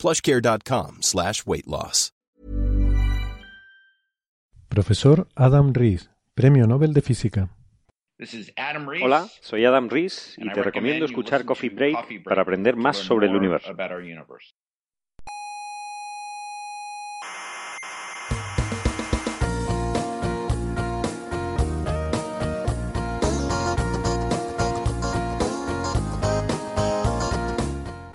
plushcare.com slash weight loss. Profesor Adam Rees, Premio Nobel de Física. Hola, soy Adam Rees y te recomiendo escuchar Coffee Break para aprender más sobre el universo.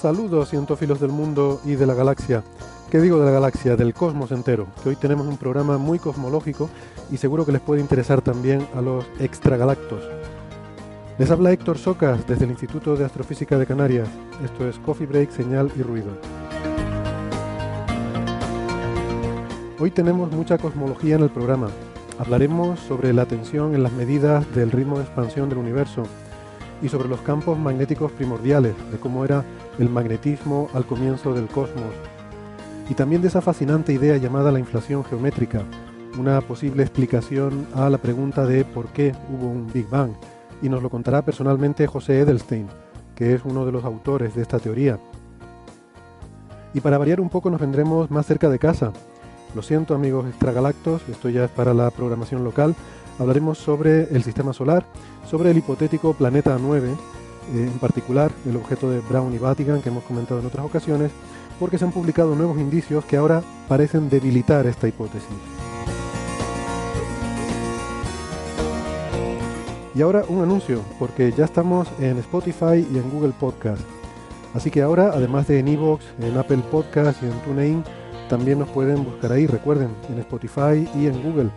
Saludos cientófilos del mundo y de la galaxia. ¿Qué digo de la galaxia? Del cosmos entero. Que hoy tenemos un programa muy cosmológico y seguro que les puede interesar también a los extragalactos. Les habla Héctor Socas desde el Instituto de Astrofísica de Canarias. Esto es Coffee Break, Señal y Ruido. Hoy tenemos mucha cosmología en el programa. Hablaremos sobre la tensión en las medidas del ritmo de expansión del universo y sobre los campos magnéticos primordiales, de cómo era el magnetismo al comienzo del cosmos, y también de esa fascinante idea llamada la inflación geométrica, una posible explicación a la pregunta de por qué hubo un Big Bang, y nos lo contará personalmente José Edelstein, que es uno de los autores de esta teoría. Y para variar un poco nos vendremos más cerca de casa. Lo siento amigos extragalactos, esto ya es para la programación local. Hablaremos sobre el sistema solar, sobre el hipotético planeta 9, eh, en particular el objeto de Brown y Vatican que hemos comentado en otras ocasiones, porque se han publicado nuevos indicios que ahora parecen debilitar esta hipótesis. Y ahora un anuncio, porque ya estamos en Spotify y en Google Podcast. Así que ahora, además de en Evox, en Apple Podcast y en TuneIn, también nos pueden buscar ahí, recuerden, en Spotify y en Google.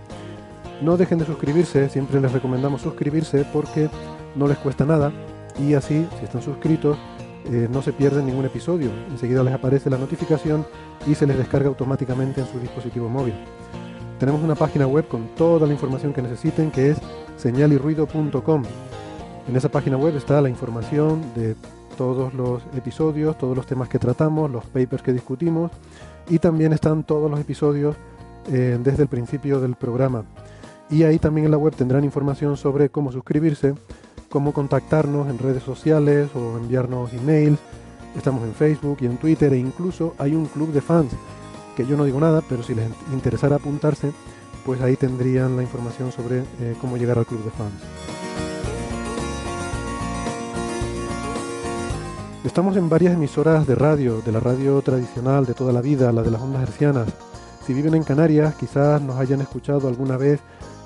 No dejen de suscribirse, siempre les recomendamos suscribirse porque no les cuesta nada y así, si están suscritos, eh, no se pierden ningún episodio. Enseguida les aparece la notificación y se les descarga automáticamente en su dispositivo móvil. Tenemos una página web con toda la información que necesiten que es señalirruido.com. En esa página web está la información de todos los episodios, todos los temas que tratamos, los papers que discutimos y también están todos los episodios eh, desde el principio del programa. Y ahí también en la web tendrán información sobre cómo suscribirse, cómo contactarnos en redes sociales o enviarnos emails. Estamos en Facebook y en Twitter e incluso hay un club de fans, que yo no digo nada, pero si les interesara apuntarse, pues ahí tendrían la información sobre eh, cómo llegar al club de fans. Estamos en varias emisoras de radio, de la radio tradicional de toda la vida, la de las ondas hercianas. Si viven en Canarias, quizás nos hayan escuchado alguna vez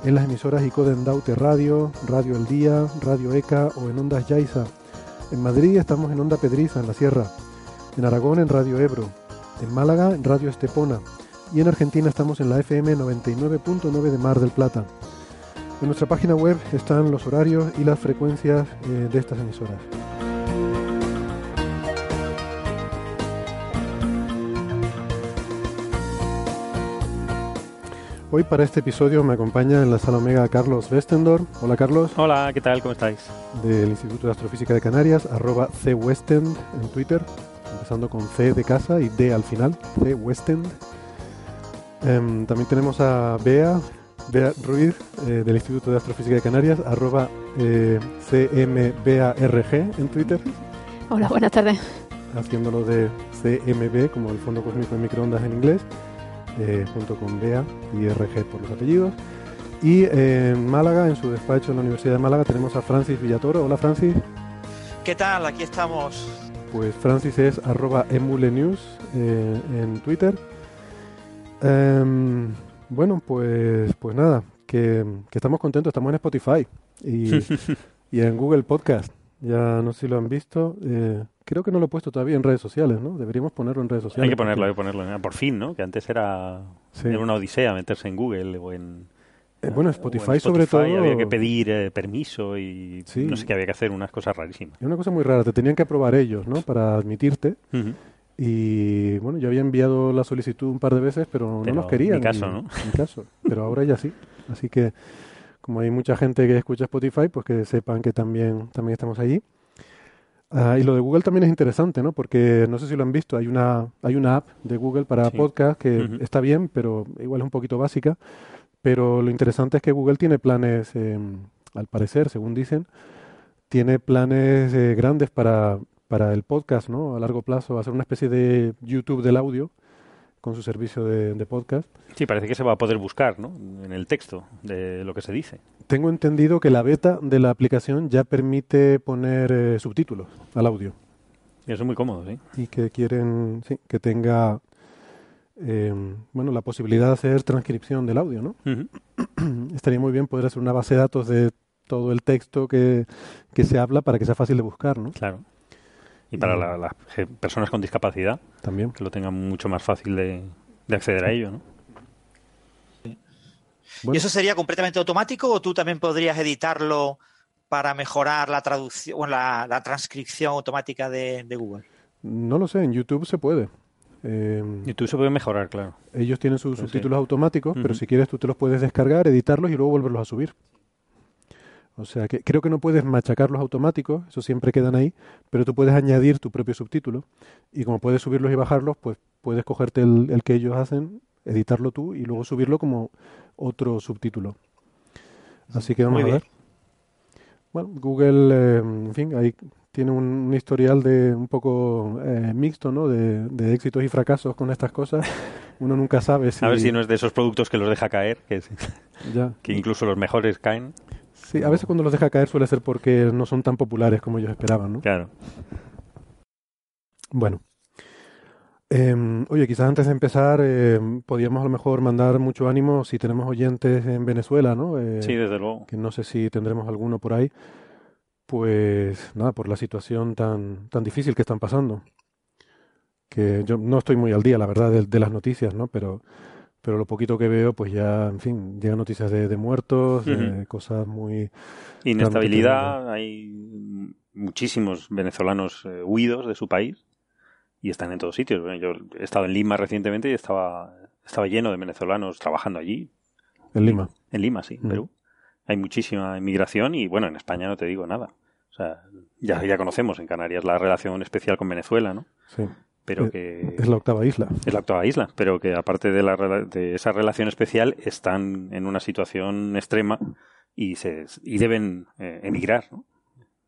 en las emisoras Icoden Daute Radio, Radio El Día, Radio ECA o en Ondas Yaiza. En Madrid estamos en Onda Pedriza, en la Sierra. En Aragón en Radio Ebro. En Málaga en Radio Estepona. Y en Argentina estamos en la FM 99.9 de Mar del Plata. En nuestra página web están los horarios y las frecuencias eh, de estas emisoras. Hoy para este episodio me acompaña en la sala Omega Carlos Westendor. Hola Carlos, Hola, ¿qué tal? ¿Cómo estáis? del Instituto de Astrofísica de Canarias, arroba cwestend en Twitter, empezando con C de casa y D al final, cwestend. Em, también tenemos a Bea, Bea Ruiz, eh, del Instituto de Astrofísica de Canarias, arroba eh, cmbarg en Twitter, Hola, buenas tardes. haciéndolo de CMB, como el Fondo Cósmico de Microondas en inglés, eh, junto con Bea y RG por los apellidos. Y eh, en Málaga, en su despacho en la Universidad de Málaga, tenemos a Francis Villatoro. Hola Francis. ¿Qué tal? Aquí estamos pues Francis es arroba emulenews eh, en Twitter. Em, bueno, pues, pues nada, que, estamos contentos, estamos en Spotify y, y, en Google Podcast. Ya no sé si lo han visto. Eh, creo que no lo he puesto todavía en redes sociales, ¿no? Deberíamos ponerlo en redes sociales. Hay que ponerlo, hay que ponerlo. Por fin, ¿no? Que antes era, era una odisea meterse en Google o en eh, bueno, Spotify, sobre todo. Había que pedir eh, permiso y no sé qué había que hacer, unas cosas rarísimas. Es una cosa muy rara, te tenían que aprobar ellos, ¿no? Para admitirte. Y bueno, yo había enviado la solicitud un par de veces, pero, no nos querían. En caso, ¿no? En caso. Pero ahora ya sí. Así que, como hay mucha gente que escucha Spotify, pues que sepan que también, también estamos allí. Ah, y lo de Google también es interesante, ¿no? Porque no sé si lo han visto, hay una, hay una app de Google para podcast que está bien, pero igual es un poquito básica. Pero lo interesante es que Google tiene planes, em, al parecer, según dicen, tiene planes eh, grandes para, para el podcast, ¿no? A largo plazo, hacer una especie de YouTube del audio con su servicio de, podcast. Sí, parece que se va a poder buscar, ¿no? En el texto de lo que se dice. Tengo entendido que la beta de la aplicación ya permite poner eh, subtítulos al audio. Y eso es muy cómodo, sí. Y que quieren, sí, que tenga Em, bueno, la posibilidad de hacer transcripción del audio, ¿no? Estaría muy bien poder hacer una base de datos de todo el texto que, se habla para que sea fácil de buscar, ¿no? Claro. Y para las personas con discapacidad, también que lo tengan mucho más fácil de, acceder a ello, ¿no? ¿Y eso sería completamente automático o tú también podrías editarlo para mejorar la traducción, la, la transcripción automática de Google? No lo sé, en YouTube se puede. Eh, y tú se puede mejorar, claro. Ellos tienen sus subtítulos automáticos, pero si quieres tú te los puedes descargar, editarlos y luego volverlos a subir. O sea que creo que no puedes machacar los automáticos, eso siempre quedan ahí, pero tú puedes añadir tu propio subtítulo y como puedes subirlos y bajarlos, pues puedes cogerte el, que ellos hacen, editarlo tú y luego subirlo como otro subtítulo. Así que vamos a ver. Bueno, Google, eh, en fin, ahí tiene un, historial de un poco eh, mixto, ¿no? De, éxitos y fracasos con estas cosas. Uno nunca sabe si... A ver si no es de esos productos que los deja caer, que, que incluso los mejores caen. Sí, a veces cuando los deja caer suele ser porque no son tan populares como ellos esperaban, ¿no? Claro. Bueno. Em, oye, quizás antes de empezar em, podríamos a lo mejor mandar mucho ánimo si tenemos oyentes en Venezuela, ¿no? Eh, sí, desde luego. Que no sé si tendremos alguno por ahí pues nada, por la situación tan, tan difícil que están pasando. Que yo no estoy muy al día, la verdad, de, las noticias, ¿no? Pero, pero lo poquito que veo, pues ya, en fin, llegan noticias de, muertos, de cosas muy... Inestabilidad, hay muchísimos venezolanos eh, huidos de su país y están en todos sitios. yo he estado en Lima recientemente y estaba, estaba lleno de venezolanos trabajando allí. ¿En Lima? En Lima, sí, en Perú hay muchísima inmigración y bueno, en España no te digo nada. O sea, ya, ya conocemos en Canarias la relación especial con Venezuela, ¿no? Sí. Pero eh, que es la octava isla. Es la octava isla, pero que aparte de, la, de esa relación especial están en una situación extrema y se y deben eh, emigrar, ¿no?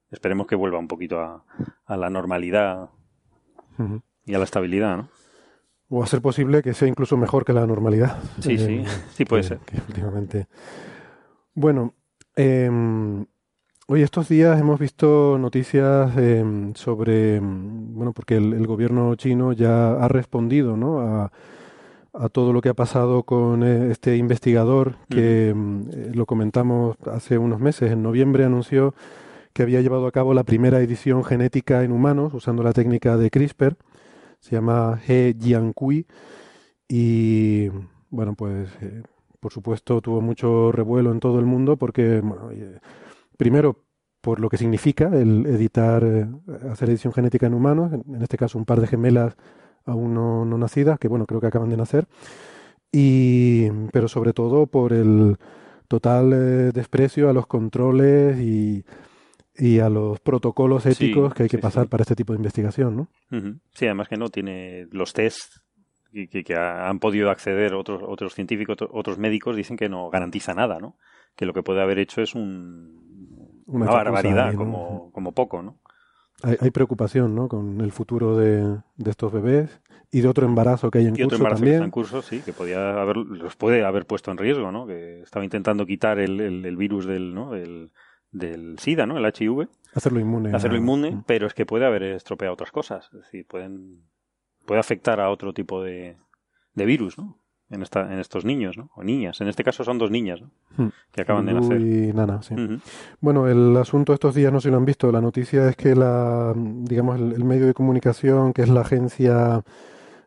Esperemos que vuelva un poquito a, a la normalidad y a la estabilidad, ¿no? O a ser posible que sea incluso mejor que la normalidad. Sí, sí, eh, sí puede ser. Que últimamente bueno, eh, hoy estos días hemos visto noticias em, sobre, em, bueno, porque el, gobierno chino ya ha respondido, ¿no? A, todo lo que ha pasado con eh, este investigador que eh, lo comentamos hace unos meses. En noviembre anunció que había llevado a cabo la primera edición genética en humanos usando la técnica de CRISPR. Se llama He Jiankui y bueno, pues eh, por supuesto, tuvo mucho revuelo en todo el mundo porque, primero, por lo que significa el editar, eh, hacer edición genética en humanos, en, este caso un par de gemelas aún no, nacidas, que bueno, creo que acaban de nacer, y, pero sobre todo por el total eh, desprecio a los controles y, y a los protocolos éticos que hay que pasar para este tipo de investigación, ¿no? Sí, además que no tiene los test que, que, han podido acceder otros, otros científicos, otros médicos, dicen que no garantiza nada, ¿no? Que lo que puede haber hecho es un, una, barbaridad, como, como poco, ¿no? Hay, preocupación, ¿no? Con el futuro de, de, estos bebés y de otro embarazo que hay en y curso otro embarazo también. Que está en curso, sí, que podía haber, los puede haber puesto en riesgo, ¿no? Que estaba intentando quitar el, el, virus del, ¿no? del SIDA, ¿no? El HIV, Hacerlo inmune. hacerlo inmune, pero es que puede haber estropeado otras cosas. Es decir, pueden, puede afectar a otro tipo de, de virus, ¿no? En, esta, en estos niños, ¿no? O niñas. En este caso son dos niñas, ¿no? Mm. Que acaban de nacer. y Nana, sí. Bueno, el asunto estos días no sé si lo han visto. La noticia es que la, digamos, el, el medio de comunicación, que es la agencia,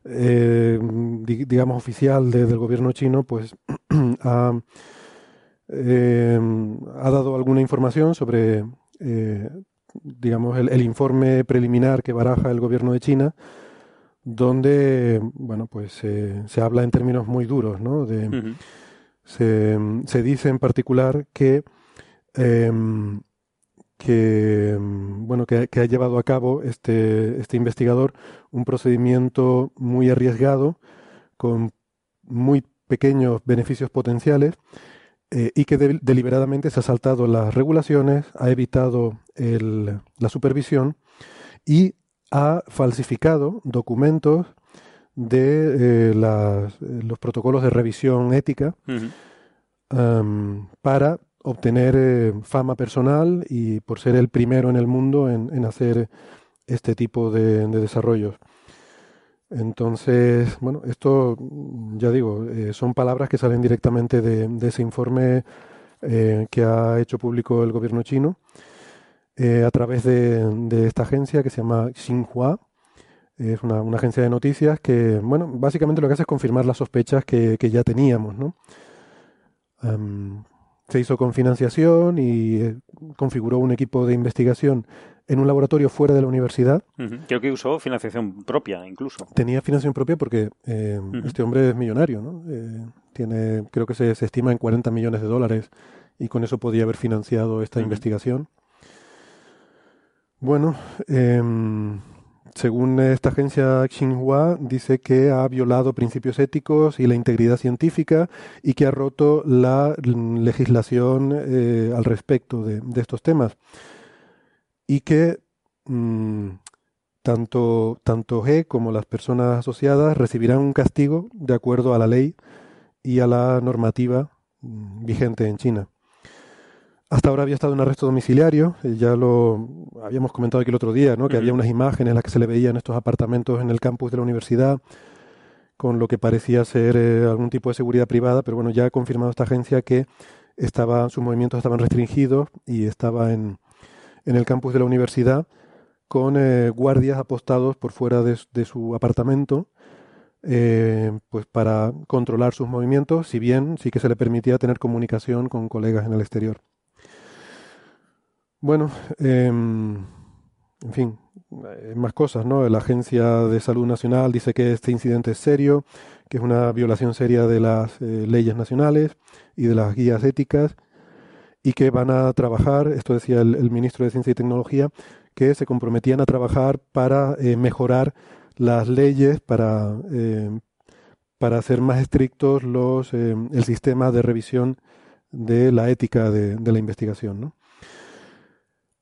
eh, di- digamos, oficial de- del gobierno chino, pues ha, eh, ha dado alguna información sobre, eh, digamos, el, el informe preliminar que baraja el gobierno de China, donde, bueno, pues eh, se habla en términos muy duros, ¿no? De, Ujú. se, se dice en particular que, em, que, em, bueno, que, que ha llevado a cabo este, este investigador un procedimiento muy arriesgado, con muy pequeños beneficios potenciales, eh, y que de- deliberadamente se ha saltado las regulaciones, ha evitado el- la supervisión y ha falsificado documentos de eh, las- eh, los protocolos de revisión ética para obtener eh, fama personal y por ser el primero en el mundo en, en hacer este tipo de, de desarrollos. Entonces, bueno, esto, ya digo, eh, son palabras que salen directamente de, de ese informe que ha hecho público el gobierno chino eh, a través de, de esta agencia que se llama Xinhua. Es una, una agencia de noticias que, bueno, básicamente lo que hace es confirmar las sospechas que, que ya teníamos, ¿no? Am, se hizo con financiación y eh, configuró un equipo de investigación en un laboratorio fuera de la universidad. Creo que usó financiación propia, incluso. Tenía financiación propia porque eh, este hombre es millonario, ¿no? Eh, tiene, creo que se, se estima en 40 millones de dólares y con eso podía haber financiado esta investigación. Bueno, em, según esta agencia Xinhua, dice que ha violado principios éticos y la integridad científica y que ha roto la legislación eh, al respecto de, de estos temas. Y que mm, tanto, tanto G como las personas asociadas recibirán un castigo de acuerdo a la ley y a la normativa mm, vigente en China. Hasta ahora había estado en arresto domiciliario, eh, ya lo habíamos comentado aquí el otro día, ¿no? que había unas imágenes en las que se le veían estos apartamentos en el campus de la universidad con lo que parecía ser eh, algún tipo de seguridad privada, pero bueno, ya ha confirmado esta agencia que estaba, sus movimientos estaban restringidos y estaba en, en el campus de la universidad con eh, guardias apostados por fuera de, su apartamento, eh, pues para controlar sus movimientos, si bien sí que se le permitía tener comunicación con colegas en el exterior. Bueno, em, en fin, eh, más cosas, ¿no? La Agencia de Salud Nacional dice que este incidente es serio, que es una violación seria de las eh, leyes nacionales y de las guías éticas y que van a trabajar, esto decía el, ministro de Ciencia y Tecnología, que se comprometían a trabajar para eh, mejorar las leyes, para, eh, para hacer más estrictos los, eh, el sistema de revisión de la ética de, de la investigación, ¿no?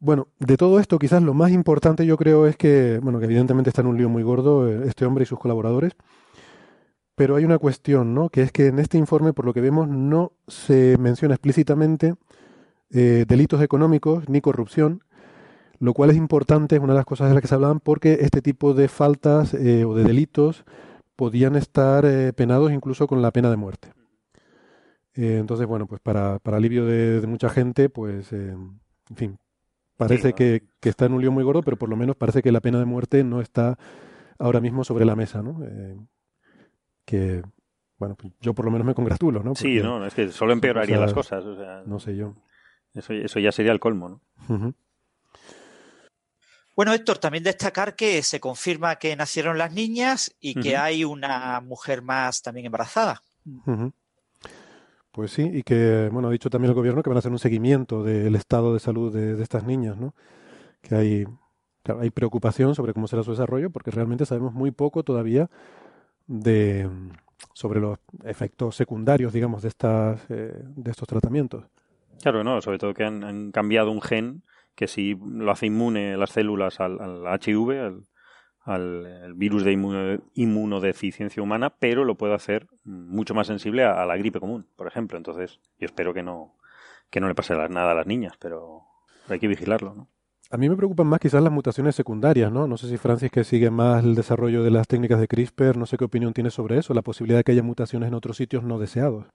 Bueno, de todo esto quizás lo más importante yo creo es que, bueno, que evidentemente está en un lío muy gordo eh, este hombre y sus colaboradores, pero hay una cuestión, ¿no? Que es que en este informe, por lo que vemos, no se menciona explícitamente eh, delitos económicos ni corrupción, lo cual es importante, es una de las cosas de las que se hablaban, porque este tipo de faltas eh, o de delitos podían estar penados incluso con la pena de muerte. Entonces, bueno, pues para, para alivio de, mucha gente, pues, en fin, parece ¿no? que, que está en un lío muy gordo, pero por lo menos parece que la pena de muerte no está ahora mismo sobre la mesa, ¿no? Eh, que, bueno, pues yo por lo menos me congratulo, ¿no? Sí, no, es que solo empeoraría las cosas. O sea, No sé yo. eso, eso ya sería el colmo, ¿no? Bueno, Héctor, también destacar que se confirma que nacieron las niñas y que hay una mujer más también embarazada. Ujú. Pues sí, y que, bueno, ha dicho también el gobierno que van a hacer un seguimiento del estado de salud de, estas niñas, ¿no? Que hay, preocupación sobre cómo será su desarrollo, porque realmente sabemos muy poco todavía de sobre los efectos secundarios, digamos, de estas eh, de estos tratamientos. Claro, no, sobre todo que han, cambiado un gen que sí lo hace inmune las células al, al HIV, al, al virus de inmuno- inmunodeficiencia humana, pero lo puede hacer mucho más sensible a, la gripe común, por ejemplo. Entonces, yo espero que no, que no le pase nada a las niñas, pero hay que vigilarlo, ¿no? A mí me preocupan más quizás las mutaciones secundarias, ¿no? No sé si Francis que sigue más el desarrollo de las técnicas de CRISPR, no sé qué opinión tiene sobre eso, la posibilidad de que haya mutaciones en otros sitios no deseados.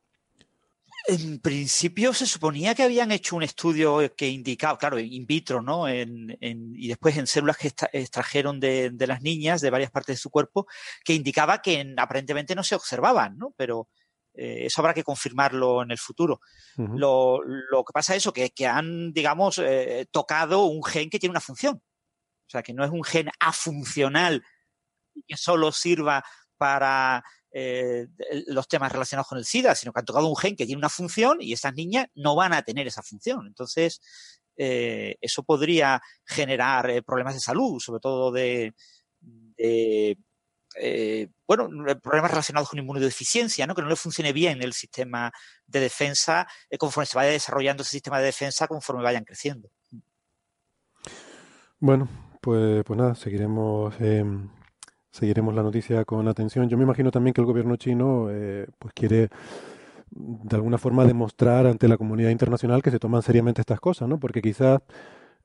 En principio se suponía que habían hecho un estudio que indicaba, claro, in vitro, ¿no? En, en, y después en células que extrajeron de, de, las niñas, de varias partes de su cuerpo, que indicaba que en, aparentemente no se observaban, ¿no? Pero eh, eso habrá que confirmarlo en el futuro. Uh -huh. lo, lo, que pasa es eso, que, que han, digamos, eh, tocado un gen que tiene una función. O sea, que no es un gen afuncional y que solo sirva para eh, los temas relacionados con el SIDA, sino que han tocado un gen que tiene una función y estas niñas no van a tener esa función. Entonces, eh, eso podría generar eh, problemas de salud, sobre todo de, bueno, problemas relacionados con inmunodeficiencia, ¿no? que no le funcione bien el sistema de defensa conforme se vaya desarrollando ese sistema de defensa conforme vayan creciendo. Bueno, pues, pues nada, seguiremos eh, seguiremos la noticia con atención. Yo me imagino también que el gobierno chino eh, pues quiere de alguna forma demostrar ante la comunidad internacional que se toman seriamente estas cosas, ¿no? Porque quizás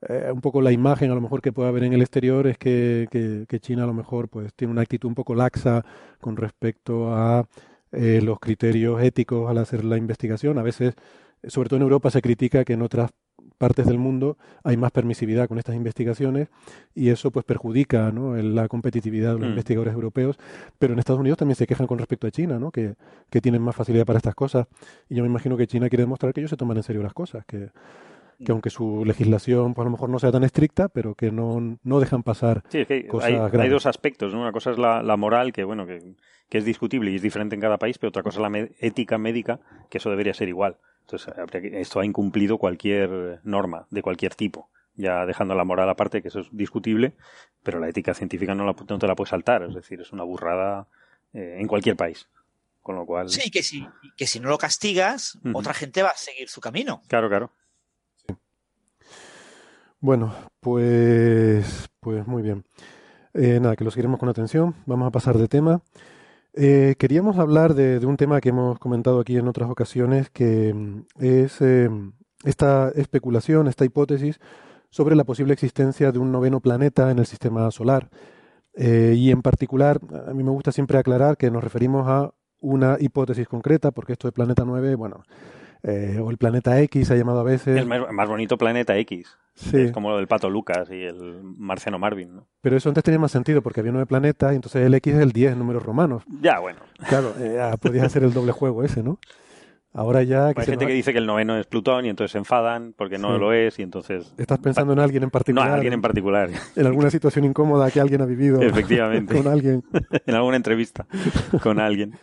eh, un poco la imagen a lo mejor que pueda haber en el exterior es que, que, que, China a lo mejor pues tiene una actitud un poco laxa con respecto a eh, los criterios éticos al hacer la investigación. A veces, sobre todo en Europa, se critica que en otras partes del mundo hay más permisividad con estas investigaciones y eso pues perjudica ¿no? la competitividad de los mm. investigadores europeos, pero en Estados Unidos también se quejan con respecto a China, ¿no? que, que tienen más facilidad para estas cosas y yo me imagino que China quiere demostrar que ellos se toman en serio las cosas, que, que aunque su legislación pues a lo mejor no sea tan estricta, pero que no, no dejan pasar sí, es que cosas hay, dos aspectos, ¿no? Una cosa es la, la moral, que bueno, que, que, es discutible y es diferente en cada país, pero otra cosa es la me ética médica, que eso debería ser igual. Entonces, esto ha incumplido cualquier norma de cualquier tipo. Ya dejando la moral aparte, que eso es discutible, pero la ética científica no, la, no te la puedes saltar. Es decir, es una burrada eh, en cualquier país. Con lo cual. Sí, que si, que si no lo castigas, uh -huh. otra gente va a seguir su camino. Claro, claro. Bueno, pues, pues muy bien. Eh, nada, que lo seguiremos con atención. Vamos a pasar de tema. Eh, queríamos hablar de, un tema que hemos comentado aquí en otras ocasiones, que mm, es eh, esta especulación, esta hipótesis sobre la posible existencia de un noveno planeta en el sistema solar. Eh, y en particular, a mí me gusta siempre aclarar que nos referimos a una hipótesis concreta, porque esto de planeta 9, bueno, eh, o el planeta X se ha llamado a veces. El más, más bonito planeta X. Sí. Es como lo del pato Lucas y el marciano Marvin, ¿no? Pero eso antes tenía más sentido porque había nueve planetas y entonces el X es el 10 en números romanos. Ya, bueno. Claro, eh, podías hacer el doble juego ese, ¿no? Ahora ya... Que Hay gente que dice que el noveno es Plutón y entonces se enfadan porque no sí. lo es y entonces... Estás pensando en alguien en particular. No, en alguien en particular. En alguna situación incómoda que alguien ha vivido. Efectivamente. con alguien. en alguna entrevista con alguien.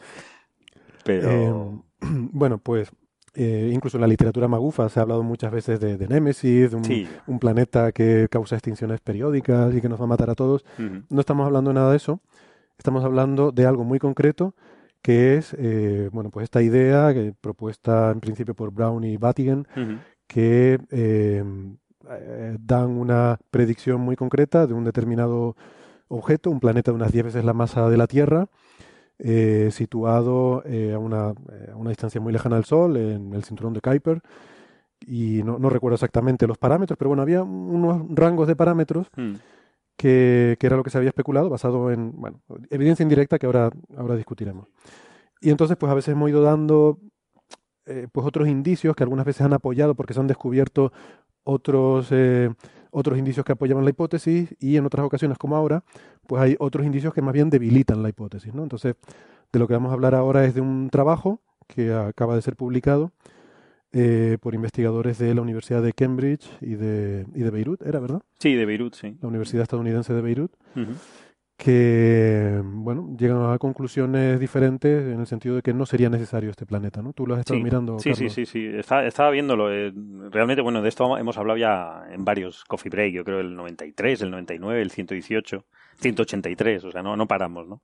Pero... Eh, bueno, pues eh, incluso en la literatura magufa se ha hablado muchas veces de, de Némesis, de un, sí. un, planeta que causa extinciones periódicas y que nos va a matar a todos. Uh -huh. No estamos hablando de nada de eso, estamos hablando de algo muy concreto que es eh, bueno pues esta idea que, propuesta en principio por Brown y Battigan uh -huh. que eh, dan una predicción muy concreta de un determinado objeto, un planeta de unas 10 veces la masa de la Tierra, eh, situado eh, a, una, eh, a, una, distancia muy lejana del Sol, en el cinturón de Kuiper. Y no, no, recuerdo exactamente los parámetros, pero bueno, había unos rangos de parámetros hmm. que, que, era lo que se había especulado, basado en bueno, evidencia indirecta que ahora, ahora discutiremos. Y entonces, pues a veces hemos ido dando eh, pues otros indicios que algunas veces han apoyado porque se han descubierto otros otros indicios que apoyaban la hipótesis y en otras ocasiones como ahora, pues hay otros indicios que más bien debilitan la hipótesis. ¿no? Entonces, de lo que vamos a hablar ahora es de un trabajo que acaba de ser publicado eh, por investigadores de la Universidad de Cambridge y de, y de Beirut, ¿era verdad? Sí, de Beirut, sí. La Universidad Estadounidense de Beirut. Uh -huh. Que bueno llegan a conclusiones diferentes en el sentido de que no sería necesario este planeta, ¿no? Tú lo has estado sí, mirando. Sí, Carlos? sí, sí, sí. Está, estaba viéndolo. Eh, realmente, bueno, de esto hemos hablado ya en varios coffee break. Yo creo el 93, el 99, el 118, 183. O sea, no, no paramos, ¿no?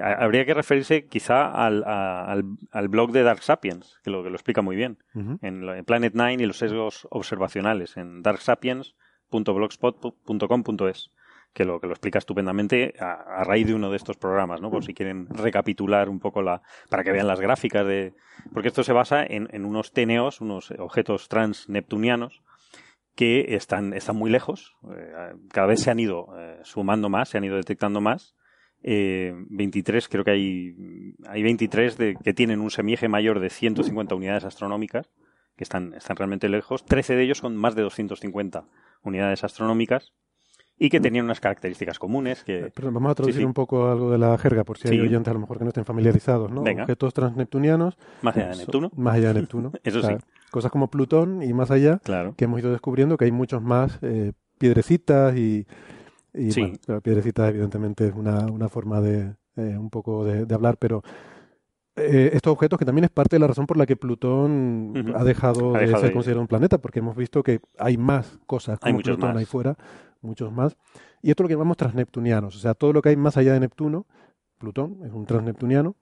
Habría que referirse quizá al, al, al, blog de Dark Sapiens, que lo, que lo explica muy bien, uh -huh. en, en Planet Nine y los sesgos observacionales, en darksapiens.blogspot.com.es que lo que lo explica estupendamente a, raíz de uno de estos programas, ¿no? Por si quieren recapitular un poco la para que vean las gráficas de porque esto se basa en, en unos TNOs, unos objetos transneptunianos que están, están muy lejos. Eh, cada vez se han ido eh, sumando más, se han ido detectando más. Eh, 23, creo que hay, hay 23 de, que tienen un semieje mayor de 150 unidades astronómicas, que están, están realmente lejos. 13 de ellos con más de 250 unidades astronómicas y que tenían unas características comunes. Que... Eh, Perdón, vamos a traducir sí. un poco algo de la jerga, por si hay oyentes a lo mejor que no estén familiarizados, ¿no? Venga. Objetos transneptunianos. Más allá de Neptuno. Más allá de Neptuno. Eso O sea, sí. Cosas como Plutón y más allá, Claro. que hemos ido descubriendo que hay muchos más eh, piedrecitas y, y Sí. bueno, piedrecitas evidentemente es una, una forma de eh, un poco de, de hablar, pero eh, estos objetos que también es parte de la razón por la que Plutón ha dejado Ha de ser de- considerado un planeta, porque hemos visto que hay más cosas Hay como muchos Plutón más. ahí fuera, muchos más. Y esto es lo que llamamos transneptunianos, o sea, todo lo que hay más allá de Neptuno, Plutón es un transneptuniano,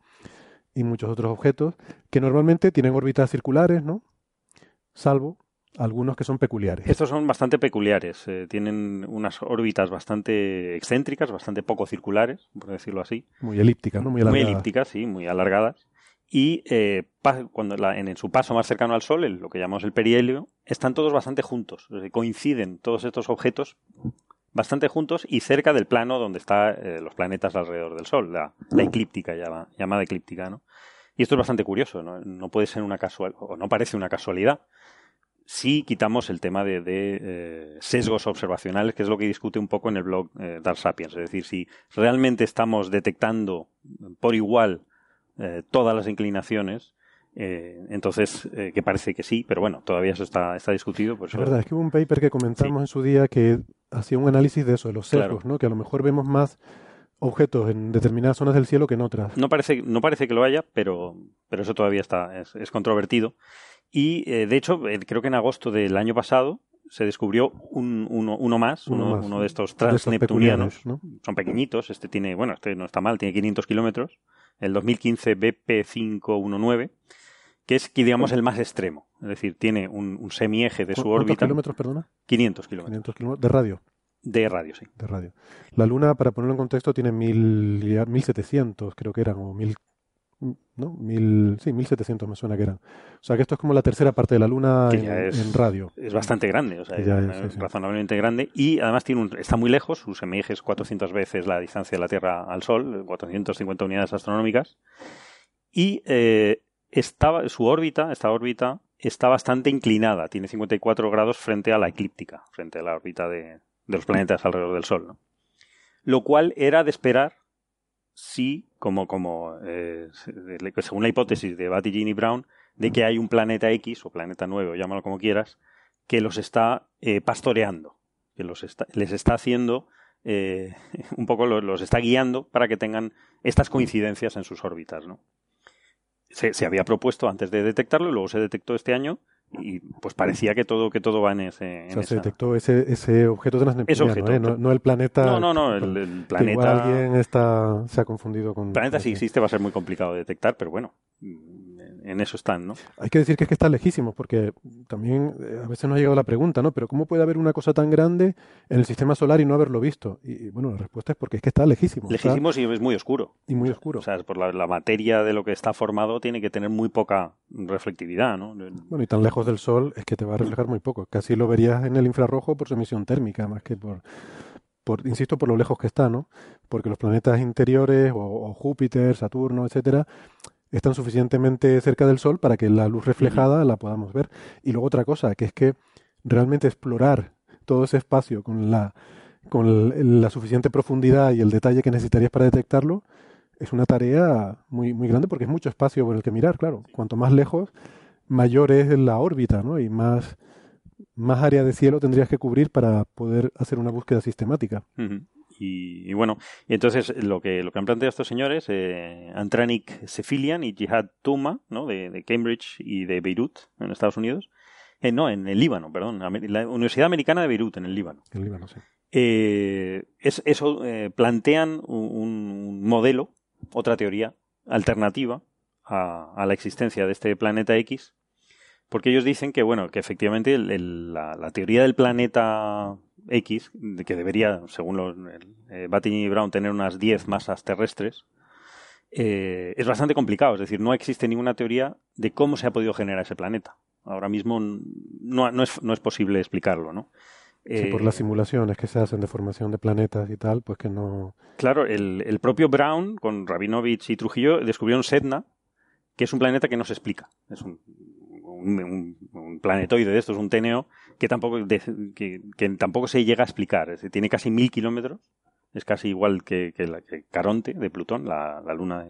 y muchos otros objetos que normalmente tienen órbitas circulares, ¿no? Salvo algunos que son peculiares. Estos son bastante peculiares. eh, tienen unas órbitas bastante excéntricas, bastante poco circulares, por decirlo así. Muy elípticas, ¿no? Muy Muy alargadas. elípticas, sí, muy alargadas. Y eh, cuando la- en, su paso más cercano al Sol, el- lo que llamamos el perihelio, están todos bastante juntos. Coinciden todos estos objetos bastante juntos y cerca del plano donde están los planetas alrededor del Sol, la, la eclíptica llama- llamada eclíptica, ¿no? Y esto es bastante curioso, ¿no? No puede ser una casual o no parece una casualidad si quitamos el tema de, de, eh, sesgos observacionales, que es lo que discute un poco en el blog eh, Dark Sapiens. Es decir, si realmente estamos detectando por igual eh, todas las inclinaciones, eh, entonces, eh, que parece que sí, pero bueno, todavía eso está, está discutido. Por Es eso, verdad, es que hubo un paper que comentamos en su día que hacía un análisis de eso, de los Claro. sesgos, ¿no? Que a lo mejor vemos más objetos en determinadas zonas del cielo que en otras. No parece, no parece que lo haya, pero, pero eso todavía está, es, es controvertido. Y eh, de hecho, eh, creo que en agosto del año pasado se descubrió un, uno, uno más, Uno uno, más, uno de estos de transneptunianos. peculiares, ¿no? Son pequeñitos, este tiene, bueno, este no está mal, tiene 500 kilómetros. El 2015 BP519, que es, que, digamos, el más extremo. Es decir, tiene un, un semieje de su ¿Cuántos órbita. kilómetros, perdona? 500 kilómetros 500 kilómetros de radio. de radio, sí. de radio. La Luna, para ponerlo en contexto, tiene mil, y a- 1700, creo que eran, o mil, ¿no? Mil, sí, 1700 me suena que eran. O sea que esto es como la tercera parte de la Luna en, es- en radio. Es bastante grande, o sea, es, es, sí, sí. razonablemente grande. Y además tiene un, está muy lejos, su semieje es 400 veces la distancia de la Tierra al Sol, 450 unidades astronómicas. Y eh, estaba, su órbita, esta órbita, está bastante inclinada, tiene 54 grados frente a la eclíptica, frente a la órbita de, de los planetas alrededor del Sol. ¿no? Lo cual era de esperar si, como, como eh, según la hipótesis de Batty, y Brown, de que hay un planeta X o planeta 9, o llámalo como quieras, que los está eh, pastoreando, que los está, les está haciendo, eh, un poco los, los, está guiando para que tengan estas coincidencias en sus órbitas. ¿no? Se, se, había propuesto antes de detectarlo y luego se detectó este año y pues parecía que todo que todo va en ese en o sea, esa... se detectó ese, ese objeto transneptuniano, objeto, ¿eh? no, no, el planeta no no no el, el planeta igual alguien está se ha confundido con el planeta si existe va a ser muy complicado de detectar pero bueno en eso están, ¿no? Hay que decir que es que está lejísimo, porque también eh, a veces nos ha llegado la pregunta, ¿no? Pero ¿cómo puede haber una cosa tan grande en el sistema solar y no haberlo visto? Y, y bueno, la respuesta es porque es que está lejísimo. Lejísimo está, y es muy oscuro. Y muy oscuro. O sea, por la, la, materia de lo que está formado tiene que tener muy poca reflectividad, ¿no? Bueno, y tan lejos del Sol es que te va a reflejar muy poco. Casi lo verías en el infrarrojo por su emisión térmica, más que por, por insisto, por lo lejos que está, ¿no? Porque los planetas interiores, o, o Júpiter, Saturno, etcétera, están suficientemente cerca del Sol para que la luz reflejada la podamos ver. Y luego otra cosa, que es que realmente explorar todo ese espacio con la, con la suficiente profundidad y el detalle que necesitarías para detectarlo, es una tarea muy, muy grande porque es mucho espacio por el que mirar, claro. Cuanto más lejos, mayor es la órbita, ¿no? Y más, más área de cielo tendrías que cubrir para poder hacer una búsqueda sistemática. Uh -huh. Y, y, bueno, entonces lo que, lo que han planteado estos señores, eh, Antranik Sefilian y Jihad Tuma, ¿no? de, de, Cambridge y de Beirut, en Estados Unidos, eh, no, en el Líbano, perdón, la Universidad Americana de Beirut, en el Líbano. En el Líbano, sí. Eh, es, eso eh, plantean un, un, modelo, otra teoría alternativa a, a, la existencia de este planeta X, porque ellos dicen que, bueno, que efectivamente el, el, la, la, teoría del planeta X, que debería, según los, eh, Batty y Brown, tener unas 10 masas terrestres, eh, es bastante complicado. Es decir, no existe ninguna teoría de cómo se ha podido generar ese planeta. Ahora mismo no, no, es, no es, posible explicarlo, ¿no? Sí, por las simulaciones que se hacen de formación de planetas y tal, pues que no... Claro, el, el propio Brown, con Rabinovich y Trujillo, descubrieron Sedna, que es un planeta que no se explica. Es un, un, planetoide de estos, un TNO, que tampoco, que, tampoco se llega a explicar. tiene casi mil kilómetros, es casi igual que, la, Caronte de Plutón, la, luna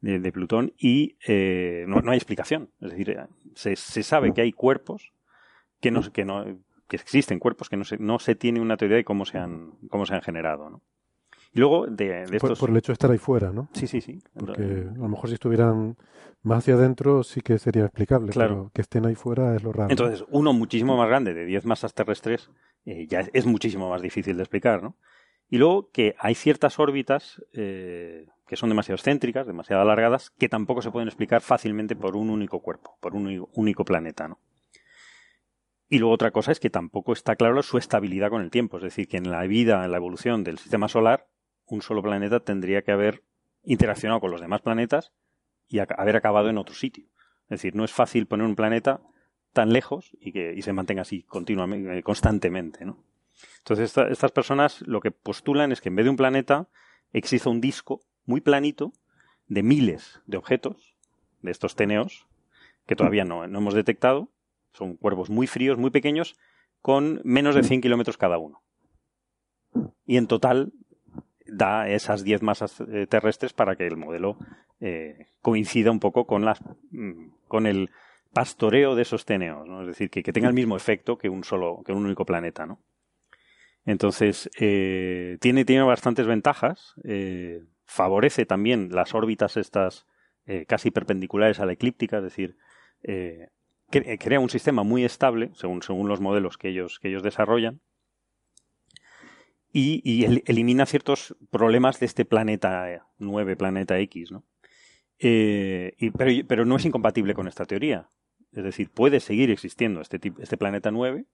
de, Plutón, y eh, no, hay explicación. Es decir, se, sabe que hay cuerpos que no, que no que existen cuerpos que no se, no se tiene una teoría de cómo se han, cómo se han generado. ¿no? Y luego de, estos... por, el hecho de estar ahí fuera, ¿no? Sí, sí, sí. Porque a lo mejor si estuvieran más hacia adentro sí que sería explicable, claro. pero que estén ahí fuera es lo raro. Entonces, uno muchísimo más grande, de 10 masas terrestres, eh, ya es, muchísimo más difícil de explicar, ¿no? Y luego que hay ciertas órbitas eh, que son demasiado excéntricas, demasiado alargadas, que tampoco se pueden explicar fácilmente por un único cuerpo, por un único planeta, ¿no? Y luego otra cosa es que tampoco está claro su estabilidad con el tiempo. Es decir, que en la vida, en la evolución del sistema solar, un solo planeta tendría que haber interaccionado con los demás planetas y haber acabado en otro sitio. Es decir, no es fácil poner un planeta tan lejos y que y se mantenga así continuamente, constantemente, ¿no? Entonces, estas personas lo que postulan es que en vez de un planeta existe un disco muy planito de miles de objetos, de estos teneos, que todavía no, no hemos detectado. Son cuerpos muy fríos, muy pequeños, con menos de 100 kilómetros cada uno. Y en total da esas 10 masas eh, terrestres para que el modelo eh, coincida un poco con, las, mm, con el pastoreo de esos teneos, ¿no? es decir, que, que, tenga el mismo efecto que un solo, que un único planeta, ¿no? Entonces, eh, tiene, tiene bastantes ventajas, favorece también las órbitas estas casi perpendiculares a la eclíptica, es decir, crea un sistema muy estable, según, según los modelos que ellos, que ellos desarrollan, y, elimina ciertos problemas de este planeta 9, planeta X, ¿no? Eh, pero, no es incompatible con esta teoría. Es decir, puede seguir existiendo este, este planeta 9,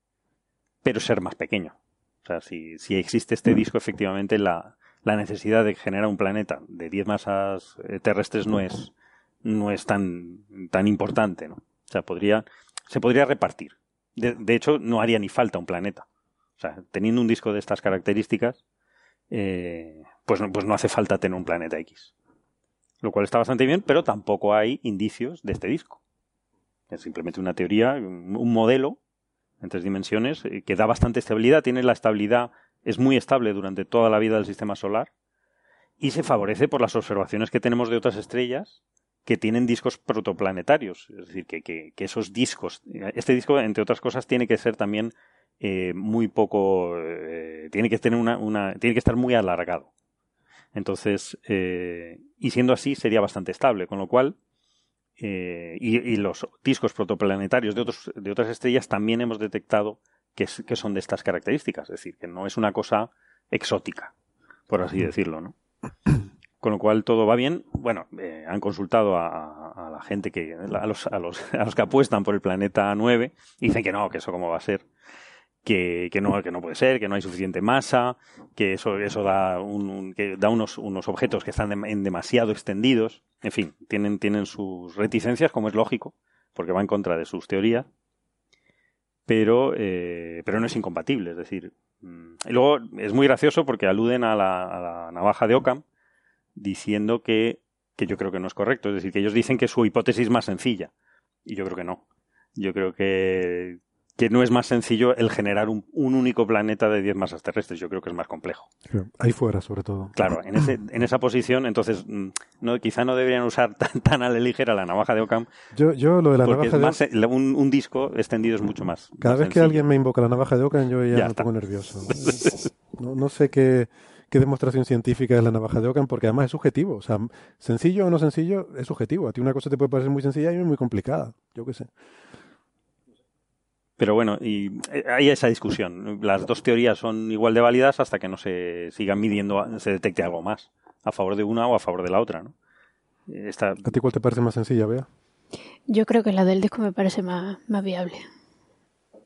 pero ser más pequeño. O sea, si, existe este disco, efectivamente la, necesidad de generar un planeta de 10 masas eh, terrestres no es, no es tan, tan importante, ¿no? O sea, podría, se podría repartir. de hecho, no haría ni falta un planeta. O sea, teniendo un disco de estas características, eh, pues, pues no hace falta tener un planeta X. Lo cual está bastante bien, pero tampoco hay indicios de este disco. Es simplemente una teoría, un modelo en tres dimensiones eh, que da bastante estabilidad, tiene la estabilidad, es muy estable durante toda la vida del sistema solar y se favorece por las observaciones que tenemos de otras estrellas que tienen discos protoplanetarios. Es decir, que, que, que esos discos, este disco, entre otras cosas, tiene que ser también eh, muy poco, eh, tiene que tener una, una, tiene que estar muy alargado. Entonces, eh, y siendo así sería bastante estable, con lo cual, y, los discos protoplanetarios de, otros, de otras estrellas también hemos detectado que, que, son de estas características, es decir, que no es una cosa exótica, por así decirlo, ¿no? Con lo cual todo va bien. Bueno, han consultado a, a, la gente que, a los, a, los, a los que apuestan por el planeta 9 y dicen que no, que eso cómo va a ser que, no, que no puede ser, que no hay suficiente masa, que eso, eso da, un, que da unos, unos objetos que están en demasiado extendidos. En fin, tienen, tienen sus reticencias, como es lógico, porque va en contra de sus teorías. Pero, eh, pero no es incompatible, es decir. Mm, y luego es muy gracioso porque aluden a la, navaja de Ockham diciendo que, que yo creo que no es correcto. Es decir, que ellos dicen que su hipótesis es más sencilla. Y yo creo que no. Yo creo que, que no es más sencillo el generar un, único planeta de 10 masas terrestres. Yo creo que es más complejo. Ahí fuera, sobre todo. Claro, en, ese, en esa posición, entonces, mm, no, quizá no deberían usar tan, a la ligera la navaja de Ockham. Yo, yo lo de la navaja de un, un, disco extendido es mucho más. Cada vez que alguien me invoca la navaja de Ockham, yo ya, me pongo nervioso. no, no sé qué qué demostración científica es la navaja de Ockham, porque además es subjetivo. O sea, sencillo o no sencillo, es subjetivo. A ti una cosa te puede parecer muy sencilla y muy complicada. Yo qué sé. Pero bueno, y eh, hay esa discusión. Las dos teorías son igual de válidas hasta que no se sigan midiendo, se detecte algo más, a favor de una o a favor de la otra, ¿no? Esta... ¿A ti cuál te parece más sencilla, Bea? Yo creo que la del disco me parece más, más viable.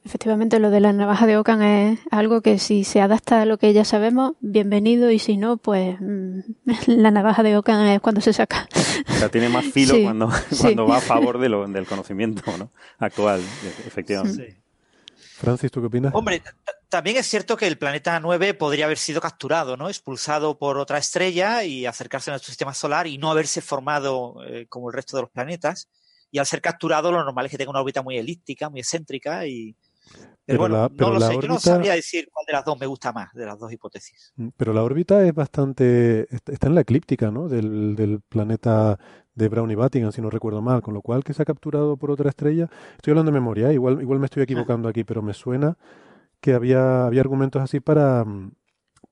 efectivamente lo de la navaja de Ocan es algo que si se adapta a lo que ya sabemos, bienvenido, y si no, pues mm, la navaja de Ocan es cuando se saca. O sea, tiene más filo Sí, cuando, sí. cuando va a favor de lo, del conocimiento ¿no? actual, efectivamente. Francis, ¿tú qué opinas? Hombre, también es cierto que el planeta 9 podría haber sido capturado, ¿no? Expulsado por otra estrella y acercarse a nuestro sistema solar y no haberse formado eh, como el resto de los planetas. Y al ser capturado, lo normal es que tenga una órbita muy elíptica, muy excéntrica y. Pero, Pero bueno, la- pero no lo sé, yo no sabría decir cuál de las dos me gusta más, de las dos hipótesis. Mm, Pero la órbita es bastante, est- está en la eclíptica, ¿no? Del, del planeta de Brown y Vatican, si no recuerdo mal, con lo cual que se ha capturado por otra estrella. Estoy hablando de memoria, ¿eh? igual, igual me estoy equivocando aquí, pero me suena que había, había argumentos así para,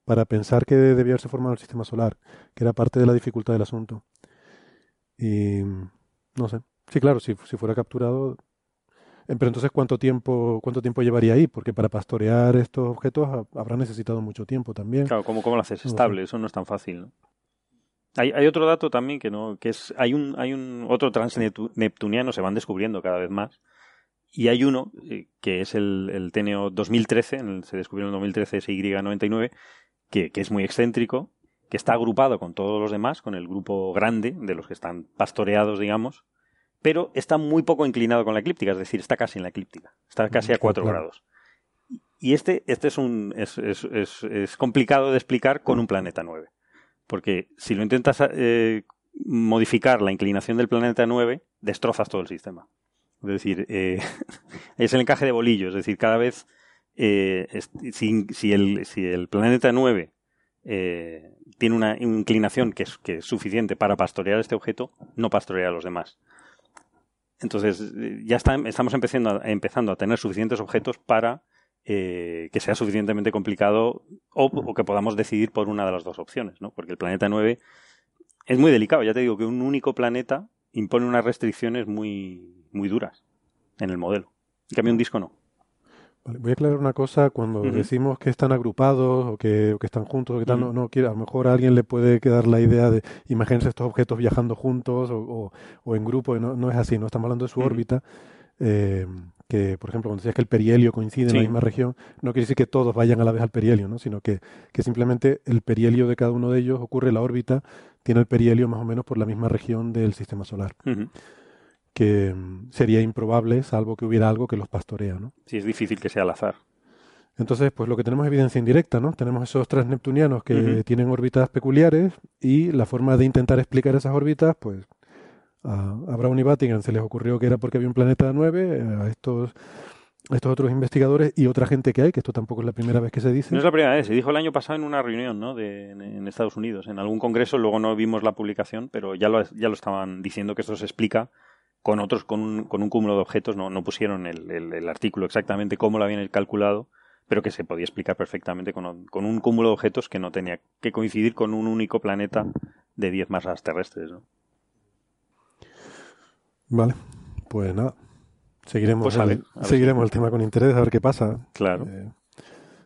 para pensar que debía haberse formado el sistema solar, que era parte de la dificultad del asunto. Y no sé. Sí, claro, si, si fuera capturado. eh, Pero entonces, ¿cuánto tiempo, cuánto tiempo llevaría ahí? Porque para pastorear estos objetos ha- habrá necesitado mucho tiempo también. Claro, ¿cómo, cómo lo haces No sé. estable? Eso no es tan fácil, ¿no? Hay, hay otro dato también que no, que es, hay un, hay un otro transneptuniano, se van descubriendo cada vez más, y hay uno eh, que es el, el TNO 2013, en el- se descubrió en el 2013 SY99, que, que es muy excéntrico, que está agrupado con todos los demás, con el grupo grande de los que están pastoreados, digamos, pero está muy poco inclinado con la eclíptica, es decir, está casi en la eclíptica, está casi a Claro, 4 claro. grados. Y este, este es, un, es, es, es, es complicado de explicar con un planeta 9. Porque si lo intentas eh, modificar la inclinación del planeta 9, destrozas todo el sistema. Es decir, eh, es el encaje de bolillos. Es decir, cada vez, eh, si, el, si el planeta 9 eh, tiene una inclinación que es, que suficiente para pastorear este objeto, no pastorea a los demás. Entonces, ya está- estamos empezando empezando a tener suficientes objetos para eh, que sea suficientemente complicado o, o que podamos decidir por una de las dos opciones, ¿no? Porque el planeta 9 es muy delicado. Ya te digo que un único planeta impone unas restricciones muy, muy duras en el modelo. En cambio, un disco no. Vale, voy a aclarar una cosa, cuando decimos que están agrupados o que, o que están juntos, o que tal, no, no quiero, a lo mejor a alguien le puede quedar la idea de, imagínense estos objetos viajando juntos o, o- en grupo, no, no es así, no estamos hablando de su órbita, eh, que por ejemplo cuando decías que el perihelio coincide en la misma región, no quiere decir que todos vayan a la vez al perihelio, ¿no? sino que, que simplemente el perihelio de cada uno de ellos ocurre, la órbita tiene el perihelio más o menos por la misma región del sistema solar, que mm, sería improbable salvo que hubiera algo que los pastorea, ¿no? Sí, es difícil que sea al azar. Entonces, pues lo que tenemos es evidencia indirecta, ¿no? Tenemos esos transneptunianos que tienen órbitas peculiares y la forma de intentar explicar esas órbitas, pues a, a Brown y Vatican se les ocurrió que era porque había un planeta 9, a estos, a estos otros investigadores y otra gente que hay, que esto tampoco es la primera vez que se dice. No es la primera vez, se dijo el año pasado en una reunión ¿no? de, en, en Estados Unidos, en algún congreso, luego no vimos la publicación, pero ya lo, ya lo estaban diciendo que esto se explica con otros, con un, con un cúmulo de objetos, no, no pusieron el, el- el artículo exactamente cómo lo habían calculado, pero que se podía explicar perfectamente con, con un cúmulo de objetos que no tenía que coincidir con un único planeta de 10 masas terrestres. ¿no? Vale, pues nada, seguiremos, Pues a el, ver, a ver seguiremos el tema con interés, a ver qué pasa. Claro. Eh,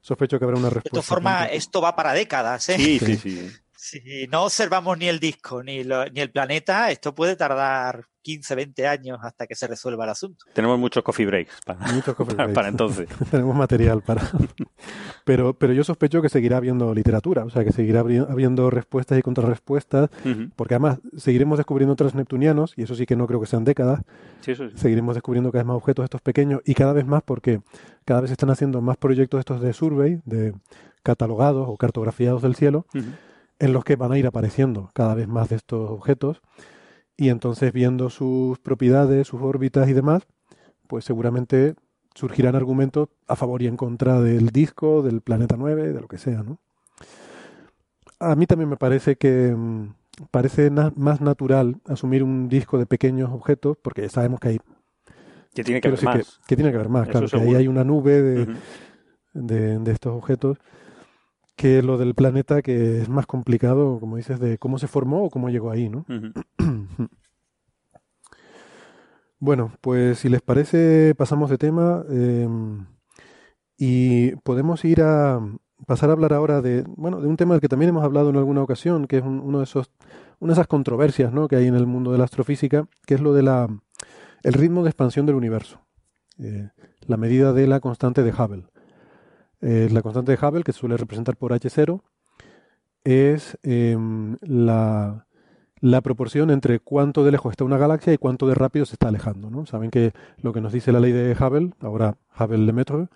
sospecho que habrá una De respuesta. todas formas, esto va para décadas, ¿eh? Sí, sí, sí. Si no observamos ni el disco ni, lo- ni el planeta, esto puede tardar 15, 20 años hasta que se resuelva el asunto. Tenemos muchos coffee breaks para, Muchos coffee para, breaks. para entonces. Tenemos material para. pero, pero yo sospecho que seguirá habiendo literatura, o sea, que seguirá habiendo respuestas y contrarrespuestas, porque además seguiremos descubriendo otros neptunianos, y eso sí que no creo que sean décadas, Sí, eso sí. seguiremos descubriendo cada vez más objetos estos pequeños y cada vez más porque cada vez se están haciendo más proyectos estos de survey, de catalogados o cartografiados del cielo, en los que van a ir apareciendo cada vez más de estos objetos y entonces viendo sus propiedades, sus órbitas y demás, pues seguramente surgirán argumentos a favor y en contra del disco, del planeta 9, de lo que sea, ¿no? A mí también me parece que mm, parece na- más natural asumir un disco de pequeños objetos, porque ya sabemos que hay Que tiene que haber más. que, que tiene que haber más, Eso claro, que ahí hay una nube de, de, de estos objetos, que lo del planeta que es más complicado, como dices, de cómo se formó o cómo llegó ahí, ¿no? Bueno, pues si les parece, pasamos de tema eh, y podemos ir a pasar a hablar ahora de, bueno, de un tema del que también hemos hablado en alguna ocasión, que es un- uno de esos, una de esas controversias, ¿no? que hay en el mundo de la astrofísica, que es lo de la el ritmo de expansión del universo. eh, la medida de la constante de Hubble. Eh, la constante de Hubble, que se suele representar por H0, es em, la, la proporción entre cuánto de lejos está una galaxia y cuánto de rápido se está alejando. ¿no? Saben que lo que nos dice la ley de Hubble, ahora Hubble-Lemaitre,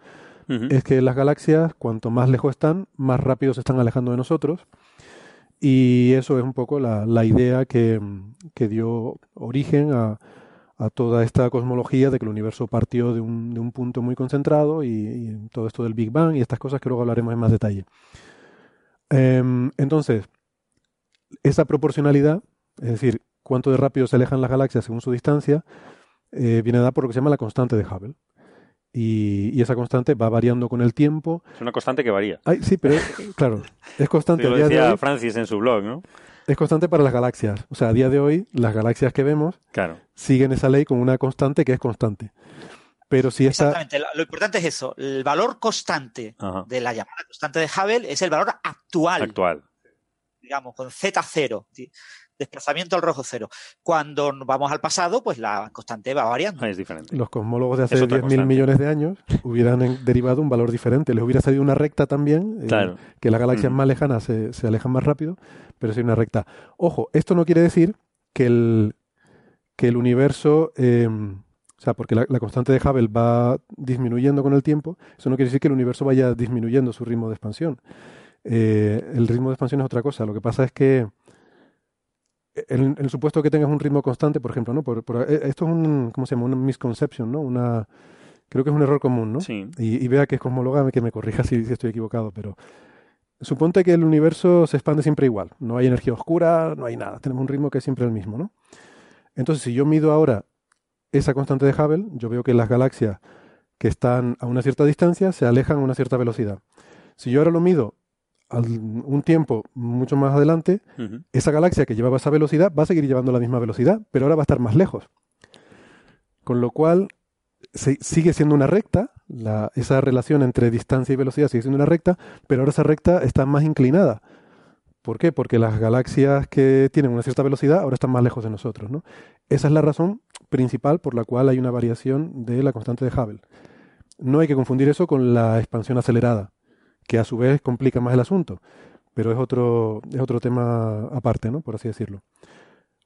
Ujú. es que las galaxias, cuanto más lejos están, más rápido se están alejando de nosotros. Y eso es un poco la, la idea que, que dio origen a, a toda esta cosmología de que el universo partió de un, de un punto muy concentrado y, y todo esto del Big Bang y estas cosas que luego hablaremos en más detalle. Em, entonces, esa proporcionalidad, es decir, cuánto de rápido se alejan las galaxias según su distancia, eh, viene dada por lo que se llama la constante de Hubble. Y, y esa constante va variando con el tiempo. Es una constante que varía. Ay, sí, pero claro, es constante Lo de decía Francis en su blog, ¿no? Es constante para las galaxias. O sea, a día de hoy, las galaxias que vemos Claro. siguen esa ley con una constante que es constante. Pero si esta, Exactamente. Lo, lo importante es eso. El valor constante Ajá. de la llamada constante de Hubble es el valor actual, Actual. digamos, con Z0, ¿sí? Desplazamiento al rojo cero. Cuando vamos al pasado, pues la constante va variando. Es diferente. los cosmólogos de hace Es otra 10.000 constante. millones de años hubieran derivado un valor diferente. Les hubiera salido una recta también, eh, Claro. que las galaxias Ujú. más lejanas se, se alejan más rápido, pero sí una recta. Ojo, esto no quiere decir que el, que el universo, eh, o sea, porque la, la constante de Hubble va disminuyendo con el tiempo, eso no quiere decir que el universo vaya disminuyendo su ritmo de expansión. Eh, el ritmo de expansión es otra cosa. Lo que pasa es que en el supuesto que tengas un ritmo constante, por ejemplo, ¿no? Por, por- eh, esto es un, ¿cómo se llama? Una misconception, ¿no? Una, creo que es un error común, ¿no? Sí. Y, y vea que es cosmóloga, que me corrija si, si estoy equivocado, pero suponte que el universo se expande siempre igual. No hay energía oscura, no hay nada. Tenemos un ritmo que es siempre el mismo, ¿no? Entonces, si yo mido ahora esa constante de Hubble, yo veo que las galaxias que están a una cierta distancia se alejan a una cierta velocidad. Si yo ahora lo mido un tiempo mucho más adelante, esa galaxia que llevaba esa velocidad va a seguir llevando la misma velocidad, pero ahora va a estar más lejos. Con lo cual, se- sigue siendo una recta, la- esa relación entre distancia y velocidad sigue siendo una recta, pero ahora esa recta está más inclinada. ¿Por qué? Porque las galaxias que tienen una cierta velocidad ahora están más lejos de nosotros. ¿no? Esa es la razón principal por la cual hay una variación de la constante de Hubble. No hay que confundir eso con la expansión acelerada, que a su vez complica más el asunto pero es otro, es otro tema aparte, ¿no? Por así decirlo.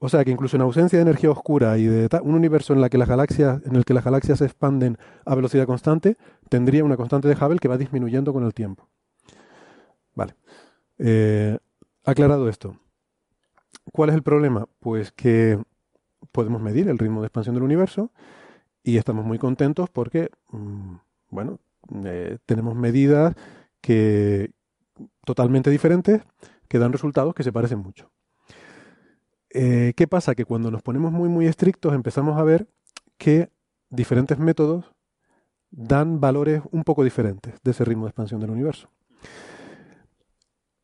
O sea que incluso en ausencia de energía oscura y de un universo en, que las galaxias, en el que las galaxias se expanden a velocidad constante, tendría una constante de Hubble que va disminuyendo con el tiempo. Vale. Eh, aclarado esto. ¿Cuál es el problema? Pues que podemos medir el ritmo de expansión del universo y estamos muy contentos porque, mm, bueno, eh, tenemos medidas que, totalmente diferentes que dan resultados que se parecen mucho. Eh, ¿Qué pasa? Que cuando nos ponemos muy muy estrictos empezamos a ver que diferentes métodos dan valores un poco diferentes de ese ritmo de expansión del universo.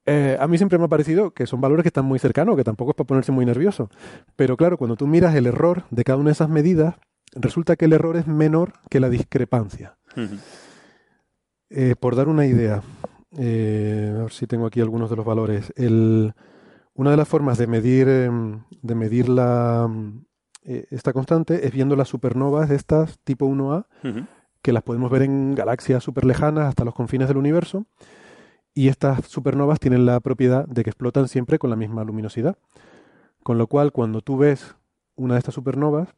Eh, a mí siempre me ha parecido que son valores que están muy cercanos, que tampoco es para ponerse muy nervioso. Pero claro, cuando tú miras el error de cada una de esas medidas, resulta que el error es menor que la discrepancia. Eh, por dar una idea, eh, a ver si tengo aquí algunos de los valores. El- una de las formas de medir, em, de medir la, mm, eh, esta constante es viendo las supernovas estas tipo 1A, Ujú. que las podemos ver en galaxias súper lejanas hasta los confines del universo. Y estas supernovas tienen la propiedad de que explotan siempre con la misma luminosidad. Con lo cual, cuando tú ves una de estas supernovas,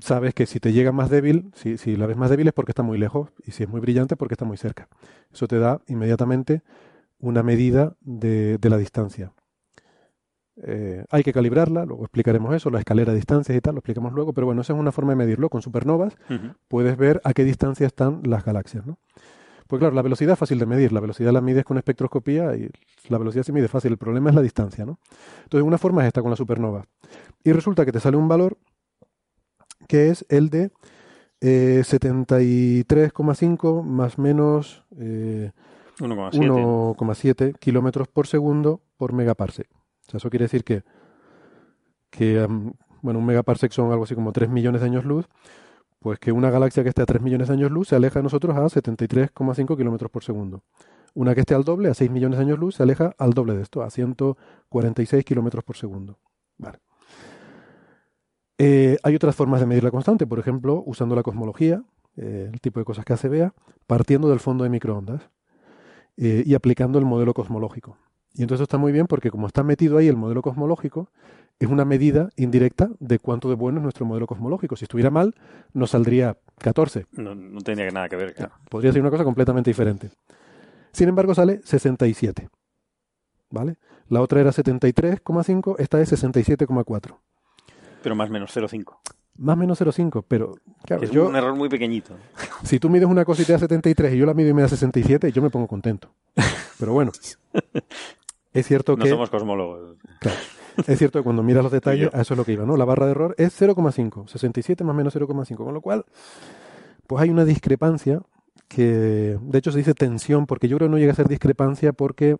sabes que si te llega más débil, si, si la ves más débil es porque está muy lejos, y si es muy brillante porque está muy cerca. Eso te da inmediatamente una medida de, de la distancia. Eh, hay que calibrarla, luego explicaremos eso, la escalera de distancias y tal, lo explicamos luego, pero bueno, esa es una forma de medirlo. Con supernovas puedes ver a qué distancia están las galaxias, ¿no? Pues claro, la velocidad es fácil de medir, la velocidad la mides con espectroscopía y la velocidad se mide fácil, el problema es la distancia, ¿no? Entonces, una forma es esta con la supernova. Y resulta que te sale un valor que es el de eh, 73,5 más menos eh, 1,7. 1,7 kilómetros por segundo por megaparsec. O sea, eso quiere decir que, que bueno, un megaparsec son algo así como 3 millones de años luz, pues que una galaxia que esté a 3 millones de años luz se aleja de nosotros a 73,5 kilómetros por segundo. Una que esté al doble, a 6 millones de años luz, se aleja al doble de esto, a 146 kilómetros por segundo. Vale. Eh, hay otras formas de medir la constante, por ejemplo, usando la cosmología, eh, el tipo de cosas que hace Bea, partiendo del fondo de microondas eh, y aplicando el modelo cosmológico. Y entonces está muy bien porque como está metido ahí el modelo cosmológico, es una medida indirecta de cuánto de bueno es nuestro modelo cosmológico. Si estuviera mal, nos saldría 14. No, no tendría nada que ver, claro. Podría ser una cosa completamente diferente. Sin embargo, sale 67. ¿Vale? La otra era 73,5, esta es 67,4. Pero más o menos 0,5. Más o menos 0,5, pero claro, es yo, un error muy pequeñito. si tú mides una cosa y te da 73 y yo la mido y me da 67, yo me pongo contento. Pero bueno, es cierto No que somos cosmólogos. Claro. Es cierto que cuando miras los detalles, a eso es lo que iba, ¿no? La barra de error es 0,5, 67 más o menos 0,5, con lo cual, pues hay una discrepancia que, de hecho se dice tensión, porque yo creo que no llega a ser discrepancia porque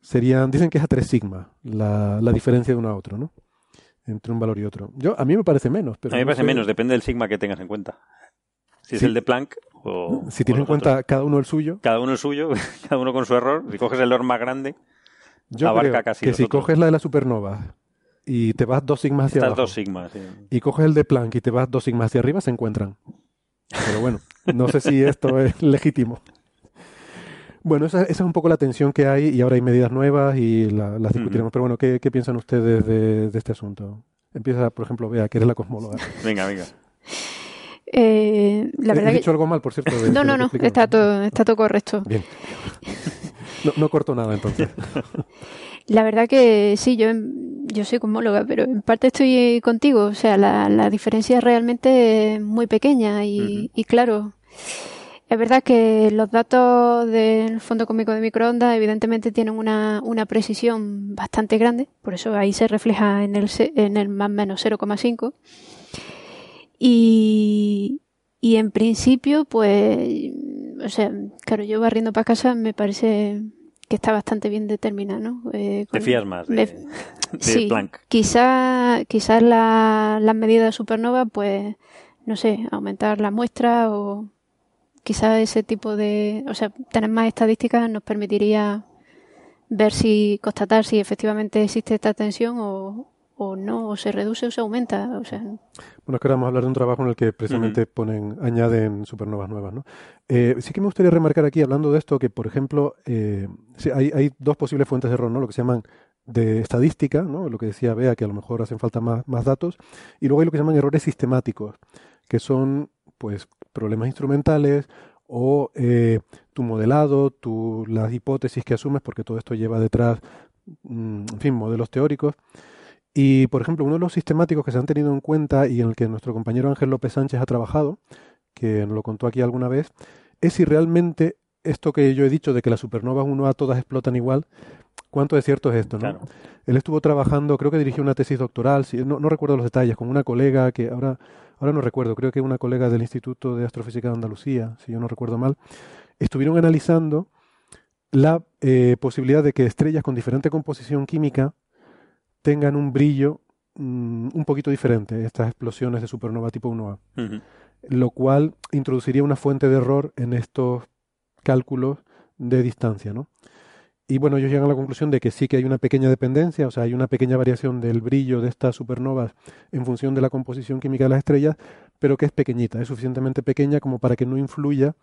serían, dicen que es a 3 sigma la, la diferencia de uno a otro, ¿no? Entre un valor y otro. Yo, a mí me parece menos, pero a mí me no parece sé menos, depende del sigma que tengas en cuenta. Si es el de Planck o... Si tienes en cuenta otros. cada uno el suyo, Cada uno el suyo, cada uno con su error. Si coges el error más grande, yo Abarca creo casi que si otros. coges la de la supernova y te vas dos sigmas hacia abajo, dos sigmas. sí. y coges el de Planck y te vas dos sigmas hacia arriba, se encuentran. Pero bueno, no sé si esto es legítimo. Bueno, esa, esa es un poco la tensión que hay y ahora hay medidas nuevas y la- las discutiremos. Pero bueno, ¿qué, qué piensan ustedes de, de este asunto? Empieza, por ejemplo, Bea, que eres la cosmóloga. Venga, venga. Eh, la ¿He verdad dicho que... algo mal, por cierto? de- No, no, no, está todo, está todo correcto. Bien. No, no corto nada, entonces. La verdad que sí, yo, yo soy cosmóloga, pero en parte estoy contigo. O sea, la, la diferencia es realmente muy pequeña y, y claro, es verdad que los datos del fondo cósmico de microondas evidentemente tienen una, una precisión bastante grande, por eso ahí se refleja en el, en el más o menos 0,5. Y, y en principio, pues, o sea, claro, yo barriendo para casa me parece que está bastante bien determinado, ¿no? Eh, Te fías más de, me- de sí, Planck. quizá, quizás la- las medidas de supernova, pues, no sé, aumentar la muestra o quizás ese tipo de, o sea, tener más estadísticas nos permitiría ver si, constatar si efectivamente existe esta tensión o, o no, o se reduce o se aumenta, o sea, Bueno, es que ahora vamos a hablar de un trabajo en el que precisamente ponen, añaden supernovas nuevas, ¿no? Eh, sí que me gustaría remarcar aquí, hablando de esto, que, por ejemplo, eh, sí, hay, hay dos posibles fuentes de error, ¿no? Lo que se llaman de estadística, ¿no? Lo que decía Bea, que a lo mejor hacen falta más, más datos. Y luego hay lo que se llaman errores sistemáticos, que son, pues, problemas instrumentales o eh, tu modelado, tu, las hipótesis que asumes, porque todo esto lleva detrás, mm, en fin, modelos teóricos. Y, por ejemplo, uno de los sistemáticos que se han tenido en cuenta y en el que nuestro compañero Ángel López Sánchez ha trabajado, que nos lo contó aquí alguna vez, es si realmente esto que yo he dicho de que las supernovas 1A todas explotan igual, ¿cuánto de cierto es esto? ¿no? Claro. Él estuvo trabajando, creo que dirigió una tesis doctoral, si- no, no recuerdo los detalles, con una colega que ahora, ahora no recuerdo, creo que una colega del Instituto de Astrofísica de Andalucía, si yo no recuerdo mal, estuvieron analizando la eh, posibilidad de que estrellas con diferente composición química tengan un brillo mm, un poquito diferente, estas explosiones de supernova tipo 1A, Ujú. lo cual introduciría una fuente de error en estos cálculos de distancia, ¿no? Y bueno, ellos llegan a la conclusión de que sí que hay una pequeña dependencia, o sea, hay una pequeña variación del brillo de estas supernovas en función de la composición química de las estrellas, pero que es pequeñita, es suficientemente pequeña como para que no influya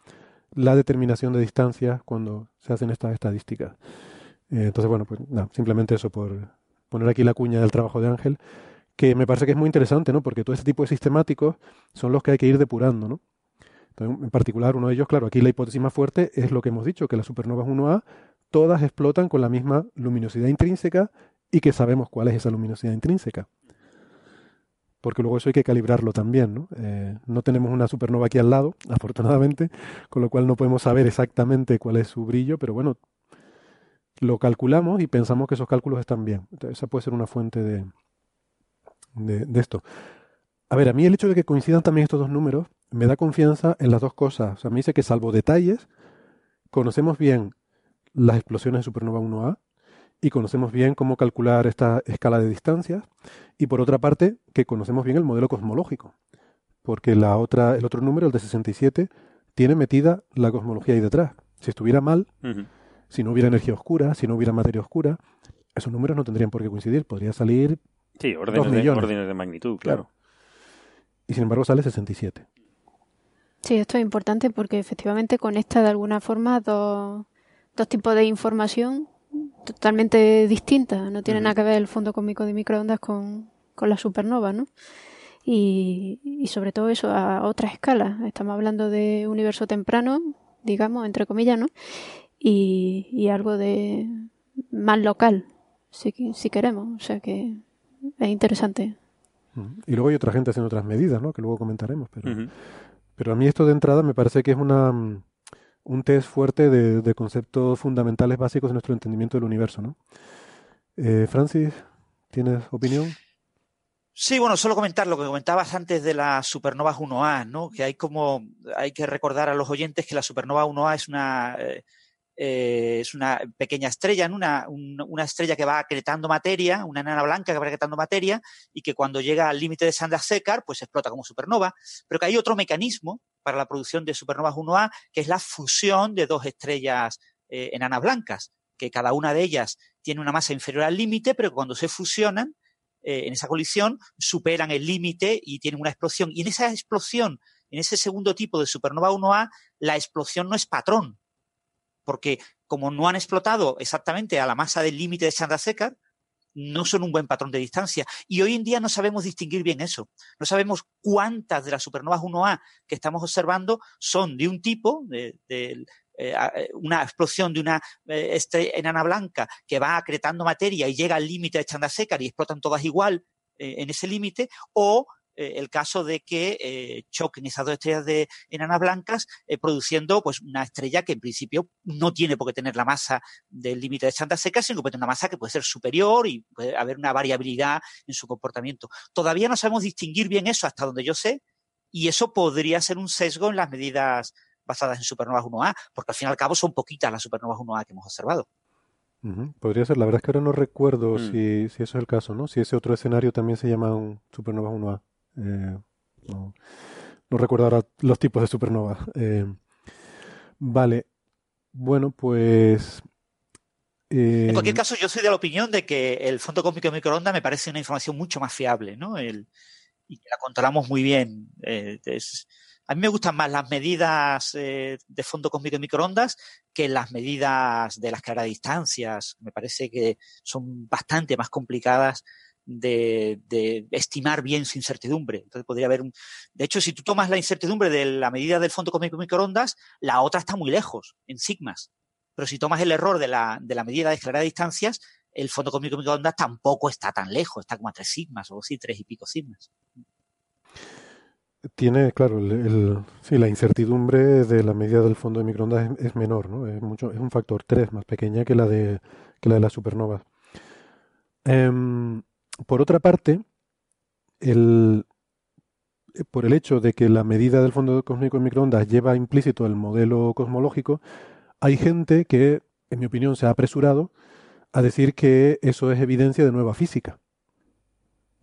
la determinación de distancias cuando se hacen estas estadísticas. Eh, entonces, bueno, pues nada, simplemente eso por poner aquí la cuña del trabajo de Ángel, que me parece que es muy interesante, ¿no? Porque todo este tipo de sistemáticos son los que hay que ir depurando, ¿no? Entonces, en particular, uno de ellos, claro, aquí la hipótesis más fuerte es lo que hemos dicho, que las supernovas 1A todas explotan con la misma luminosidad intrínseca y que sabemos cuál es esa luminosidad intrínseca. Porque luego eso hay que calibrarlo también, ¿no? Eh, no tenemos una supernova aquí al lado, afortunadamente, con lo cual no podemos saber exactamente cuál es su brillo, pero bueno, lo calculamos y pensamos que esos cálculos están bien. Entonces, esa puede ser una fuente de, de, esto. A ver, a mí el hecho de que coincidan también estos dos números me da confianza en las dos cosas. O sea, me dice que salvo detalles, conocemos bien las explosiones de supernova 1A y conocemos bien cómo calcular esta escala de distancias y por otra parte que conocemos bien el modelo cosmológico porque la otra el otro número el de 67 tiene metida la cosmología ahí detrás si estuviera mal si no hubiera energía oscura si no hubiera materia oscura esos números no tendrían por qué coincidir podría salir Sí, órdenes de, millones. órdenes de magnitud, claro. y sin embargo sale 67 Sí, esto es importante porque efectivamente conecta de alguna forma dos, dos tipos de información totalmente distintas. No tiene nada que ver el fondo cósmico de microondas con, con la supernova, ¿no? Y, y sobre todo eso a otra escala. Estamos hablando de universo temprano, digamos, entre comillas, ¿no? Y, y algo de más local, si, si queremos. O sea que es interesante. Y luego hay otra gente haciendo otras medidas, ¿no? Que luego comentaremos. Pero, pero a mí esto de entrada me parece que es una, mm, un test fuerte de, conceptos fundamentales básicos de nuestro entendimiento del universo, ¿no? Eh, Francis, ¿tienes opinión? Sí, bueno, solo comentar lo que comentabas antes de las supernovas 1A, ¿no? Que hay como, hay que recordar a los oyentes que la supernova 1A es una, eh, eh, es una pequeña estrella, una, un- una estrella que va acretando materia, una enana blanca que va acretando materia y que cuando llega al límite de Chandrasekhar, pues explota como supernova. Pero que hay otro mecanismo para la producción de supernovas 1A, que es la fusión de dos estrellas eh, enanas blancas, que cada una de ellas tiene una masa inferior al límite, pero que cuando se fusionan, eh, en esa colisión superan el límite y tienen una explosión. Y en esa explosión, en ese segundo tipo de supernova 1A, la explosión no es patrón, porque como no han explotado exactamente a la masa del límite de Chandrasekhar, no son un buen patrón de distancia. Y hoy en día no sabemos distinguir bien eso. No sabemos cuántas de las supernovas 1A que estamos observando son de un tipo, de, eh, eh, una explosión de una eh, enana blanca que va acretando materia y llega al límite de Chandrasekhar y explotan todas igual eh, en ese límite, o eh, el caso de que eh, choquen esas dos estrellas de enanas blancas, eh, produciendo pues una estrella que en principio no tiene por qué tener la masa del límite de Chandrasekhar, sino que puede tener una masa que puede ser superior y puede haber una variabilidad en su comportamiento. Todavía no sabemos distinguir bien eso hasta donde yo sé, y eso podría ser un sesgo en las medidas basadas en supernovas 1A, porque al fin y al cabo son poquitas las supernovas 1A que hemos observado. Podría ser, la verdad es que ahora no recuerdo Mm. si, si eso es el caso, ¿no? Si ese otro escenario también se llama un supernova 1A. Eh, no, no recuerdo ahora los tipos de supernova. Eh, vale, bueno, pues... eh, En cualquier caso, yo soy de la opinión de que el fondo cósmico de microondas me parece una información mucho más fiable, ¿no? El, y que la controlamos muy bien. A mí me gustan más las medidas de fondo cósmico de microondas que las medidas de las claras distancias. Me parece que son bastante más complicadas de, de estimar bien su incertidumbre. Entonces podría haber un... De hecho, si tú tomas la incertidumbre de la medida del fondo cósmico de microondas, la otra está muy lejos, en sigmas. Pero si tomas el error de la, de la medida de claras distancias, el fondo cósmico de microondas tampoco está tan lejos, está como a tres sigmas o sí, tres y pico sigmas. Tiene, claro, el, sí, la incertidumbre de la medida del fondo de microondas es, es menor, ¿no? Es mucho, es un factor 3 más pequeña que la de, que la de las supernovas. Em, por otra parte, eh, por el hecho de que la medida del fondo cósmico de microondas lleva implícito el modelo cosmológico, hay gente que, en mi opinión, se ha apresurado a decir que eso es evidencia de nueva física.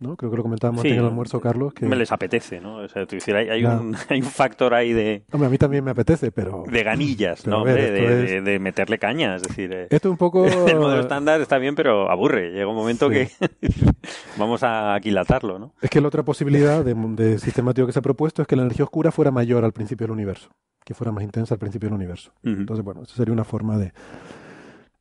¿No? Creo que lo comentábamos Sí, en el almuerzo, Carlos, que Me les apetece, ¿no? O sea, tú decir, hay, hay un, hay un factor ahí de, Hombre, a mí también me apetece, pero de ganillas, Pero ¿no? ver, de, es- de- de meterle caña, es decir... eh, esto es un poco... El modelo estándar está bien, pero aburre. Llega un momento Sí. que vamos a aquilatarlo, ¿no? Es que la otra posibilidad de, de sistemático que se ha propuesto es que la energía oscura fuera mayor al principio del universo, que fuera más intensa al principio del universo. Entonces, bueno, eso sería una forma de...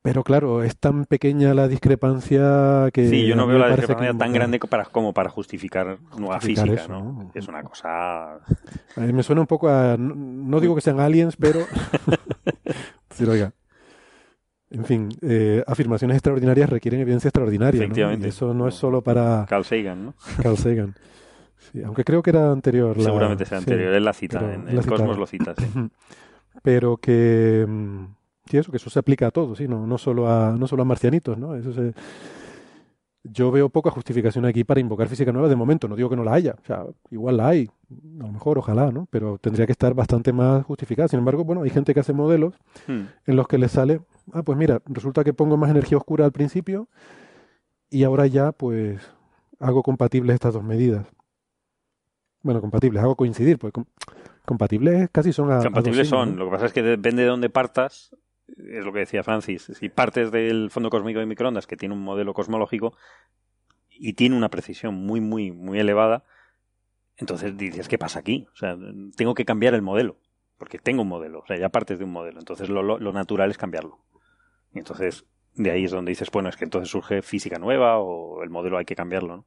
Pero claro, es tan pequeña la discrepancia que... Sí, yo no veo la discrepancia tan grande para, como para justificar nueva física, eso, ¿no? ¿no? Es una cosa... A mí me suena un poco a... No, digo que sean aliens, pero... decir, oiga... En fin, eh, afirmaciones extraordinarias requieren evidencia extraordinaria, ¿no? Efectivamente. Y eso no es solo para Carl Sagan, ¿no? Carl Sagan. Sí, aunque creo que era anterior. la- Seguramente sea sí. anterior. Él la cita, en la el Cosmos lo cita, sí. Pero que mm, sí, eso, que eso se aplica a todo, sí, no, no solo a, no solo a marcianitos, ¿no? Eso se- yo veo poca justificación aquí para invocar física nueva de momento, no digo que no la haya, o sea, igual la hay, a lo mejor, ojalá, ¿no? Pero tendría que estar bastante más justificada. Sin embargo, bueno, hay gente que hace modelos Hmm. en los que les sale, ah, pues mira, resulta que pongo más energía oscura al principio y ahora ya, pues, hago compatibles estas dos medidas. Bueno, compatibles, hago coincidir, pues com- compatibles casi son a, Compatibles son. Lo que pasa es que depende de dónde partas. Es lo que decía Francis. Si partes del fondo cósmico de microondas, que tiene un modelo cosmológico y tiene una precisión muy, muy, muy elevada, Entonces dices, ¿qué pasa aquí? O sea, tengo que cambiar el modelo, porque tengo un modelo, o sea, ya partes de un modelo. Entonces lo, lo, natural es cambiarlo. Y entonces de ahí es donde dices, bueno, es que entonces surge física nueva o el modelo hay que cambiarlo. ¿no?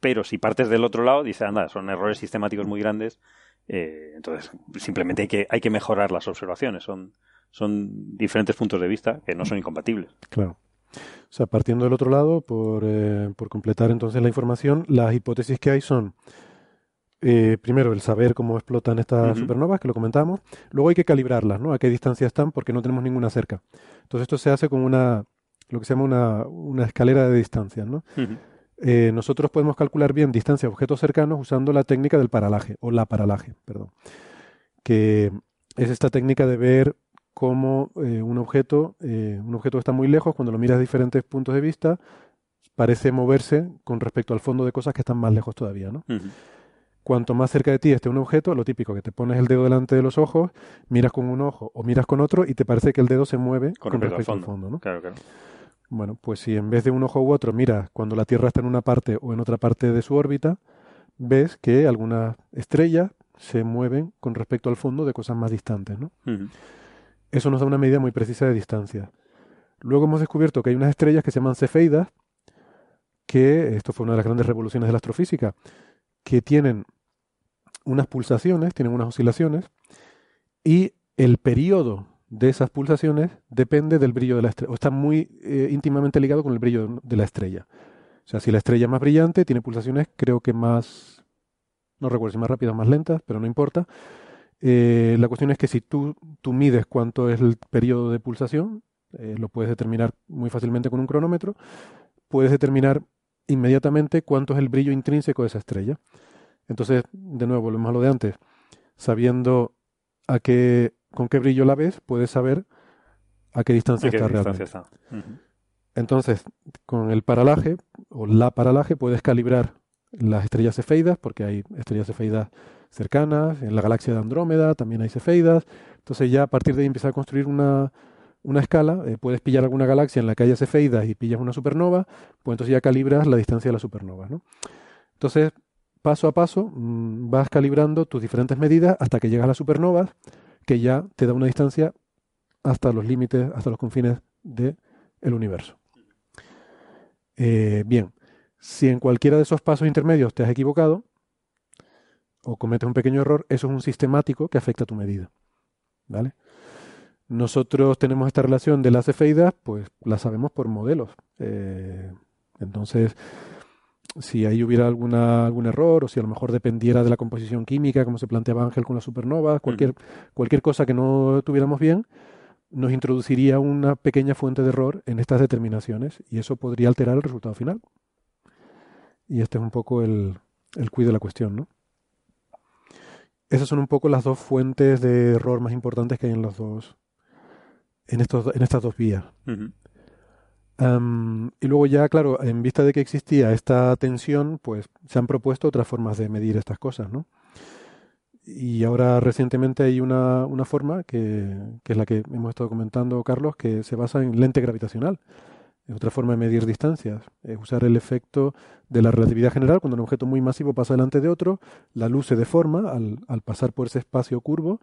Pero si partes del otro lado, dices, anda, son errores sistemáticos muy grandes, eh, entonces simplemente hay que, hay que mejorar las observaciones. Son, son diferentes puntos de vista que no son incompatibles. Claro. O sea, partiendo del otro lado, por, eh, por completar entonces la información, las hipótesis que hay son, eh, primero, el saber cómo explotan estas supernovas, que lo comentamos. Luego hay que calibrarlas, ¿no? A qué distancia están, porque no tenemos ninguna cerca. Entonces esto se hace con una, lo que se llama una, una escalera de distancias, ¿no? Ujú. Eh, nosotros podemos calcular bien distancia a objetos cercanos usando la técnica del paralaje, o la paralaje, perdón, que es esta técnica de ver cómo eh, un objeto, eh, un objeto que está muy lejos, cuando lo miras de diferentes puntos de vista, parece moverse con respecto al fondo de cosas que están más lejos todavía, ¿no? Cuanto más cerca de ti esté un objeto, lo típico, que te pones el dedo delante de los ojos, miras con un ojo o miras con otro y te parece que el dedo se mueve Con con, respecto al respecto al fondo. fondo, ¿no? Claro, claro. Bueno, pues si en vez de un ojo u otro miras cuando la Tierra está en una parte o en otra parte de su órbita, ves que algunas estrellas se mueven con respecto al fondo de cosas más distantes, ¿no? Eso nos da una medida muy precisa de distancia. Luego hemos descubierto que hay unas estrellas que se llaman cefeidas, que esto fue una de las grandes revoluciones de la astrofísica, que tienen unas pulsaciones, tienen unas oscilaciones, y el periodo de esas pulsaciones depende del brillo de la estrella, o está muy eh, íntimamente ligado con el brillo de la estrella. O sea, si la estrella es más brillante, tiene pulsaciones creo que más, no recuerdo si más rápidas o más lentas, pero no importa. Eh, la cuestión es que si tú, tú mides cuánto es el periodo de pulsación, eh, lo puedes determinar muy fácilmente con un cronómetro, puedes determinar inmediatamente cuánto es el brillo intrínseco de esa estrella. Entonces, de nuevo, volvemos a lo de antes. Sabiendo a qué, con qué brillo la ves, puedes saber a qué distancia ¿A qué está distancia realmente. está? Ujú. Entonces, con el paralaje o la paralaje puedes calibrar las estrellas cefeidas, porque hay estrellas cefeidas cercanas, en la galaxia de Andrómeda también hay cefeidas. Entonces ya a partir de ahí empiezas a construir una, una escala, eh, puedes pillar alguna galaxia en la que haya cefeidas y pillas una supernova, pues entonces ya calibras la distancia de la supernova, ¿no? Entonces, paso a paso, mm, vas calibrando tus diferentes medidas hasta que llegas a las supernovas, que ya te da una distancia hasta los límites, hasta los confines del universo. Eh, bien, si en cualquiera de esos pasos intermedios te has equivocado o cometes un pequeño error, eso es un sistemático que afecta a tu medida. ¿Vale? Nosotros tenemos esta relación de las cefeidas, pues la sabemos por modelos. Eh, entonces, si ahí hubiera alguna, algún error o si a lo mejor dependiera de la composición química, como se planteaba Ángel con las supernovas, cualquier, cualquier cosa que no tuviéramos bien, nos introduciría una pequeña fuente de error en estas determinaciones y eso podría alterar el resultado final. Y este es un poco el, el cuid de la cuestión, ¿no? Esas son un poco las dos fuentes de error más importantes que hay en los dos, en estos, en estas dos vías. Ujú. Y luego ya, claro, en vista de que existía esta tensión, pues se han propuesto otras formas de medir estas cosas, ¿no? Y ahora recientemente hay una, una forma que, que es la que hemos estado comentando, Carlos, que se basa en lente gravitacional. Es otra forma de medir distancias. Es usar el efecto de la relatividad general. Cuando un objeto muy masivo pasa delante de otro, la luz se deforma al, al pasar por ese espacio curvo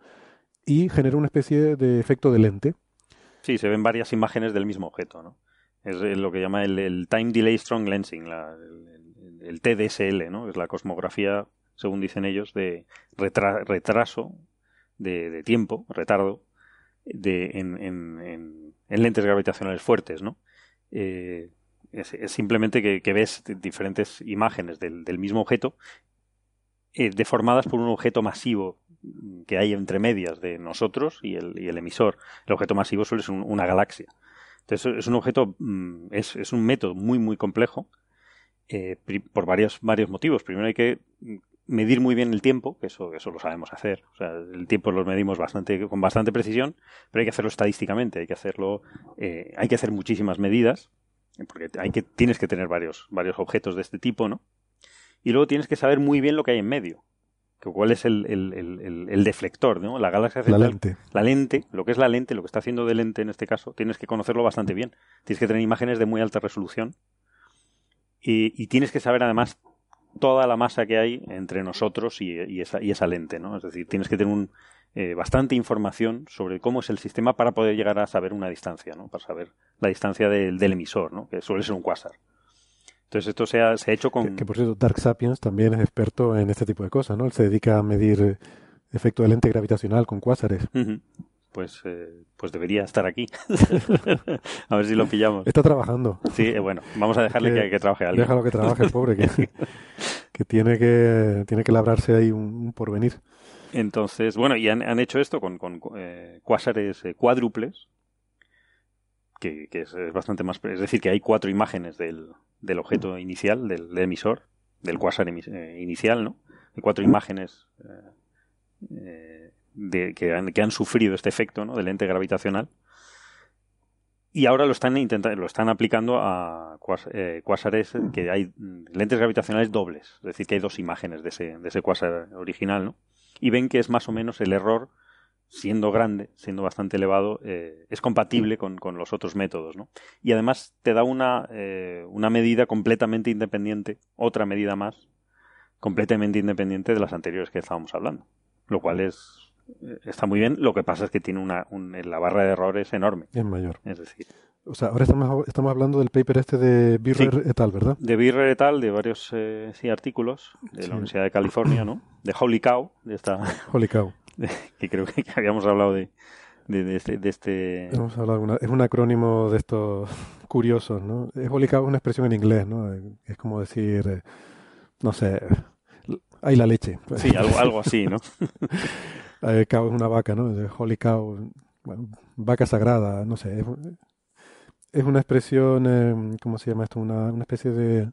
y genera una especie de efecto de lente. Sí, se ven varias imágenes del mismo objeto, ¿no? Es eh, lo que llama el, Time Delay Strong Lensing, la- el, el- TDSL, ¿no? Es la cosmografía, según dicen ellos, de retra- retraso de, tiempo, retardo, de, en, en- en- en lentes gravitacionales fuertes, ¿no? Eh, es, simplemente que, ves diferentes imágenes del, del mismo objeto eh, deformadas por un objeto masivo que hay entre medias de nosotros y el, y el emisor. El objeto masivo suele ser un- una galaxia. Entonces es un objeto, mm, es, es un método muy, muy complejo eh, por varios, varios motivos. Primero hay que mm, medir muy bien el tiempo, que eso, eso lo sabemos hacer. O sea, el tiempo lo medimos bastante, con bastante precisión, pero hay que hacerlo estadísticamente, hay que hacerlo, eh, hay que hacer muchísimas medidas, porque hay que, tienes que tener varios, varios objetos de este tipo, ¿no? Y luego tienes que saber muy bien lo que hay en medio. ¿Cuál es el, el- el- deflector, ¿no? La galaxia La central lente. la lente, lo que es la lente, lo que está haciendo de lente en este caso, tienes que conocerlo bastante bien. Tienes que tener imágenes de muy alta resolución y, y tienes que saber además toda la masa que hay entre nosotros y, y esa, y esa lente, ¿no? Es decir, tienes que tener un, eh, bastante información sobre cómo es el sistema para poder llegar a saber una distancia, ¿no? Para saber la distancia del, del emisor, ¿no? Que suele ser un quasar. Entonces esto se ha, se ha hecho con... Que, que, por cierto, Dark Sapiens también es experto en este tipo de cosas, ¿no? Él se dedica a medir eh, efecto de lente gravitacional con cuásares. Uh -huh. Pues, eh, pues debería estar aquí. a ver si lo pillamos. Está trabajando. Sí, eh, bueno, vamos a dejarle que, que, que trabaje algo. Déjalo que trabaje, el pobre, que, que, tiene que tiene que labrarse ahí un, un porvenir. Entonces, bueno, y han, han hecho esto con, con eh, cuásares eh, cuádruples, que, es, bastante más. Es decir, que hay cuatro imágenes del, del objeto inicial, del, del emisor, del cuásar eh, inicial, ¿no? Hay cuatro imágenes eh, de, que, han, que han sufrido este efecto ¿no? de lente gravitacional. Y ahora lo están intentando, lo están aplicando a cuásares que hay lentes gravitacionales dobles, es decir, que hay dos imágenes de ese, de ese cuásar original, ¿no? y ven que es más o menos el error, siendo grande, siendo bastante elevado, eh, es compatible con, con, los otros métodos. ¿no? Y además te da una, eh, una medida completamente independiente, otra medida más, completamente independiente de las anteriores que estábamos hablando. Lo cual es está muy bien, lo que pasa es que tiene una, un, la barra de errores enorme. Es mayor. Es decir, o sea, ahora estamos, estamos hablando del paper este de Birrer sí, et al, ¿verdad? De Birrer et al, de varios eh, sí, artículos de la. Universidad de California, ¿no? De Holy Cow, de esta, Holy cow. que creo que habíamos hablado de, de, de este, de este... Hemos hablado de una- es un acrónimo de estos curiosos, ¿no? Es Holy cow es una expresión en inglés, ¿no? Es como decir, no sé, hay la leche. Sí, algo, algo así, ¿no? Eh, cow es una vaca, ¿no? Holy cow, bueno, vaca sagrada, no sé. Es, es una expresión, eh, ¿cómo se llama esto? Una, una especie de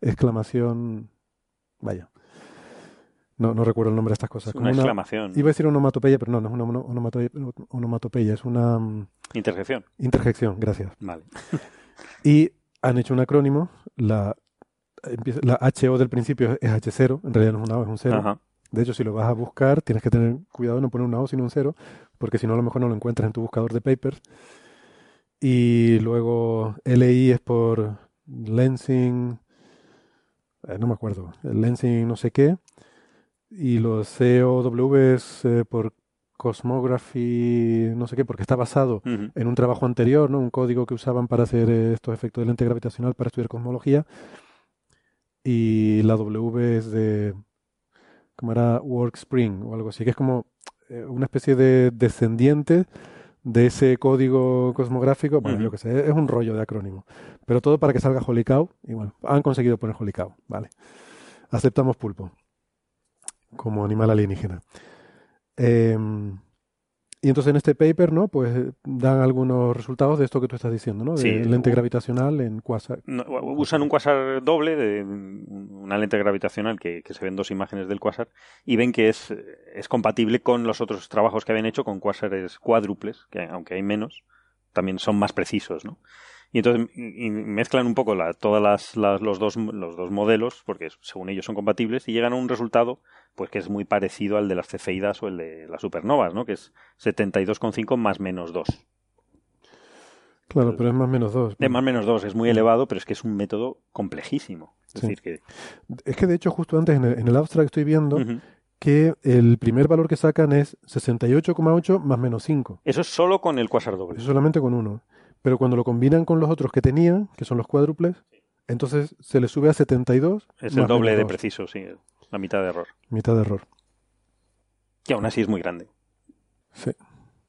exclamación, vaya. No, no recuerdo el nombre de estas cosas. Es una exclamación. Iba a decir onomatopeya, pero no, no es una ono- onomatopeya, onomatopeya, es una mm, Interjección. interjección, gracias. Vale. Y han hecho un acrónimo, la, la HO del principio es H0, en realidad no es una O, es un cero. Ajá. De hecho, si lo vas a buscar, tienes que tener cuidado de no poner una O sino un cero, porque si no, a lo mejor no lo encuentras en tu buscador de papers. Y luego LI es por lensing, eh, no me acuerdo, lensing no sé qué. Y los COW es eh, por cosmography, no sé qué, porque está basado en un trabajo anterior, ¿no? Un código que usaban para hacer eh, estos efectos de lente gravitacional para estudiar cosmología. Y la W es de, ¿cómo era? Work Spring o algo así, que es como eh, una especie de descendiente de ese código cosmográfico. Bueno, Ujú. yo qué sé, es un rollo de acrónimo. Pero todo para que salga Holy Cow. Y bueno, han conseguido poner Holy Cow, vale. Aceptamos pulpo como animal alienígena. Em, y entonces en este paper, ¿no? Pues eh, dan algunos resultados de esto que tú estás diciendo, ¿no? De Sí. lente gravitacional en quasar. No, usan un cuásar doble, de una lente gravitacional que, que se ven dos imágenes del cuásar, y ven que es, es compatible con los otros trabajos que habían hecho con cuásares cuádruples, que aunque hay menos, también son más precisos, ¿no? Y entonces y- mezclan un poco la, todas las, las- los, dos, los dos modelos, porque según ellos son compatibles, y llegan a un resultado pues que es muy parecido al de las cefeidas o el de las supernovas, ¿no? Que es 72,5 más menos 2. Claro, pero es más menos dos. De más menos 2 es muy elevado, pero es que es un método complejísimo. Es Sí. decir, que... Es que de hecho justo antes en el, en el abstract estoy viendo que el primer valor que sacan es 68,8 más menos 5. Eso es solo con el cuásar doble. Eso solamente con uno. Pero cuando lo combinan con los otros que tenían, que son los cuádruples, entonces se le sube a 72. Es el doble de preciso, sí. La mitad de error. Mitad de error. Y aún así es muy grande. Sí.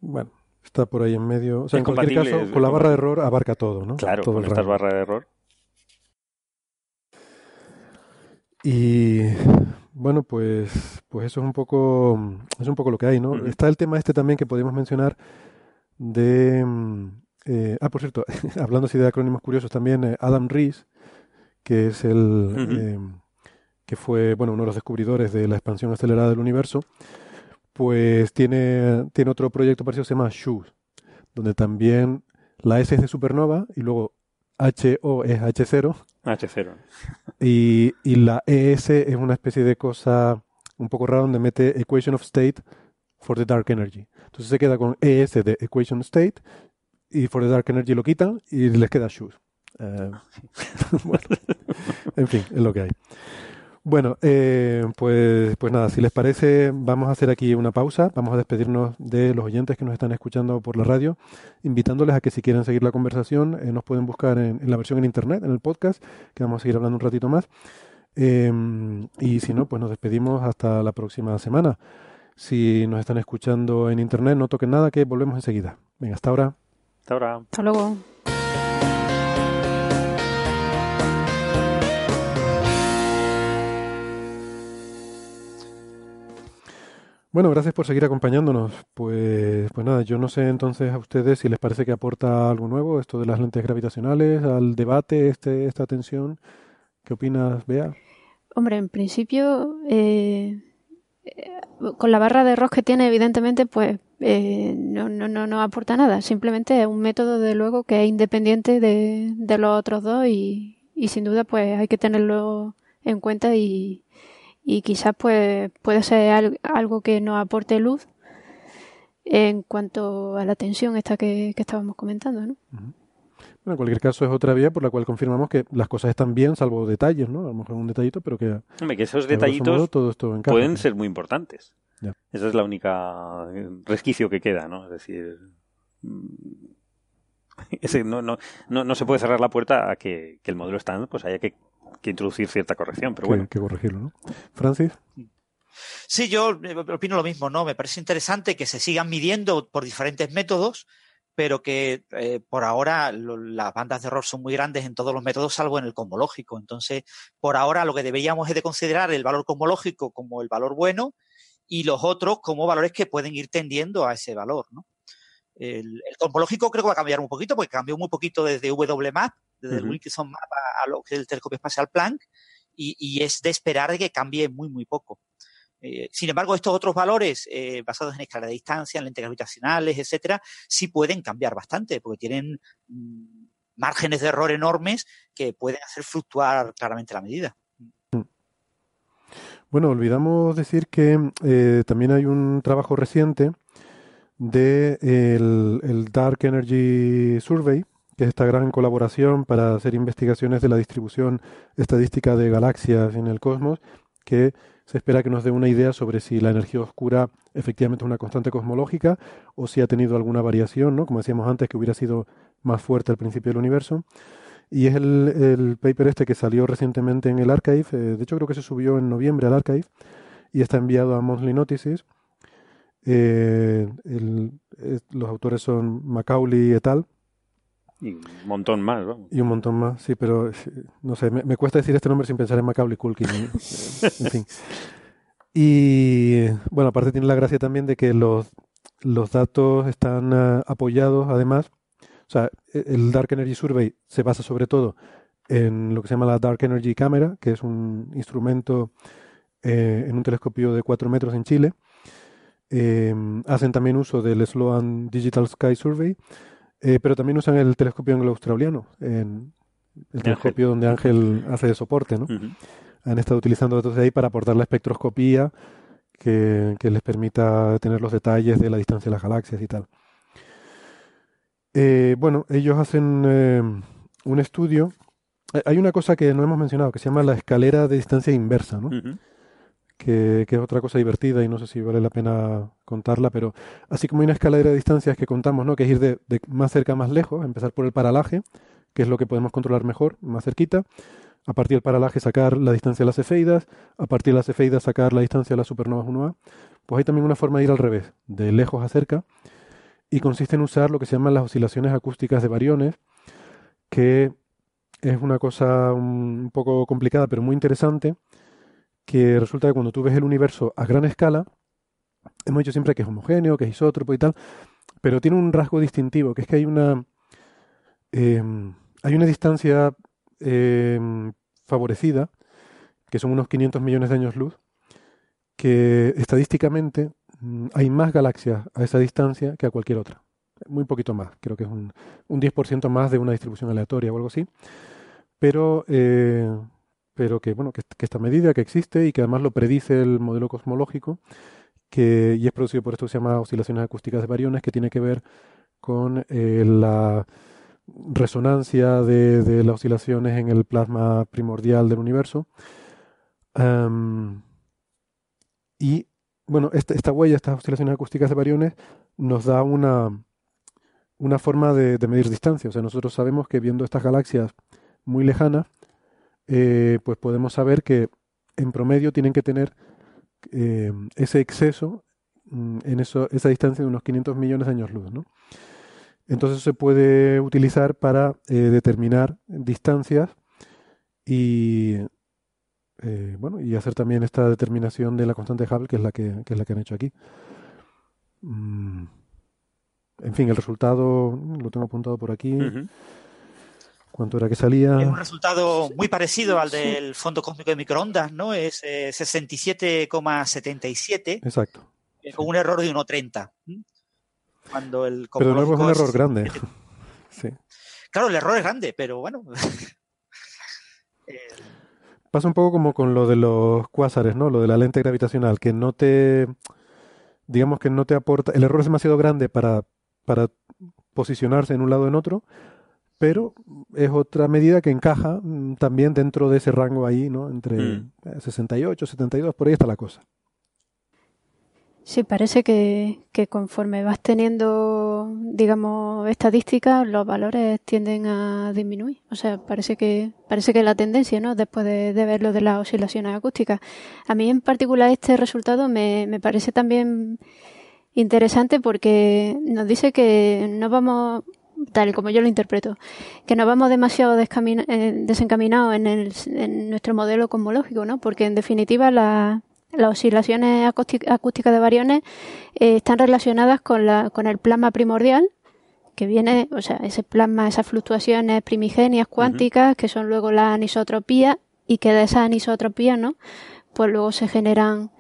Bueno, está por ahí en medio. O sea, Es en cualquier caso, con la barra de error abarca todo, ¿no? Claro, todo con barras de error. Y bueno, pues, pues eso es un poco, es un poco lo que hay, ¿no? Está el tema este también que podemos mencionar de, mm, eh, ah, por cierto, hablando así de acrónimos curiosos también, eh, Adam Rees, que es el, eh, que fue, bueno, uno de los descubridores de la expansión acelerada del universo, pues tiene, tiene otro proyecto parecido, se llama SHOES, donde también la S es de supernova y luego HO es H0 H0. y, y la ES es una especie de cosa un poco rara donde mete Equation of State for the Dark Energy. Entonces se queda con ES de Equation State y for the Dark Energy lo quitan y les queda Shoes. Eh, bueno, en fin, es lo que hay. Bueno, eh, pues, pues nada, si les parece, vamos a hacer aquí una pausa, vamos a despedirnos de los oyentes que nos están escuchando por la radio, invitándoles a que si quieren seguir la conversación, eh, nos pueden buscar en, en la versión en internet, en el podcast, que vamos a seguir hablando un ratito más. Em, y si no, pues nos despedimos hasta la próxima semana. Si nos están escuchando en internet, no toquen nada, que volvemos enseguida. Venga, hasta ahora. Hasta ahora. Hasta luego. Bueno, gracias por seguir acompañándonos. Pues, pues nada, yo no sé entonces a ustedes si les parece que aporta algo nuevo esto de las lentes gravitacionales al debate, este, esta tensión. ¿Qué opinas, Bea? Hombre, en principio, eh, eh, con la barra de error que tiene, evidentemente, pues eh, no, no, no, no aporta nada. Simplemente es un método, de luego, que es independiente de, los otros dos y, sin duda, pues hay que tenerlo en cuenta y, y quizás pues puede ser al- algo que nos aporte luz en cuanto a la tensión esta que estábamos comentando, ¿no? Bueno, en cualquier caso es otra vía por la cual confirmamos que las cosas están bien, salvo detalles, ¿no? A lo mejor un detallito, pero que, Hombre, que esos modo detallitos todo esto encaja. pueden ser muy importantes. Ya. Esa es la única eh, resquicio que queda, ¿no? Es decir, mm, ese no, no, no, no se puede cerrar la puerta a que, que el modelo estándar pues haya que, que introducir cierta corrección, pero que, bueno. que corregirlo, ¿no? Francis, Sí, yo eh, opino lo mismo, ¿no? Me parece interesante que se sigan midiendo por diferentes métodos, pero que eh, por ahora lo- las bandas de error son muy grandes en todos los métodos, salvo en el cosmológico. Entonces, por ahora lo que deberíamos es de considerar el valor cosmológico como el valor bueno y los otros como valores que pueden ir tendiendo a ese valor, ¿no? El, el cosmológico creo que va a cambiar un poquito, porque cambió muy poquito desde WMAP, desde el. Wilkinson Map a, a lo que es el telescopio espacial Planck, y, y es de esperar de que cambie muy, muy poco. Eh, sin embargo, estos otros valores eh, basados en escala de distancia, en lentes gravitacionales, etcétera, sí pueden cambiar bastante, porque tienen mm, márgenes de error enormes que pueden hacer fluctuar claramente la medida. Bueno, olvidamos decir que eh, también hay un trabajo reciente de el Dark Energy Survey, que es esta gran colaboración para hacer investigaciones de la distribución estadística de galaxias en el cosmos, que se espera que nos dé una idea sobre si la energía oscura efectivamente es una constante cosmológica o si ha tenido alguna variación, ¿no? Como decíamos antes, que hubiera sido más fuerte al principio del universo. Y es el, el paper este que salió recientemente en el Archive, eh, de hecho creo que se subió en noviembre al Archive y está enviado a Monthly Notices. Eh, eh, los autores son Macaulay et al. Y un montón más, vamos. y un montón más, sí, pero no sé, me, cuesta decir este nombre sin pensar en Macaulay Culkin, en fin. Y bueno, aparte tiene la gracia también de que los, los datos están ah, apoyados además, o sea, e- el Dark Energy Survey se basa sobre todo en lo que se llama la Dark Energy Camera, que es un instrumento eh, en un telescopio de 4 metros en Chile. Eh, hacen también uso del Sloan Digital Sky Survey, eh, pero también usan el telescopio anglo-australiano, el telescopio donde Ángel hace de soporte, ¿no? Han estado utilizando datos de ahí para aportar la espectroscopía que, que les permita tener los detalles de la distancia de las galaxias y tal. Eh, bueno, ellos hacen eh, un estudio. Hay una cosa que no hemos mencionado que se llama la escalera de distancia inversa, ¿no? Que, es otra cosa divertida y no sé si vale la pena contarla, pero así como hay una escalera de distancias que contamos, ¿no? Que es ir de, de más cerca a más lejos, empezar por el paralaje, que es lo que podemos controlar mejor, más cerquita, a partir del paralaje sacar la distancia de las cefeidas, a partir de las cefeidas sacar la distancia de las supernovas 1A, pues hay también una forma de ir al revés, de lejos a cerca, y consiste en usar lo que se llaman las oscilaciones acústicas de variones, que es una cosa un poco complicada, pero muy interesante, que resulta que cuando tú ves el universo a gran escala, hemos dicho siempre que es homogéneo, que es isótropo y tal, pero tiene un rasgo distintivo, que es que hay una, eh, hay una distancia eh, favorecida, que son unos 500 millones de años luz, que estadísticamente mm, hay más galaxias a esa distancia que a cualquier otra. Muy poquito más, creo que es un, un 10% más de una distribución aleatoria o algo así. Pero, eh, pero que, bueno, que, esta medida que existe y que además lo predice el modelo cosmológico, que, y es producido por esto que se llama oscilaciones acústicas de variones, que tiene que ver con eh, la resonancia de, de las oscilaciones en el plasma primordial del universo, y bueno, esta, esta, huella, estas oscilaciones acústicas de variones, nos da una, una forma de, de, medir distancia. O sea, nosotros sabemos que viendo estas galaxias muy lejanas, eh, pues podemos saber que en promedio tienen que tener eh, ese exceso mm, en eso, esa distancia de unos 500 millones de años luz. ¿no? Entonces se puede utilizar para eh, determinar distancias y bueno y hacer también esta determinación de la constante Hubble que es la que, es la que han hecho aquí. Mm. En fin, el resultado lo tengo apuntado por aquí. ¿Cuánto era que salía? Es un resultado muy parecido al del fondo cósmico de microondas, ¿no? Es eh, 67,77. Exacto. Con un error de 1,30. Cuando el pero de nuevo es un error grande. sí. Claro, el error es grande, pero bueno. Pasa un poco como con lo de los cuásares, ¿no? Lo de la lente gravitacional, que no te. Digamos que no te aporta. El error es demasiado grande para, para posicionarse en un lado o en otro, pero es otra medida que encaja también dentro de ese rango ahí, ¿no? Entre mm. 68, 72, por ahí está la cosa. Sí, parece que, que, conforme vas teniendo, digamos, estadísticas, los valores tienden a disminuir. O sea, parece que parece que es la tendencia, ¿no? Después de, de ver lo de las oscilaciones acústicas. A mí en particular este resultado me, me parece también interesante porque nos dice que no vamos tal como yo lo interpreto, que no vamos demasiado eh, desencaminados en, el, en nuestro modelo cosmológico, ¿no? Porque en definitiva la, las oscilaciones acústicas de variones eh, están relacionadas con, la, con el plasma primordial, que viene, o sea, ese plasma, esas fluctuaciones primigenias cuánticas, uh -huh. que son luego la anisotropía, y que de esas anisotropías, ¿no? Pues luego se generan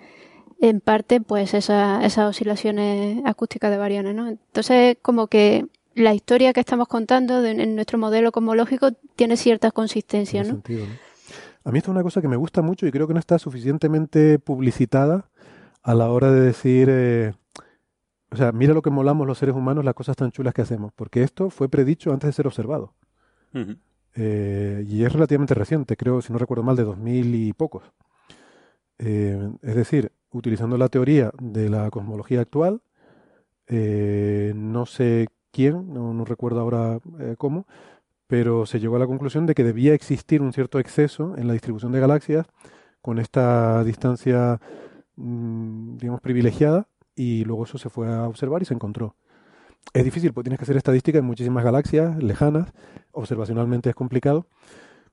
en parte, pues, esas, esas oscilaciones acústicas de variones, ¿no? Entonces, como que la historia que estamos contando de, en nuestro modelo cosmológico tiene cierta consistencia, ¿no? Sentido, ¿no? A mí esto es una cosa que me gusta mucho y creo que no está suficientemente publicitada a la hora de decir, eh, o sea, mira lo que molamos los seres humanos, las cosas tan chulas que hacemos, porque esto fue predicho antes de ser observado. Uh -huh. eh, y es relativamente reciente, creo, si no recuerdo mal, de 2000 y pocos. Eh, es decir, utilizando la teoría de la cosmología actual, eh, no sé quién, no, no recuerdo ahora eh, cómo, pero se llegó a la conclusión de que debía existir un cierto exceso en la distribución de galaxias con esta distancia, mmm, digamos, privilegiada, y luego eso se fue a observar y se encontró. Es difícil, porque tienes que hacer estadística en muchísimas galaxias lejanas, observacionalmente es complicado,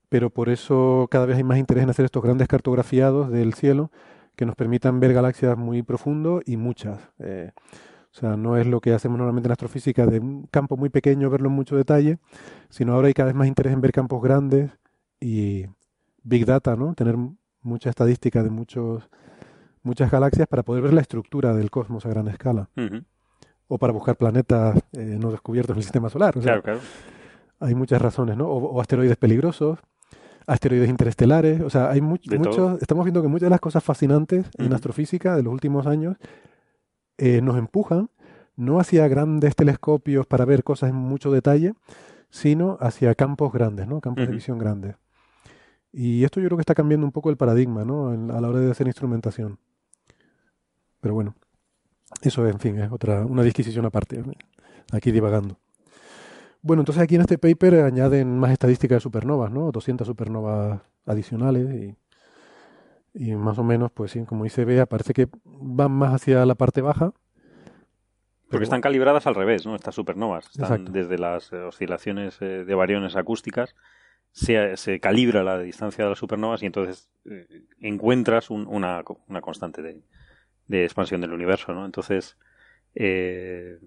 pero por eso cada vez hay más interés en hacer estos grandes cartografiados del cielo que nos permitan ver galaxias muy profundo y muchas. Eh, o sea, no es lo que hacemos normalmente en astrofísica de un campo muy pequeño verlo en mucho detalle, sino ahora hay cada vez más interés en ver campos grandes y big data, ¿no? Tener mucha estadística de muchos muchas galaxias para poder ver la estructura del cosmos a gran escala. Uh -huh. O para buscar planetas eh, no descubiertos en el sistema solar. O sea, claro, claro. Hay muchas razones, ¿no? O, o, asteroides peligrosos, asteroides interestelares. O sea, hay mu De muchos. todo. Estamos viendo que muchas de las cosas fascinantes uh -huh. en astrofísica de los últimos años eh, nos empujan no hacia grandes telescopios para ver cosas en mucho detalle, sino hacia campos grandes, ¿no? Campos uh -huh. de visión grandes. Y esto yo creo que está cambiando un poco el paradigma, ¿no? A la hora de hacer instrumentación. Pero bueno, eso, en fin, es otra, una disquisición aparte. Aquí divagando. Bueno, entonces aquí en este paper añaden más estadísticas de supernovas, ¿no? 200 supernovas adicionales y, y más o menos, pues sí, como dice Bea, parece que van más hacia la parte baja. Porque están calibradas al revés, ¿no? Estas supernovas. Están Exacto. desde las oscilaciones eh, de variones acústicas se, se, calibra la distancia de las supernovas y entonces eh, encuentras un, una, una, constante de, de, expansión del universo, ¿no? Entonces, eh,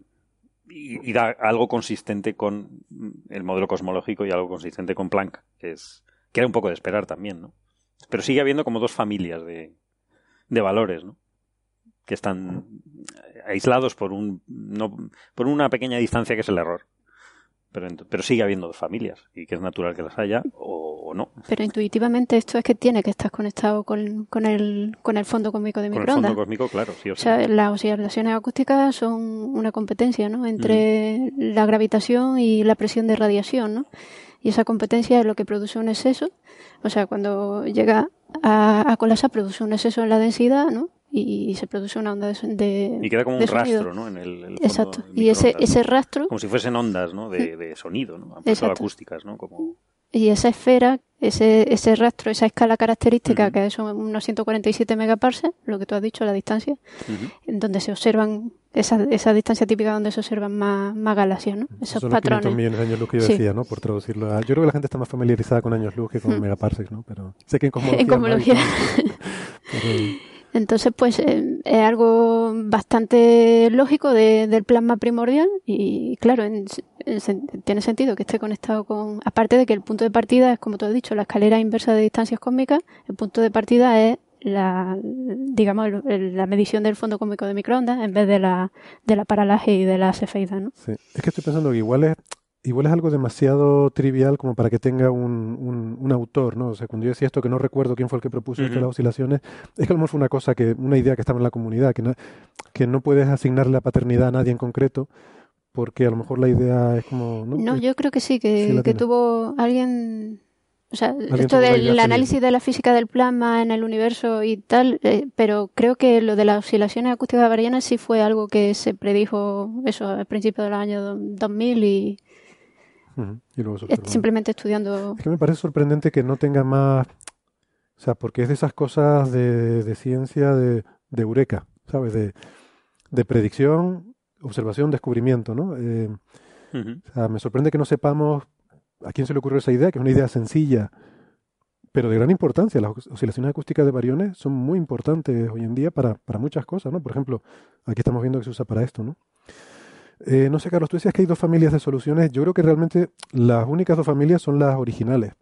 y, y, da algo consistente con el modelo cosmológico y algo consistente con Planck, que es que era un poco de esperar también, ¿no? Pero sigue habiendo como dos familias de, de valores, ¿no? Que están aislados por un no, por una pequeña distancia que es el error. Pero, pero, sigue habiendo dos familias y que es natural que las haya o, o, no. Pero intuitivamente esto es que tiene que estar conectado con, con, el, con el fondo cósmico de microondas. Con el fondo cósmico, claro, sí o, o sea, las oscilaciones acústicas son una competencia ¿no? entre mm. la gravitación y la presión de radiación, ¿no? Y esa competencia es lo que produce un exceso. O sea, cuando llega a, a colapsar, produce un exceso en la densidad, ¿no? Y, se produce una onda de, de Y queda como un sonido. rastro, ¿no? En el, Exacto. Y ese, ese rastro Como si fuesen ondas, ¿no? De, de sonido, ¿no? Acústicas, ¿no? Como... y esa esfera, ese, ese rastro, esa escala característica, Ujú. que son unos 147 megaparsecs, lo que tú has dicho, la distancia, Ujú. en donde se observan, esa, esa distancia típica donde se observan más, más galaxias, ¿no? Esos Son los 500 patrones. millones de años luz que yo Sí. decía, ¿no? Por traducirlo a... Yo creo que la gente está más familiarizada con años luz que con Hmm. megaparsecs, ¿no? Pero sé que en cosmología... En cosmología. pero- Entonces, pues eh, es algo bastante lógico de- del plasma primordial y claro, en- tiene sentido que esté conectado con, aparte de que el punto de partida es, como tú has dicho, la escalera inversa de distancias cósmicas, el punto de partida es la, digamos, el- la medición del fondo cósmico de microondas en vez de la, de la paralaje y de la cefeida, ¿no? Sí. Es que estoy pensando que igual es, igual es algo demasiado trivial como para que tenga un, un, un autor, ¿no? O sea, cuando yo decía esto que no recuerdo quién fue el que propuso esto de Ujú. las oscilaciones, es que a lo mejor fue una cosa que, una idea que estaba en la comunidad, que no, que no puedes asignarle la paternidad a nadie en concreto, porque a lo mejor la idea es como... No, No, Eh, yo creo que sí, que, sí que tuvo alguien. O sea, esto del análisis de la física del plasma en el universo y tal, eh, pero creo que lo de las oscilaciones acústicas barianas sí fue algo que se predijo eso al principio del año do- 2000 y Y luego simplemente estudiando. Es que me parece sorprendente que no tenga más... O sea, porque es de esas cosas de, de ciencia de, de eureka, ¿sabes? De, de predicción, observación, descubrimiento, ¿no? Eh, o sea, me sorprende que no sepamos a quién se le ocurrió esa idea, que es una idea sencilla, pero de gran importancia. Las os- oscilaciones acústicas de variones son muy importantes hoy en día para, para muchas cosas, ¿no? Por ejemplo, aquí estamos viendo que se usa para esto, ¿no? Eh, no sé, Carlos, tú decías que hay dos familias de soluciones. Yo creo que realmente las únicas dos familias son las originales,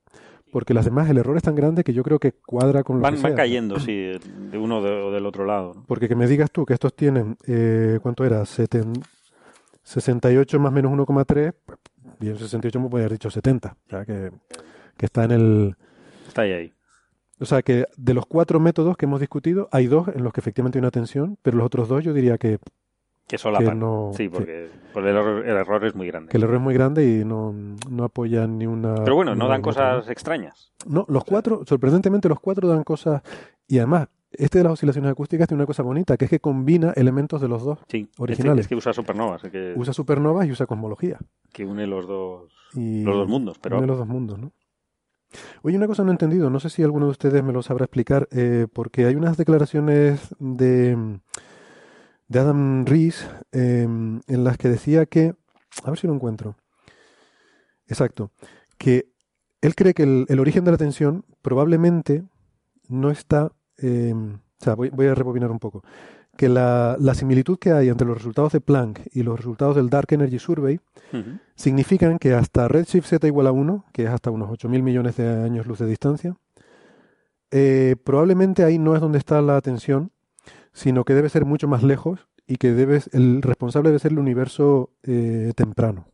porque las demás, el error es tan grande que yo creo que cuadra con lo Van, que van sea. cayendo, sí, de uno o del otro lado. ¿no? Porque que me digas tú que estos tienen, eh, ¿cuánto era? Seten- 68 más menos 1,3, pues, bien 68 me podría haber dicho 70. O sea, que, que está en el... Está ahí, ahí. O sea, que de los cuatro métodos que hemos discutido, hay dos en los que efectivamente hay una tensión, pero los otros dos yo diría que, Que solapan. no- sí, sí. porque por el, error, el error es muy grande. que el error es muy grande y no, no apoyan ni una... Pero bueno, no dan cosas extrañas. No, los cuatro, sorprendentemente los cuatro dan cosas... Y además, este de las oscilaciones acústicas tiene una cosa bonita, que es que combina elementos de los dos. Sí, este- Originales. es que usa supernovas, es que, Usa supernovas y usa cosmología. que une los dos, Y los dos mundos. Pero Uno de los dos mundos, ¿no? Oye, una cosa no he entendido, no sé si alguno de ustedes me lo sabrá explicar, eh, porque hay unas declaraciones de, de Adam Rees eh, en las que decía que, a ver si lo encuentro, exacto, que él cree que el, el origen de la tensión probablemente no está, eh, o sea, voy, voy a rebobinar un poco, que la, la similitud que hay entre los resultados de Planck y los resultados del Dark Energy Survey significan que hasta redshift z igual a 1, que es hasta unos 8.000 millones de años luz de distancia, eh, probablemente ahí no es donde está la tensión, sino que debe ser mucho más lejos y que debe, el responsable debe ser el universo eh, temprano.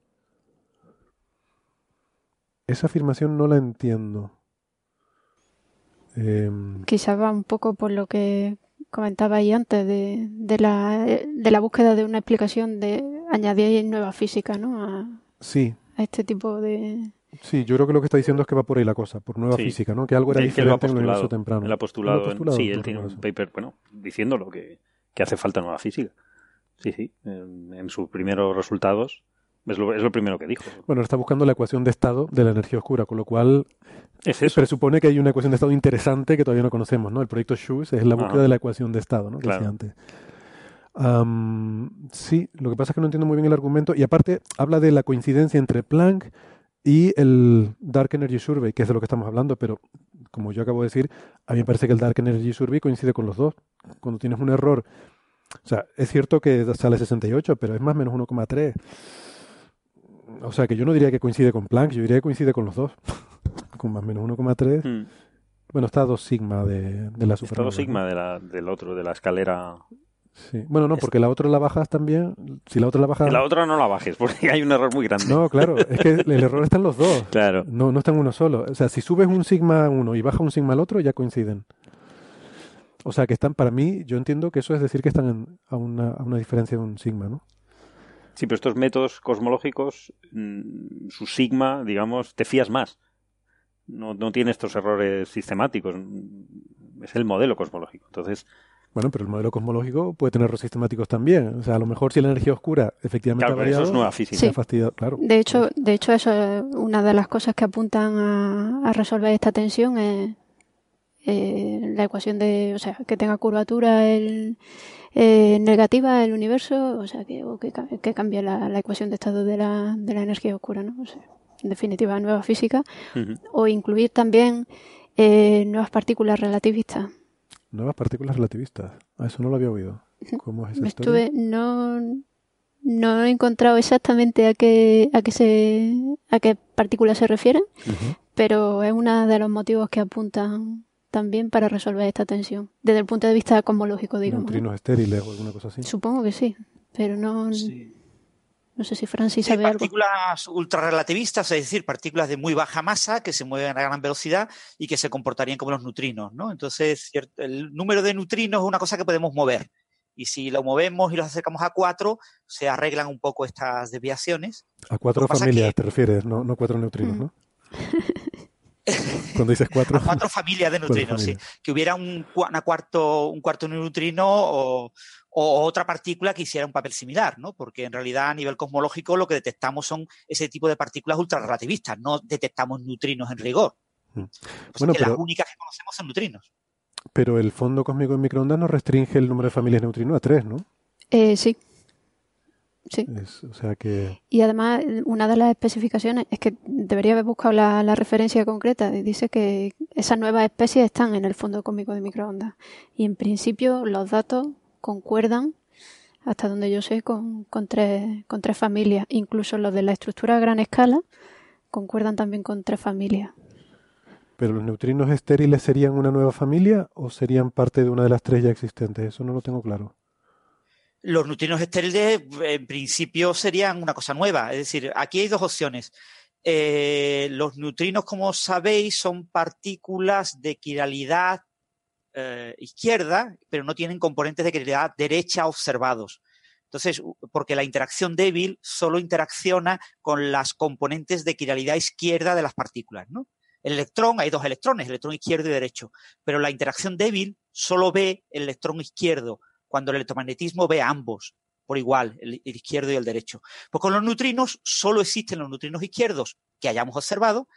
Esa afirmación no la entiendo. Em, Quizás va un poco por lo que comentaba ahí antes de, de, la, de la búsqueda de una explicación de añadir nueva física ¿no? a, sí, a este tipo de... sí, yo creo que lo que está diciendo es que va por ahí la cosa, por nueva Sí. física, ¿no? Que algo era Sí, que diferente en el universo temprano. Él ha postulado, ha en- sí, él tiene un paper, bueno, diciéndolo que, que hace falta nueva física. Sí, sí, en, en sus primeros resultados es lo, es lo primero que dijo. Bueno, está buscando la ecuación de estado de la energía oscura, con lo cual Es eso. presupone que hay una ecuación de estado interesante que todavía no conocemos, ¿no? El proyecto SHUS es la búsqueda Ajá. de la ecuación de estado, ¿no? Que Claro. decía antes. Sí, lo que pasa es que no entiendo muy bien el argumento y aparte habla de la coincidencia entre Planck y el Dark Energy Survey, que es de lo que estamos hablando, pero como yo acabo de decir, a mí me parece que el Dark Energy Survey coincide con los dos. Cuando tienes un error, o sea, es cierto que sale 68, pero es más o menos 1,3. O sea, que yo no diría que coincide con Planck, yo diría que coincide con los dos. con más o menos 1,3. Mm. Bueno, está a 2 sigma de, de la supernova. ¿no? sigma de la, del otro, de la escalera. Sí. Bueno, no, porque la otra la bajas también. Si la otra la bajas. La otra no la bajes, porque hay un error muy grande. No, claro, es que el error está en los dos. Claro. No, no está en uno solo. O sea, si subes un sigma a uno y bajas un sigma al otro, ya coinciden. O sea, que están, para mí, yo entiendo que eso es decir que están en- a, una, a una diferencia de un sigma, ¿no? Sí, pero estos métodos cosmológicos, mm, su sigma, digamos, te fías más. No, no tiene estos errores sistemáticos. Es el modelo cosmológico. Entonces, bueno, pero el modelo cosmológico puede tener errores sistemáticos también. O sea, a lo mejor si la energía oscura efectivamente claro, ha variado, eso es nueva física. Sí. claro. De hecho, de hecho, eso es una de las cosas que apuntan a, a resolver esta tensión es eh, la ecuación de, o sea, que tenga curvatura el, eh, negativa el universo, o sea, que, o que, ca- que cambie la, la ecuación de estado de la, de la energía oscura, ¿no? O sea, en definitiva, nueva física. O incluir también eh, nuevas partículas relativistas. Nuevas partículas relativistas. Ah, eso no lo había oído. ¿Cómo es esa Me historia? estuve, no, no he encontrado exactamente a qué, a qué se, a qué partículas se refieren, pero es uno de los motivos que apuntan también para resolver esta tensión, desde el punto de vista cosmológico, digamos. ¿no? Neutrinos estériles o alguna cosa así. Supongo que sí, pero no, Sí. No sé si Francis sabe algo. partículas ultrarrelativistas, es decir, partículas de muy baja masa que se mueven a gran velocidad y que se comportarían como los neutrinos, ¿no? Entonces, el número de neutrinos es una cosa que podemos mover. Y si lo movemos y los acercamos a cuatro, se arreglan un poco estas desviaciones. A cuatro familias que- te refieres, no, no cuatro neutrinos, Mm. ¿no? Cuando dices cuatro. A cuatro familias de neutrinos, sí. Que hubiera un, una cuarto, un cuarto neutrino o, o otra partícula que hiciera un papel similar, ¿no? Porque en realidad a nivel cosmológico lo que detectamos son ese tipo de partículas ultrarrelativistas, no detectamos neutrinos en rigor. Mm. Pues Bueno, que pero- las únicas que conocemos son neutrinos. Pero el fondo cósmico en microondas no restringe el número de familias neutrino a tres, ¿no? Eh, sí. Sí. Es- o sea que. Y además, una de las especificaciones es que debería haber buscado la, la referencia concreta. y Dice que esas nuevas especies están en el fondo cósmico de microondas. Y en principio, los datos concuerdan, hasta donde yo sé, con, con, tres, con tres familias. Incluso los de la estructura a gran escala concuerdan también con tres familias. ¿Pero los neutrinos estériles serían una nueva familia o serían parte de una de las tres ya existentes? Eso no lo tengo claro. Los neutrinos estériles, en principio, serían una cosa nueva. Es decir, aquí hay dos opciones. Eh, los neutrinos, como sabéis, son partículas de quiralidad eh, izquierda, pero no tienen componentes de quiralidad derecha observados. Entonces, porque la interacción débil solo interacciona con las componentes de quiralidad izquierda de las partículas, ¿no? El electrón, hay dos electrones, electrón izquierdo y derecho, pero la interacción débil solo ve el electrón izquierdo, cuando el electromagnetismo ve ambos por igual, el, el izquierdo y el derecho. Pues con los neutrinos solo existen los neutrinos izquierdos que hayamos observado,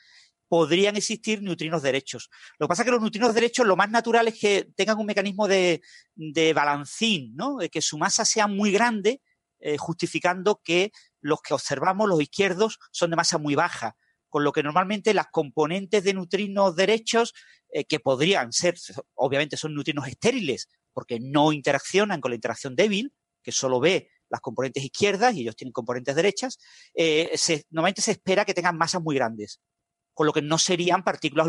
podrían existir neutrinos derechos. Lo que pasa es que los neutrinos derechos lo más natural es que tengan un mecanismo de, de balancín, ¿no? De que su masa sea muy grande, eh, justificando que los que observamos, los izquierdos, son de masa muy baja. Con lo que normalmente las componentes de neutrinos derechos, eh, que podrían ser, obviamente son neutrinos estériles, porque no interaccionan con la interacción débil, que solo ve las componentes izquierdas y ellos tienen componentes derechas, eh, normalmente se espera que tengan masas muy grandes con lo que no serían partículas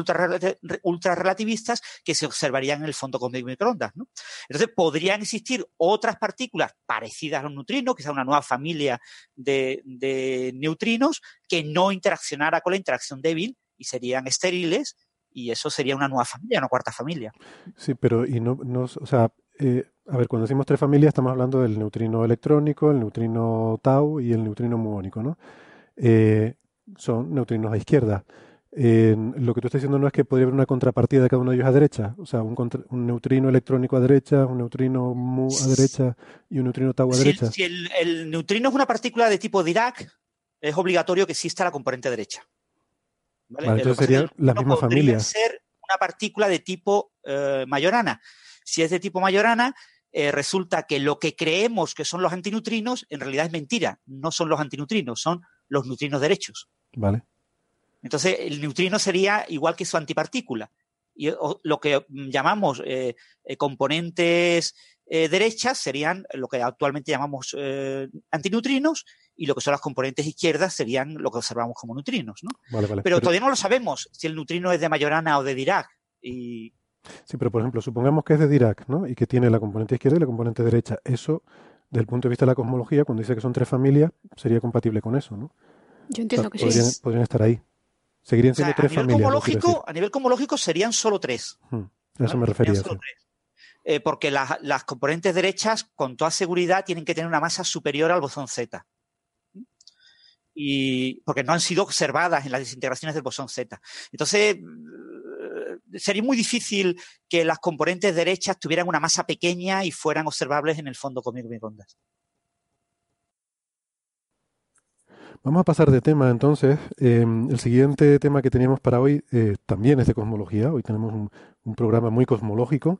ultrarrelativistas que se observarían en el fondo cósmico microondas. ¿no? Entonces, podrían existir otras partículas parecidas a los neutrinos, quizá una nueva familia de, neutrinos, que no interaccionara con la interacción débil y serían estériles, y eso sería una nueva familia, una cuarta familia. Sí, pero y no, no o sea, eh, a ver, cuando decimos tres familias estamos hablando del neutrino electrónico, el neutrino tau y el neutrino muónico, ¿no? Eh, son neutrinos a izquierda. Eh, lo que tú estás diciendo no es que podría haber una contrapartida de cada uno de ellos a derecha, o sea, un, contra, un neutrino electrónico a derecha, un neutrino mu a derecha y un neutrino tau a si, derecha. Si el, el neutrino es una partícula de tipo Dirac, es obligatorio que exista la componente derecha. ¿vale? vale entonces serían las mismas familias. ser una partícula de tipo eh, Majorana. Si es de tipo Majorana, eh, resulta que lo que creemos que son los antineutrinos en realidad es mentira. No son los antineutrinos, son los neutrinos derechos. Vale. Entonces, el neutrino sería igual que su antipartícula. Y o, lo que llamamos eh, componentes eh, derechas serían lo que actualmente llamamos eh, antineutrinos y lo que son las componentes izquierdas serían lo que observamos como neutrinos. ¿no? Vale, vale. Pero, pero, todavía no lo sabemos si el neutrino es de Majorana o de Dirac. Y... Sí, pero por ejemplo, supongamos que es de Dirac ¿no? y que tiene la componente izquierda y la componente derecha. Eso, desde el punto de vista de la cosmología, cuando dice que son tres familias, sería compatible con eso, ¿no? Yo entiendo o sea, que podrían, sí. podrían estar ahí. Seguirían siendo o sea, tres a nivel familias. Cosmológico, a nivel cosmológico serían solo tres. Hmm, a eso me refería. Sí. Eh, porque la, las componentes derechas, con toda seguridad, tienen que tener una masa superior al bosón Z. y porque no han sido observadas en las desintegraciones del bosón Z. Entonces, sería muy difícil que las componentes derechas tuvieran una masa pequeña y fueran observables en el fondo de microondas. Vamos a pasar de tema entonces. Em, el siguiente tema que teníamos para hoy eh, también es de cosmología. Hoy tenemos un, programa muy cosmológico.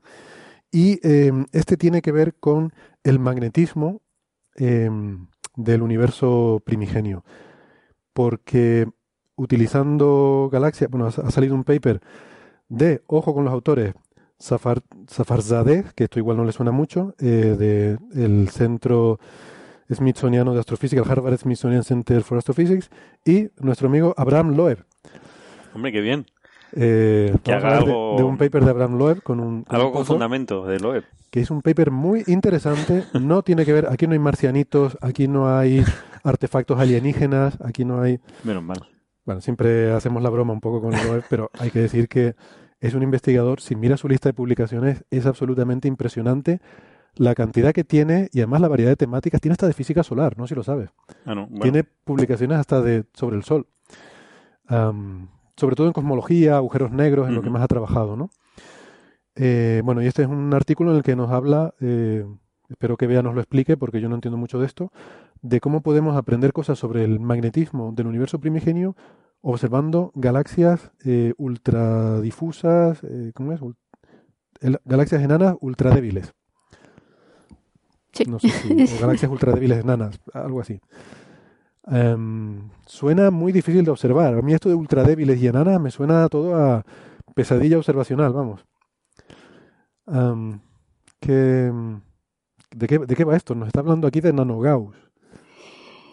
Y em, este tiene que ver con el magnetismo em, del universo primigenio. Porque utilizando galaxias, bueno, ha, salido un paper de, ojo con los autores, Safar, Safarzadeh, que esto igual no le suena mucho, eh, del Centro Smithsoniano de Astrofísica, el Harvard Smithsonian Center for Astrophysics, y nuestro amigo Abraham Loeb. Hombre, qué bien. Eh, que haga algo... de, un paper de Abraham Loeb con un... algo con fundamento de Loeb. Que es un paper muy interesante. No tiene que ver... Aquí no hay marcianitos, aquí no hay artefactos alienígenas, aquí no hay... Menos mal. Bueno, siempre hacemos la broma un poco con Loeb, pero hay que decir que es un investigador, si mira su lista de publicaciones, es absolutamente impresionante la cantidad que tiene y además la variedad de temáticas. Tiene hasta de física solar, no si lo sabes. Ah, tiene publicaciones hasta de sobre el Sol. sobre todo en cosmología, agujeros negros, en lo que más ha trabajado, ¿no? Eh, bueno, y este es un artículo en el que nos habla, eh, espero que Bea nos lo explique porque yo no entiendo mucho de esto, de cómo podemos aprender cosas sobre el magnetismo del universo primigenio observando galaxias eh, ultradifusas, eh, ¿cómo es? galaxias enanas ultradébiles. Sí. No sé si, o galaxias ultradébiles enanas, algo así. Em, suena muy difícil de observar. A mí esto de ultradébiles y enanas me suena todo a pesadilla observacional, vamos. Em, de, qué, ¿De qué va esto? Nos está hablando aquí de nanogauss.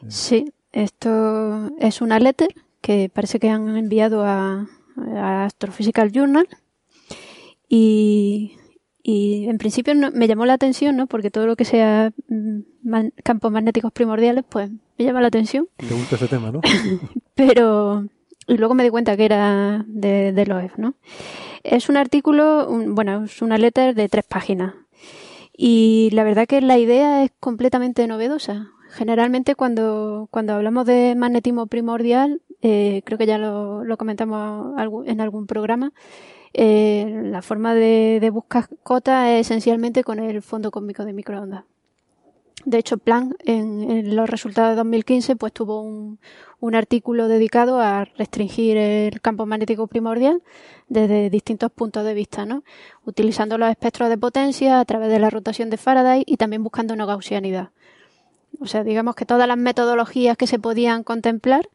Sí, esto es una letter que parece que han enviado a, Astrophysical Journal y, en principio me llamó la atención, ¿no? Porque todo lo que sea mm, campos magnéticos primordiales, pues me llama la atención. Te gusta ese tema, ¿no? Pero y luego me di cuenta que era de, de LOEF, ¿no? Es un artículo, bueno, es una letter de tres páginas. Y la verdad que la idea es completamente novedosa. Generalmente cuando, cuando hablamos de magnetismo primordial, eh, creo que ya lo, comentamos en algún programa, eh, la forma de, buscar cotas es esencialmente con el fondo cósmico de microondas. De hecho, Planck en, los resultados de 2015 pues tuvo un, un, artículo dedicado a restringir el campo magnético primordial desde distintos puntos de vista, ¿no? utilizando los espectros de potencia a través de la rotación de Faraday y también buscando una gaussianidad. O sea, digamos que todas las metodologías que se podían contemplar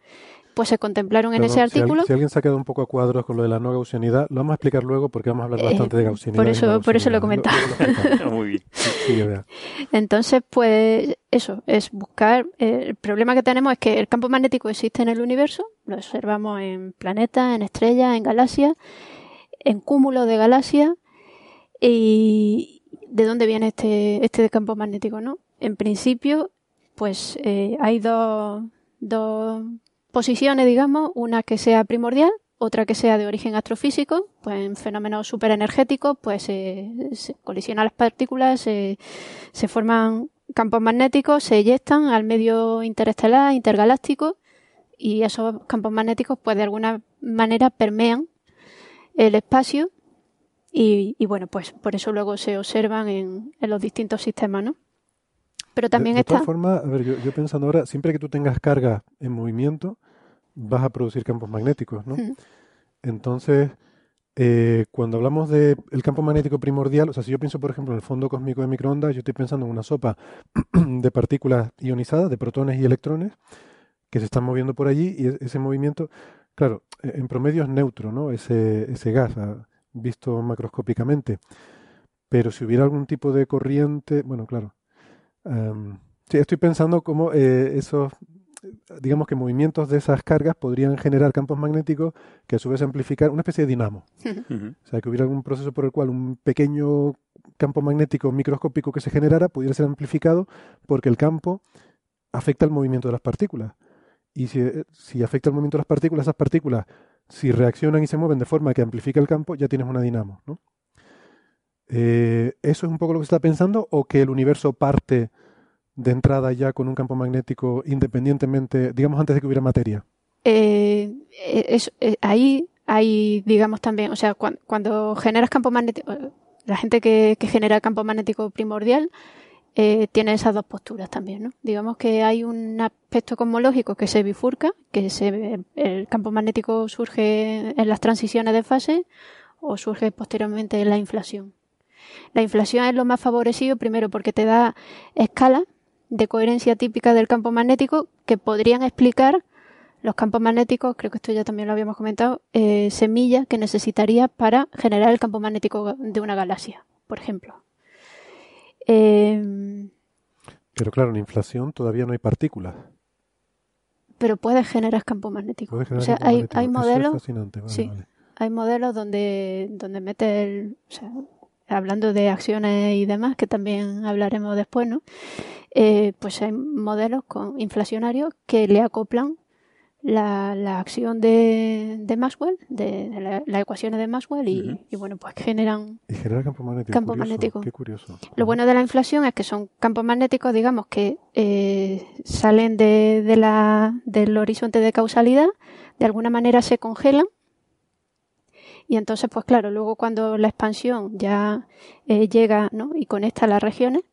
pues se contemplaron en ese artículo. si alguien se ha quedado un poco a cuadros con lo de la no gaussianidad, lo vamos a explicar luego porque vamos a hablar bastante de eh, gaussianidad. Por eso, por eso lo he comentado. Muy bien. Entonces, pues eso, es buscar. Eh, el problema que tenemos es que el campo magnético existe en el universo, lo observamos en planetas, en estrellas, en galaxias, en cúmulos de galaxias. ¿Y de dónde viene este, este campo magnético? no En principio, pues eh, hay dos, dos posiciones, digamos, una que sea primordial, otra que sea de origen astrofísico, pues en fenómenos superenergéticos, pues se colisionan las partículas, se, se forman campos magnéticos, se eyectan al medio interestelar, intergaláctico, y esos campos magnéticos, pues de alguna manera permean el espacio y, y bueno, pues por eso luego se observan en, en los distintos sistemas, ¿no? Pero también de, está... todas formas, a ver, yo, pensando ahora, siempre que tú tengas carga en movimiento, vas a producir campos magnéticos, ¿no? Entonces, eh, cuando hablamos del campo magnético primordial, o sea, si yo pienso, por ejemplo, en el fondo cósmico de microondas, yo estoy pensando en una sopa de partículas ionizadas, de protones y electrones, que se están moviendo por allí, y ese movimiento, claro, e, en promedio es neutro, ¿no? Ese, ese gas, ah, visto macroscópicamente. Pero si hubiera algún tipo de corriente, bueno, claro, sí, estoy pensando cómo eh, esos, digamos que movimientos de esas cargas podrían generar campos magnéticos que a su vez amplificar una especie de dinamo. O sea, que hubiera algún proceso por el cual un pequeño campo magnético microscópico que se generara pudiera ser amplificado porque el campo afecta el movimiento de las partículas. Y si, eh, si afecta el movimiento de las partículas, esas partículas, si reaccionan y se mueven de forma que amplifica el campo, ya tienes una dinamo. ¿no? Eh, ¿Eso es un poco lo que se está pensando o que el universo parte de entrada ya con un campo magnético independientemente, digamos antes de que hubiera materia? Eh, es, eh, ahí hay, digamos también, o sea, cuando, generas campo magnético, la gente que, que genera campo magnético primordial eh, tiene esas dos posturas también, ¿no? Digamos que hay un aspecto cosmológico que se bifurca, que se, el campo magnético surge en las transiciones de fase o surge posteriormente en la inflación. La inflación es lo más favorecido primero porque te da escala de coherencia típica del campo magnético que podrían explicar los campos magnéticos, creo que esto ya también lo habíamos comentado, eh, semillas que necesitaría para generar el campo magnético de una galaxia, por ejemplo. Eh, Pero claro, en inflación todavía no hay partículas. pero puedes generar campo magnético. Puede O generar sea, campo hay, magnético. hay modelos, vale, sí. vale. hay modelos donde, donde mete el, o sea, hablando de acciones y demás, que también hablaremos después, ¿no? Eh, pues hay modelos con inflacionarios que le acoplan la, la acción de, de Maxwell, de, de la- las ecuaciones de Maxwell, y, y bueno, pues generan Y genera campo magnético. Campo curioso, magnético. Qué curioso. Lo bueno de la inflación es que son campos magnéticos, digamos, que eh, salen de, de la, del horizonte de causalidad, de alguna manera se congelan. Y entonces, pues claro, luego cuando la expansión ya eh, llega ¿no? y conecta las regiones,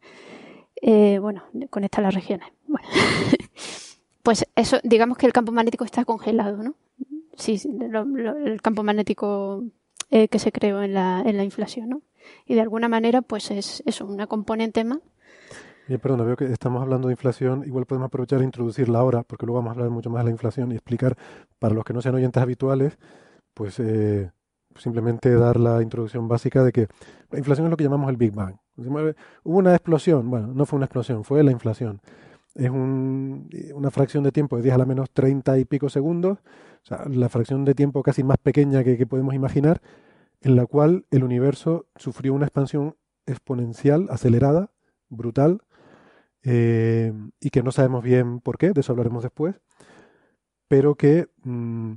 eh, bueno, conecta las regiones, bueno, pues eso, digamos que el campo magnético está congelado, ¿no? Sí, lo- el campo magnético eh, que se creó en la, en la inflación, ¿no? Y de alguna manera, pues es eso, una componente más. Bien, perdona, veo que estamos hablando de inflación. Igual podemos aprovechar e introducirla ahora, porque luego vamos a hablar mucho más de la inflación y explicar, para los que no sean oyentes habituales, pues eh, simplemente dar la introducción básica de que la inflación es lo que llamamos el Big Bang. Hubo una explosión, bueno, no fue una explosión, fue la inflación. Es un- una fracción de tiempo de 10 a la menos 30 y pico segundos, o sea, la fracción de tiempo casi más pequeña que, que podemos imaginar, en la cual el universo sufrió una expansión exponencial, acelerada, brutal, eh, y que no sabemos bien por qué, de eso hablaremos después, pero que mm,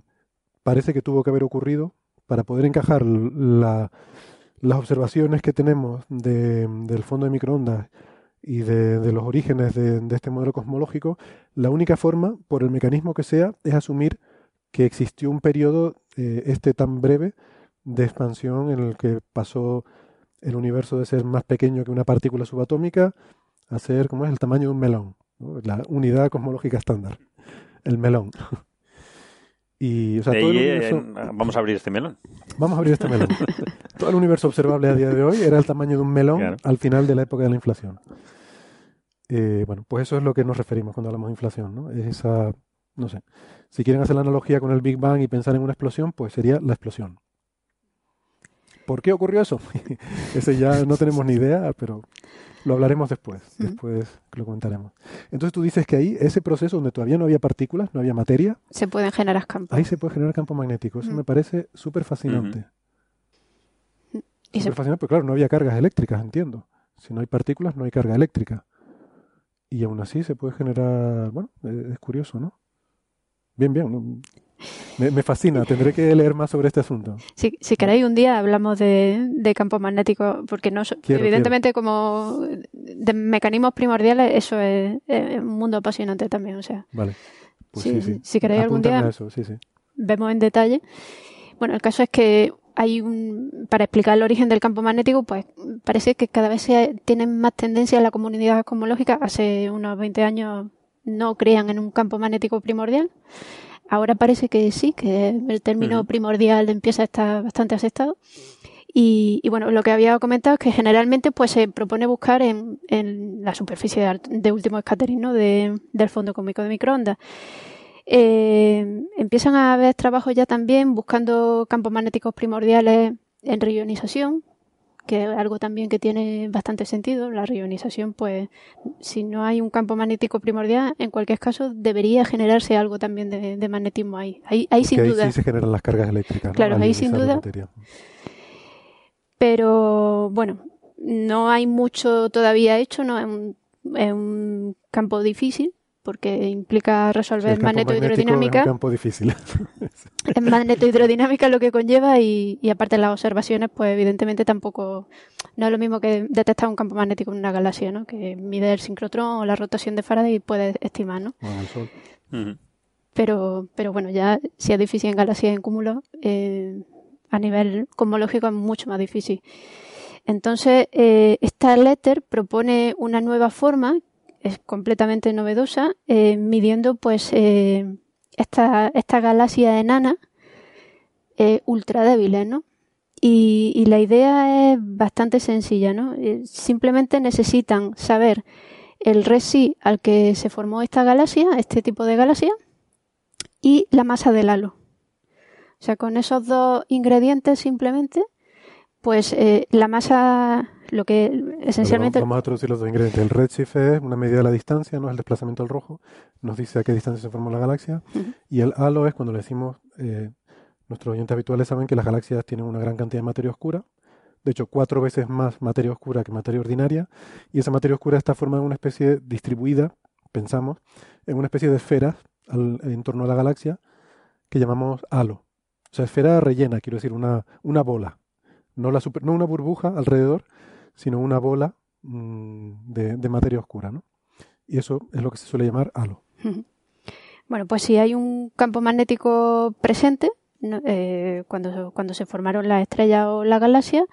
parece que tuvo que haber ocurrido para poder encajar la- las observaciones que tenemos de- del fondo de microondas y de, los orígenes de, de este modelo cosmológico, la única forma, por el mecanismo que sea, es asumir que existió un periodo, eh, este tan breve, de expansión en el que pasó el universo de ser más pequeño que una partícula subatómica a ser, como es, el tamaño de un melón, la unidad cosmológica estándar, el melón. Y, o sea, De todo el ahí, universo, vamos a abrir este melón. vamos a abrir este melón. Todo el universo observable a día de hoy era el tamaño de un melón Claro. al final de la época de la inflación. Eh, bueno, pues eso es lo que nos referimos cuando hablamos de inflación, ¿no? Es esa, no sé, si quieren hacer la analogía con el Big Bang y pensar en una explosión, pues sería la explosión. ¿Por qué ocurrió eso? Ese ya no tenemos ni idea, pero lo hablaremos después, después lo comentaremos. Entonces tú dices que ahí, ese proceso donde todavía no había partículas, no había materia, Se pueden generar campos. ahí se puede generar campo magnético. Eso me parece súper fascinante. Y se- Súper fascinante, pero claro, no había cargas eléctricas, entiendo. Si no hay partículas, no hay carga eléctrica. Y aún así se puede generar, bueno, es curioso, ¿no? Bien, bien. Me, me fascina, tendré que leer más sobre este asunto. Si, si queréis, un día hablamos de, de campos magnéticos, porque no so- Quiero, evidentemente como de mecanismos primordiales, eso es, es un mundo apasionante también. O sea, Vale. Pues sí, sí. Si queréis algún día- eso, sí. vemos en detalle. Bueno, el caso es que hay un, para explicar el origen del campo magnético, pues parece que cada vez se tienen más tendencia en la comunidad cosmológica. Hace unos 20 años no creían en un campo magnético primordial. Ahora parece que sí, que el término primordial empieza a estar bastante aceptado. Y, y bueno, lo que había comentado es que generalmente pues se propone buscar en, en la superficie de, último scattering, ¿no? de, del fondo cósmico de microondas. Eh, empiezan a haber trabajos ya también buscando campos magnéticos primordiales en reionización, que es algo también que tiene bastante sentido. La reionización, pues, si no hay un campo magnético primordial, en cualquier caso debería generarse algo también de, de magnetismo ahí. Ahí, ahí sin que ahí duda. sí se generan las cargas eléctricas. ¿no? Claro, Al ahí sin duda. Pero bueno, no hay mucho todavía hecho, no es un, es un campo difícil porque implica Sí, resolver magnético magnetohidrodinámica. Es un campo difícil. Es magnetohidrodinámica lo que conlleva y, y aparte las observaciones, pues evidentemente tampoco no es lo mismo que detectar un campo magnético en una galaxia, ¿no? Que mide el sincrotrón o la rotación de Faraday y puede estimar, ¿no? Bueno, el Sol. Pero, pero bueno, ya si es difícil en galaxias en cúmulo, eh, a nivel cosmológico es mucho más difícil. Entonces, eh, esta letter propone una nueva forma, es completamente novedosa, eh, midiendo pues eh, esta, esta galaxia enana eh, ultra débiles, ¿no? Y, y la idea es bastante sencilla, ¿no? Eh, simplemente necesitan saber el resi al que se formó esta galaxia, este tipo de galaxia, y la masa del halo. O sea, con esos dos ingredientes simplemente, pues la masa, lo que esencialmente... Vamos a traducir los dos ingredientes. El redshift es una medida de la distancia, no es el desplazamiento al rojo. Nos dice a qué distancia se formó la galaxia. Y el halo es cuando le decimos, eh, nuestros oyentes habituales saben que las galaxias tienen una gran cantidad de materia oscura. De hecho, cuatro veces más materia oscura que materia ordinaria. Y esa materia oscura está formada en una especie distribuida, pensamos, en una especie de esferas al- en torno a la galaxia que llamamos halo. O sea, esfera rellena, quiero decir, una, una bola. No, la super- no una burbuja alrededor, sino una bola mm, de, materia oscura, ¿no? Y eso es lo que se suele llamar halo. Bueno, pues si hay un campo magnético presente, eh, cuando, cuando se formaron las estrellas o la galaxia,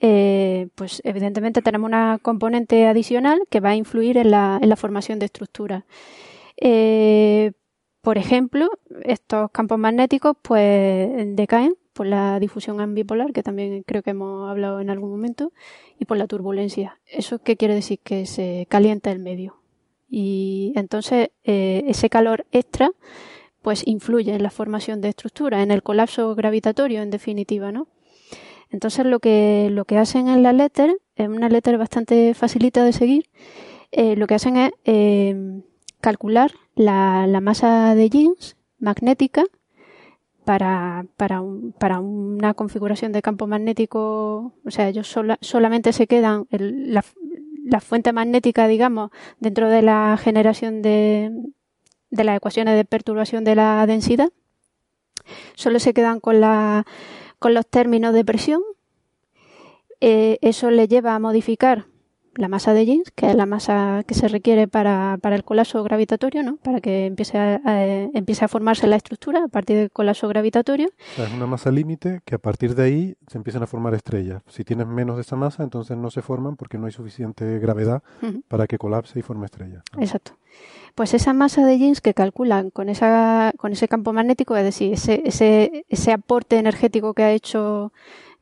eh, pues evidentemente tenemos una componente adicional que va a influir en la, en la formación de estructuras. Eh, por ejemplo, estos campos magnéticos pues decaen por la difusión ambipolar, que también creo que hemos hablado en algún momento, y por la turbulencia. ¿Eso qué quiere decir? Que se calienta el medio. Y entonces eh, ese calor extra pues influye en la formación de estructuras, en el colapso gravitatorio en definitiva, ¿no? Entonces lo que, lo que hacen en la letter, es una letter bastante facilita de seguir, eh, lo que hacen es eh, calcular la, la masa de Jeans magnética para, para, un- para una configuración de campo magnético, o sea, ellos sola- solamente se quedan, el- la, la fuente magnética, digamos, dentro de la generación de, de las ecuaciones de perturbación de la densidad, solo se quedan con, la, con los términos de presión. Eh, eso le lleva a modificar la masa de Jeans, que es la masa que se requiere para, para el colapso gravitatorio, ¿no? para que empiece a, empiece a formarse la estructura a partir del colapso gravitatorio. O sea, es una masa límite que a partir de ahí se empiezan a formar estrellas. Si tienes menos de esa masa, entonces no se forman porque no hay suficiente gravedad para que colapse y forme estrellas. ¿no? Exacto. Pues esa masa de Jeans que calculan con esa con ese campo magnético, es decir, ese, ese, ese aporte energético que ha hecho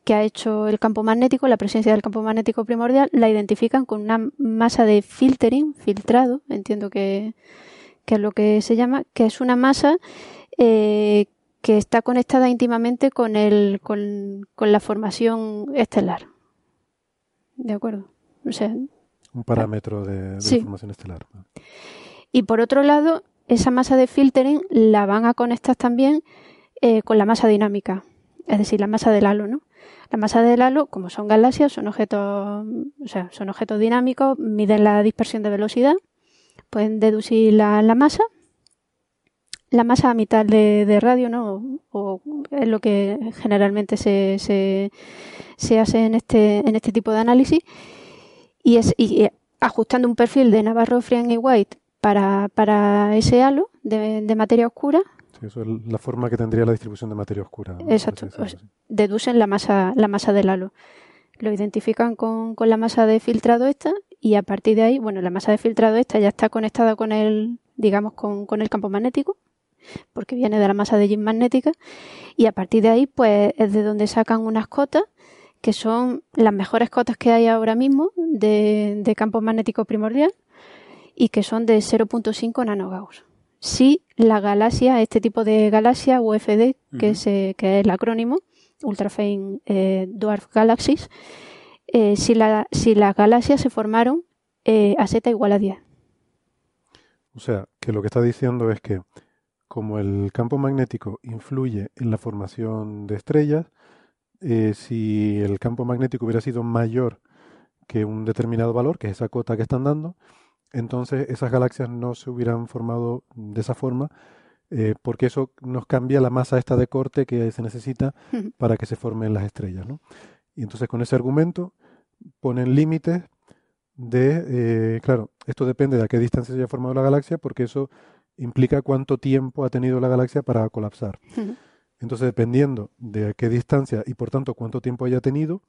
que ha hecho el campo magnético, la presencia del campo magnético primordial, la identifican con una masa de filtering, filtrado, entiendo que, que es lo que se llama, que es una masa eh, que está conectada íntimamente con, el, con, con la formación estelar. ¿De acuerdo? O sea, Un parámetro de, de Sí. formación estelar. y por otro lado, esa masa de filtering la van a conectar también eh, con la masa dinámica, es decir, la masa del halo, ¿no? La masa del halo, como son galaxias, son objetos, o sea, son objetos dinámicos, miden la dispersión de velocidad, pueden deducir la, masa, la masa a mitad de, radio, ¿no? O, es lo que generalmente se, se, se hace en este, en este tipo de análisis. Y, es, y ajustando un perfil de Navarro, Friend y White para, para ese halo de materia oscura, Sí, eso es la forma que tendría la distribución de materia oscura. Exacto. deducen la masa, la masa del halo. Lo identifican con, con la masa de filtrado esta y a partir de ahí, bueno, la masa de filtrado esta ya está conectada con el, digamos, con, con el campo magnético, porque viene de la masa de Jeans magnética, y a partir de ahí, pues es de donde sacan unas cotas que son las mejores cotas que hay ahora mismo de, de campo magnético primordial y que son de 0.5 nanogauss. Si la galaxia, este tipo de galaxia UFD, que, se, que es el acrónimo, Ultra Faint eh, Dwarf Galaxies, eh, si, la, si las galaxias se formaron eh, a z igual a 10. O sea, que lo que está diciendo es que como el campo magnético influye en la formación de estrellas, eh, si el campo magnético hubiera sido mayor que un determinado valor, que es esa cota que están dando, entonces esas galaxias no se hubieran formado de esa forma, eh, porque eso nos cambia la masa esta de corte que se necesita para que se formen las estrellas. ¿no? Y entonces con ese argumento ponen límites de, eh, claro, esto depende de a qué distancia se haya formado la galaxia, porque eso implica cuánto tiempo ha tenido la galaxia para colapsar. Entonces, dependiendo de a qué distancia y por tanto cuánto tiempo haya tenido,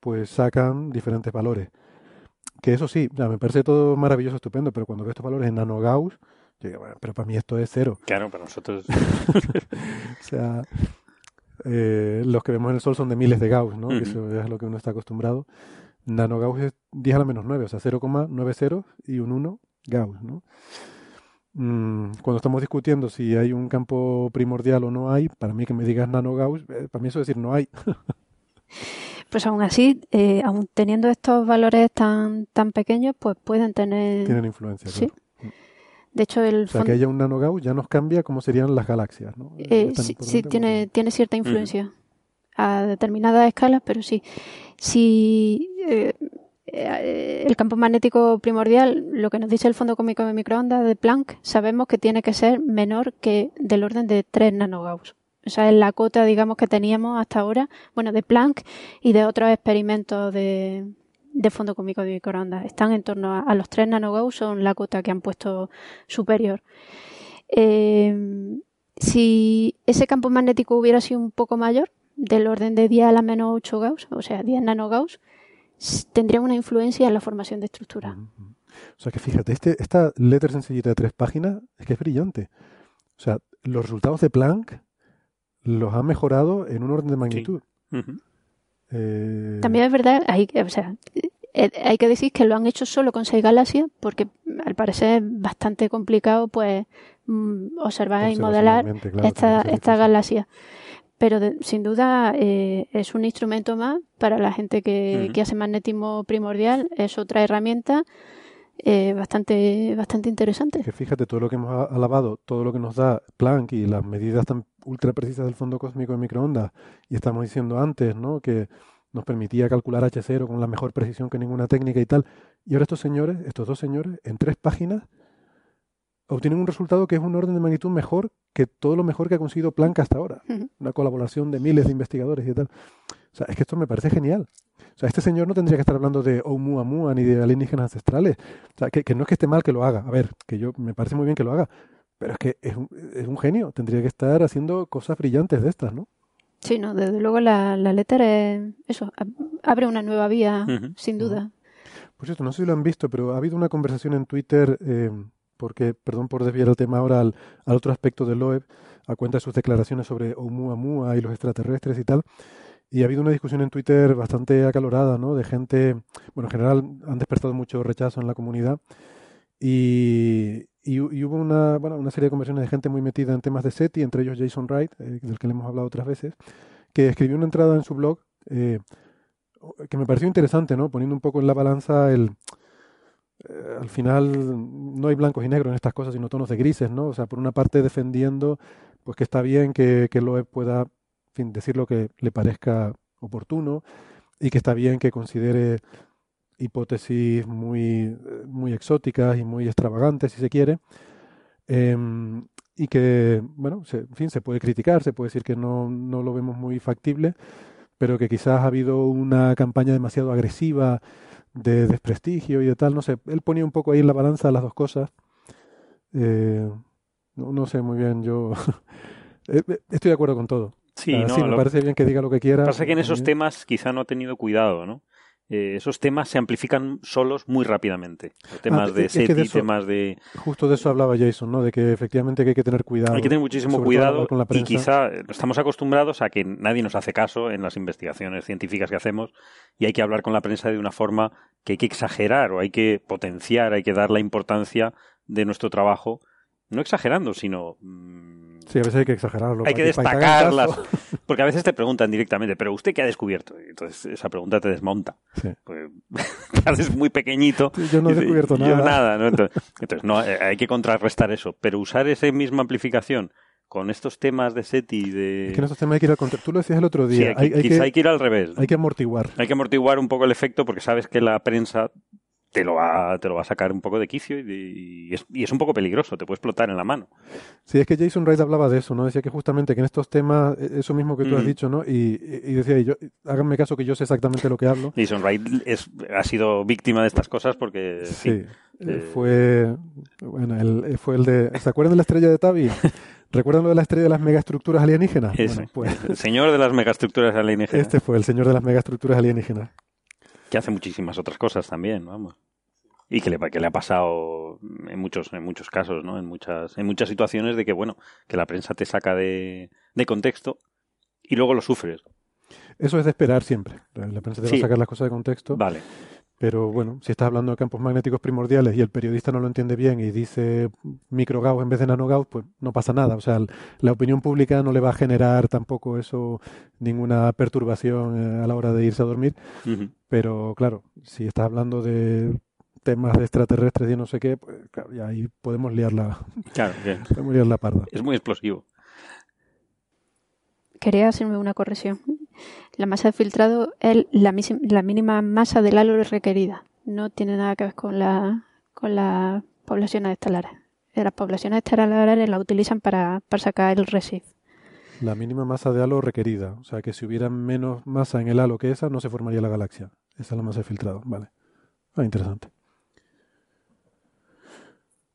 pues sacan diferentes valores. Que eso sí, me parece todo maravilloso, estupendo, pero cuando veo estos valores en nanogauss, yo digo, bueno, pero para mí esto es cero. Claro, para nosotros. o sea, eh, los que vemos en el Sol son de miles de Gauss, ¿no? Eso es lo que uno está acostumbrado. Nanogauss es 10 a la menos 9, o sea, 0,90 y un 1 Gauss, ¿no? Mm, cuando estamos discutiendo si hay un campo primordial o no hay, para mí que me digas nanogauss, eh, para mí eso es decir no hay. pues aún así, eh, aún teniendo estos valores tan, tan pequeños, pues pueden tener... Tienen influencia, Sí. De hecho, el o sea, que haya un nanogauss ya nos cambia cómo serían las galaxias, ¿no? Eh, sí, sí tiene, tiene cierta influencia a determinadas escalas, pero sí. Si eh, eh, el campo magnético primordial, lo que nos dice el fondo cómico de microondas de Planck, sabemos que tiene que ser menor que del orden de 3 nanogauss. Esa es la cota, digamos, que teníamos hasta ahora, bueno, de Planck y de otros experimentos de, de fondo cómico de microondas. Están en torno a, los 3 nanogauss, son la cota que han puesto superior. Eh, si ese campo magnético hubiera sido un poco mayor, del orden de 10 a la menos 8 gauss, o sea, 10 nanogauss, tendría una influencia en la formación de estructura. O sea que fíjate, este, esta letra sencillita de tres páginas es que es brillante. O sea, los resultados de Planck los ha mejorado en un orden de magnitud. eh... También es verdad, hay, o sea, eh, hay que decir que lo han hecho solo con seis galaxias porque al parecer es bastante complicado pues mm, observar y modelar claro, esta, esta galaxia. Pero de, sin duda eh, es un instrumento más para la gente que, que, hace magnetismo primordial, es otra herramienta eh, bastante, bastante interesante. Que fíjate, todo lo que hemos alabado, todo lo que nos da Planck y las medidas tan ultra precisas del fondo cósmico de microondas, y estamos diciendo antes, ¿no? Que nos permitía calcular H0 con la mejor precisión que ninguna técnica y tal. Y ahora estos señores, estos dos señores, en tres páginas, obtienen un resultado que es un orden de magnitud mejor que todo lo mejor que ha conseguido Planck hasta ahora. Uh -huh. Una colaboración de miles de investigadores y tal. O sea, es que esto me parece genial. O sea, este señor no tendría que estar hablando de Oumuamua ni de alienígenas ancestrales. O sea, que, que, no es que esté mal que lo haga. A ver, que yo me parece muy bien que lo haga. Pero es que es un, es un genio. Tendría que estar haciendo cosas brillantes de estas, ¿no? Sí, no, desde luego la, la letra es, eso, abre una nueva vía, uh -huh. sin duda. Pues esto, no sé si lo han visto, pero ha habido una conversación en Twitter eh, porque, perdón por desviar el tema ahora al, al, otro aspecto de Loeb, a cuenta de sus declaraciones sobre Oumuamua y los extraterrestres y tal. Y ha habido una discusión en Twitter bastante acalorada, ¿no? De gente, bueno, en general han despertado mucho rechazo en la comunidad. Y, y, hubo una, bueno, una serie de conversaciones de gente muy metida en temas de SETI, entre ellos Jason Wright, eh, del que le hemos hablado otras veces, que escribió una entrada en su blog eh, que me pareció interesante, ¿no? Poniendo un poco en la balanza el, eh, al final no hay blancos y negros en estas cosas, sino tonos de grises, ¿no? O sea, por una parte defendiendo pues que está bien que, que pueda fin, decir lo que le parezca oportuno y que está bien que considere hipótesis muy, muy exóticas y muy extravagantes, si se quiere, eh, y que, bueno, se, en fin, se puede criticar, se puede decir que no, no lo vemos muy factible, pero que quizás ha habido una campaña demasiado agresiva de desprestigio y de tal, no sé, él ponía un poco ahí en la balanza las dos cosas. Eh, no, no, sé muy bien, yo estoy de acuerdo con todo. Sí, no, sí me lo, parece bien que diga lo que quiera. Pasa que en esos también. temas quizá no ha tenido cuidado, ¿no? Eh, esos temas se amplifican solos muy rápidamente. Temas Ah, de SETI, eso- temas de... Justo de eso hablaba Jason, ¿no? De que efectivamente que hay que tener cuidado. Hay que tener muchísimo cuidado con la y quizá eh, estamos acostumbrados a que nadie nos hace caso en las investigaciones científicas que hacemos y hay que hablar con la prensa de una forma que hay que exagerar o hay que potenciar, hay que dar la importancia de nuestro trabajo, no exagerando, sino mm, Sí, a veces hay que exagerarlo. hay que destacarlas. Porque a veces te preguntan directamente, ¿pero usted qué ha descubierto? Entonces esa pregunta te desmonta. Sí. Pues, te haces muy pequeñito. Sí, yo no he descubierto "Yo nada". Entonces, entonces, no, eh, hay que contrarrestar eso. Pero usar esa misma amplificación con estos temas de SETI, de... Es que en estos temas hay que ir al contra. Tú lo decías el otro Sí, día. hay, hay, hay quizá que, hay que ir al revés. ¿no? hay que amortiguar. Hay que amortiguar un poco el efecto porque sabes que la prensa te lo va, te lo va a sacar un poco de quicio y, y es, y es un poco peligroso, te puede explotar en la mano. Sí, es que Jason Wright hablaba de eso, ¿no? Decía que justamente que en estos temas, e- eso mismo que tú has Mm. dicho, ¿no? Y, y decía, y yo, háganme caso que yo sé exactamente lo que hablo. Jason Wright es, ha sido víctima de estas cosas porque Sí, fin, eh, eh, fue, bueno, el, eh, fue el de, ¿se acuerdan de la estrella de Tabi? ¿Recuerdan lo de la estrella de las megaestructuras alienígenas? ese, Bueno, pues el señor de las megaestructuras alienígenas, este fue el señor de las megaestructuras alienígenas. Que hace muchísimas otras cosas también, vamos. Y que le, que le ha pasado en muchos, en muchos casos, ¿no? En muchas, en muchas situaciones de que, bueno, que la prensa te saca de, de contexto y luego lo sufres. Eso es de esperar siempre. La prensa te va Sí. a sacar las cosas de contexto. Vale. Pero bueno, si estás hablando de campos magnéticos primordiales y el periodista no lo entiende bien y dice microgauss en vez de nanogauss, pues no pasa nada. O sea, la opinión pública no le va a generar tampoco eso ninguna perturbación eh, a la hora de irse a dormir. Pero claro, si estás hablando de temas de extraterrestres y no sé qué, pues claro, ya ahí podemos liar la, Claro, podemos liar la parda. es muy explosivo. Quería hacerme una corrección. La masa de filtrado es la, la mínima masa del halo requerida. No tiene nada que ver con la con las poblaciones estelares. Eh, Las poblaciones estelares la utilizan para, para sacar el resif. La mínima masa de halo requerida. O sea, que si hubiera menos masa en el halo que esa, no se formaría la galaxia. Esa es la masa de filtrado. Vale. Ah, interesante.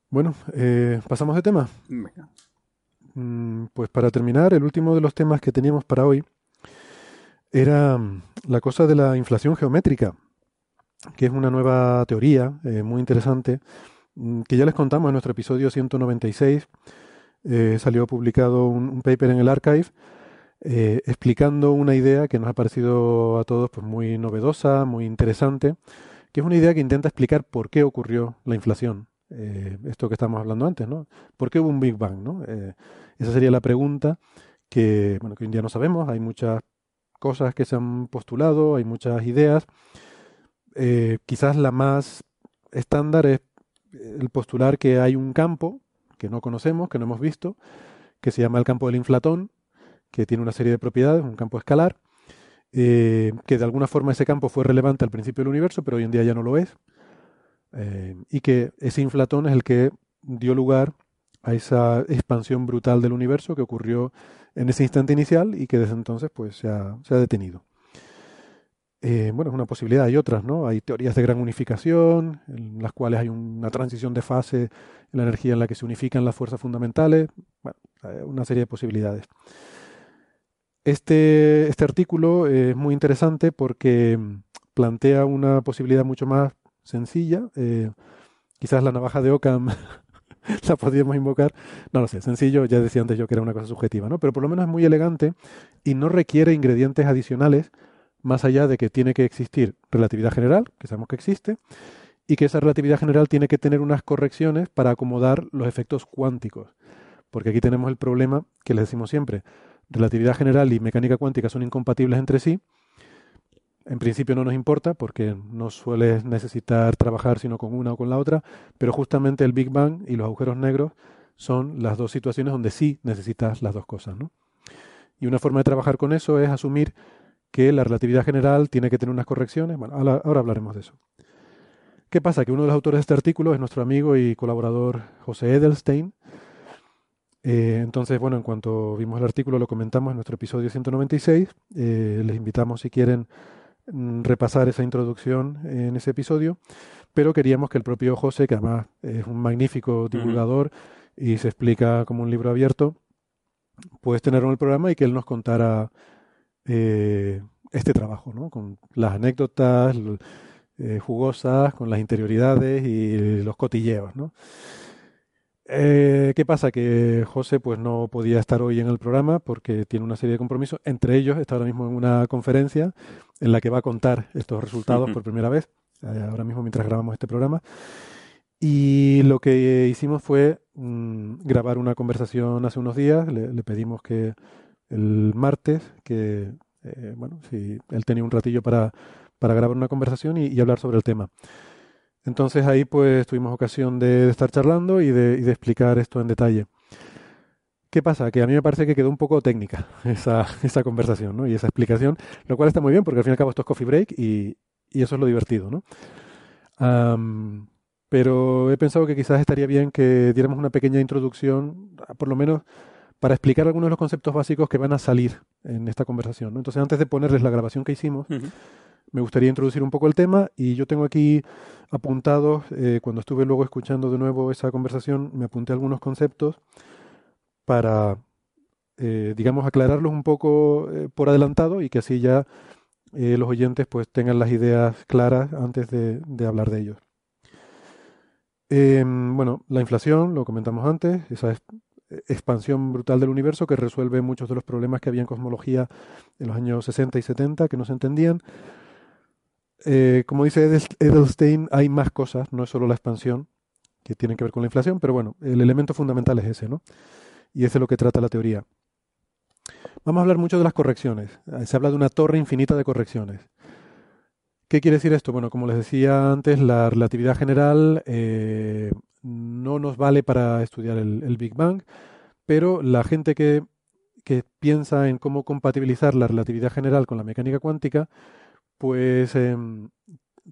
Bueno, eh, pasamos de tema. Venga. Mm, Pues para terminar, el último de los temas que teníamos para hoy era mm, la cosa de la inflación geométrica, que es una nueva teoría eh, muy interesante, mm, que ya les contamos en nuestro episodio 196. Eh, salió publicado un, paper en el archive eh, explicando una idea que nos ha parecido a todos pues, muy novedosa, muy interesante, que es una idea que intenta explicar por qué ocurrió la inflación. Eh, esto que estamos hablando antes, ¿no? ¿Por qué hubo un Big Bang, ¿no? Eh, esa sería la pregunta que, bueno, que hoy en día no sabemos. Hay muchas cosas que se han postulado, hay muchas ideas. Eh, quizás la más estándar es el postular que hay un campo que no conocemos, que no hemos visto, que se llama el campo del inflatón, que tiene una serie de propiedades, un campo escalar, eh, que de alguna forma ese campo fue relevante al principio del universo, pero hoy en día ya no lo es, eh, y que ese inflatón es el que dio lugar a esa expansión brutal del universo que ocurrió en ese instante inicial y que desde entonces pues se ha, se ha detenido. Eh, bueno, es una posibilidad, hay otras, ¿no? Hay teorías de gran unificación, en las cuales hay una transición de fase en la energía en la que se unifican las fuerzas fundamentales, bueno, una serie de posibilidades. Este, este artículo es muy interesante porque mm, plantea una posibilidad mucho más sencilla, eh, quizás la navaja de Occam la podríamos invocar, no lo sé, sencillo, ya decía antes yo que era una cosa subjetiva, ¿no? Pero por lo menos es muy elegante y no requiere ingredientes adicionales más allá de que tiene que existir relatividad general, que sabemos que existe, y que esa relatividad general tiene que tener unas correcciones para acomodar los efectos cuánticos. Porque aquí tenemos el problema que les decimos siempre, relatividad general y mecánica cuántica son incompatibles entre sí. En principio no nos importa porque no sueles necesitar trabajar sino con una o con la otra, pero justamente el Big Bang y los agujeros negros son las dos situaciones donde sí necesitas las dos cosas. ¿no? Y una forma de trabajar con eso es asumir que la relatividad general tiene que tener unas correcciones. Bueno, ahora, hablaremos de eso. ¿Qué pasa? Que uno de los autores de este artículo es nuestro amigo y colaborador José Edelstein. Eh, entonces, bueno, en cuanto vimos el artículo lo comentamos en nuestro episodio 196. Eh, les invitamos si quieren repasar esa introducción en ese episodio, pero queríamos que el propio José, que además es un magnífico divulgador y se explica como un libro abierto, pues tenerlo en el programa y que él nos contara eh, este trabajo, ¿no? Con las anécdotas eh, jugosas, con las interioridades y los cotilleos, ¿no? Eh, ¿qué pasa? Que José pues no podía estar hoy en el programa porque tiene una serie de compromisos. Entre ellos está ahora mismo en una conferencia en la que va a contar estos resultados por primera vez, eh, ahora mismo mientras grabamos este programa. Y lo que hicimos fue mm, grabar una conversación hace unos días. Le, le pedimos que el martes, que eh, bueno, si él tenía un ratillo para, para grabar una conversación y, y hablar sobre el tema. Entonces ahí pues tuvimos ocasión de, de estar charlando y de, y de explicar esto en detalle. ¿Qué pasa? Que a mí me parece que quedó un poco técnica esa, esa conversación ¿no? y esa explicación, lo cual está muy bien porque al fin y al cabo esto es coffee break y, y eso es lo divertido. ¿no? Pero he pensado que quizás estaría bien que diéramos una pequeña introducción, ah, por lo menos para explicar algunos de los conceptos básicos que van a salir en esta conversación. ¿no? Entonces, antes de ponerles la grabación que hicimos, me gustaría introducir un poco el tema y yo tengo aquí apuntados, eh, cuando estuve luego escuchando de nuevo esa conversación, me apunté algunos conceptos para, eh, digamos, aclararlos un poco eh, por adelantado y que así ya eh, los oyentes pues tengan las ideas claras antes de, hablar de ellos. Em, bueno, la inflación, lo comentamos antes, esa es- expansión brutal del universo que resuelve muchos de los problemas que había en cosmología en los años 60 y 70 que no se entendían. Como dice Edel- Edelstein, hay más cosas, no es solo la expansión que tienen que ver con la inflación, pero bueno, el elemento fundamental es ese, ¿no? Y ese es lo que trata la teoría. Vamos a hablar mucho de las correcciones. Eh, Se habla de una torre infinita de correcciones. ¿Qué quiere decir esto? Bueno, como les decía antes, la relatividad general eh, no nos vale para estudiar el, el Big Bang, pero la gente que, que piensa en cómo compatibilizar la relatividad general con la mecánica cuántica, pues em,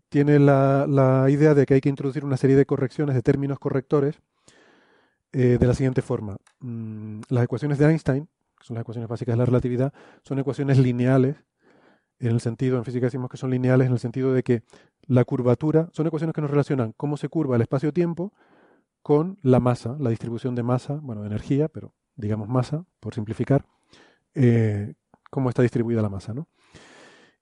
tiene la, la idea de que hay que introducir una serie de correcciones, de términos correctores, eh, de la siguiente forma. Mm, las ecuaciones de Einstein, que son las ecuaciones básicas de la relatividad, son ecuaciones lineales, en el sentido, en física decimos que son lineales, en el sentido de que la curvatura, son ecuaciones que nos relacionan cómo se curva el espacio-tiempo con la masa, la distribución de masa, bueno, de energía, pero digamos masa, por simplificar, eh, cómo está distribuida la masa, ¿no?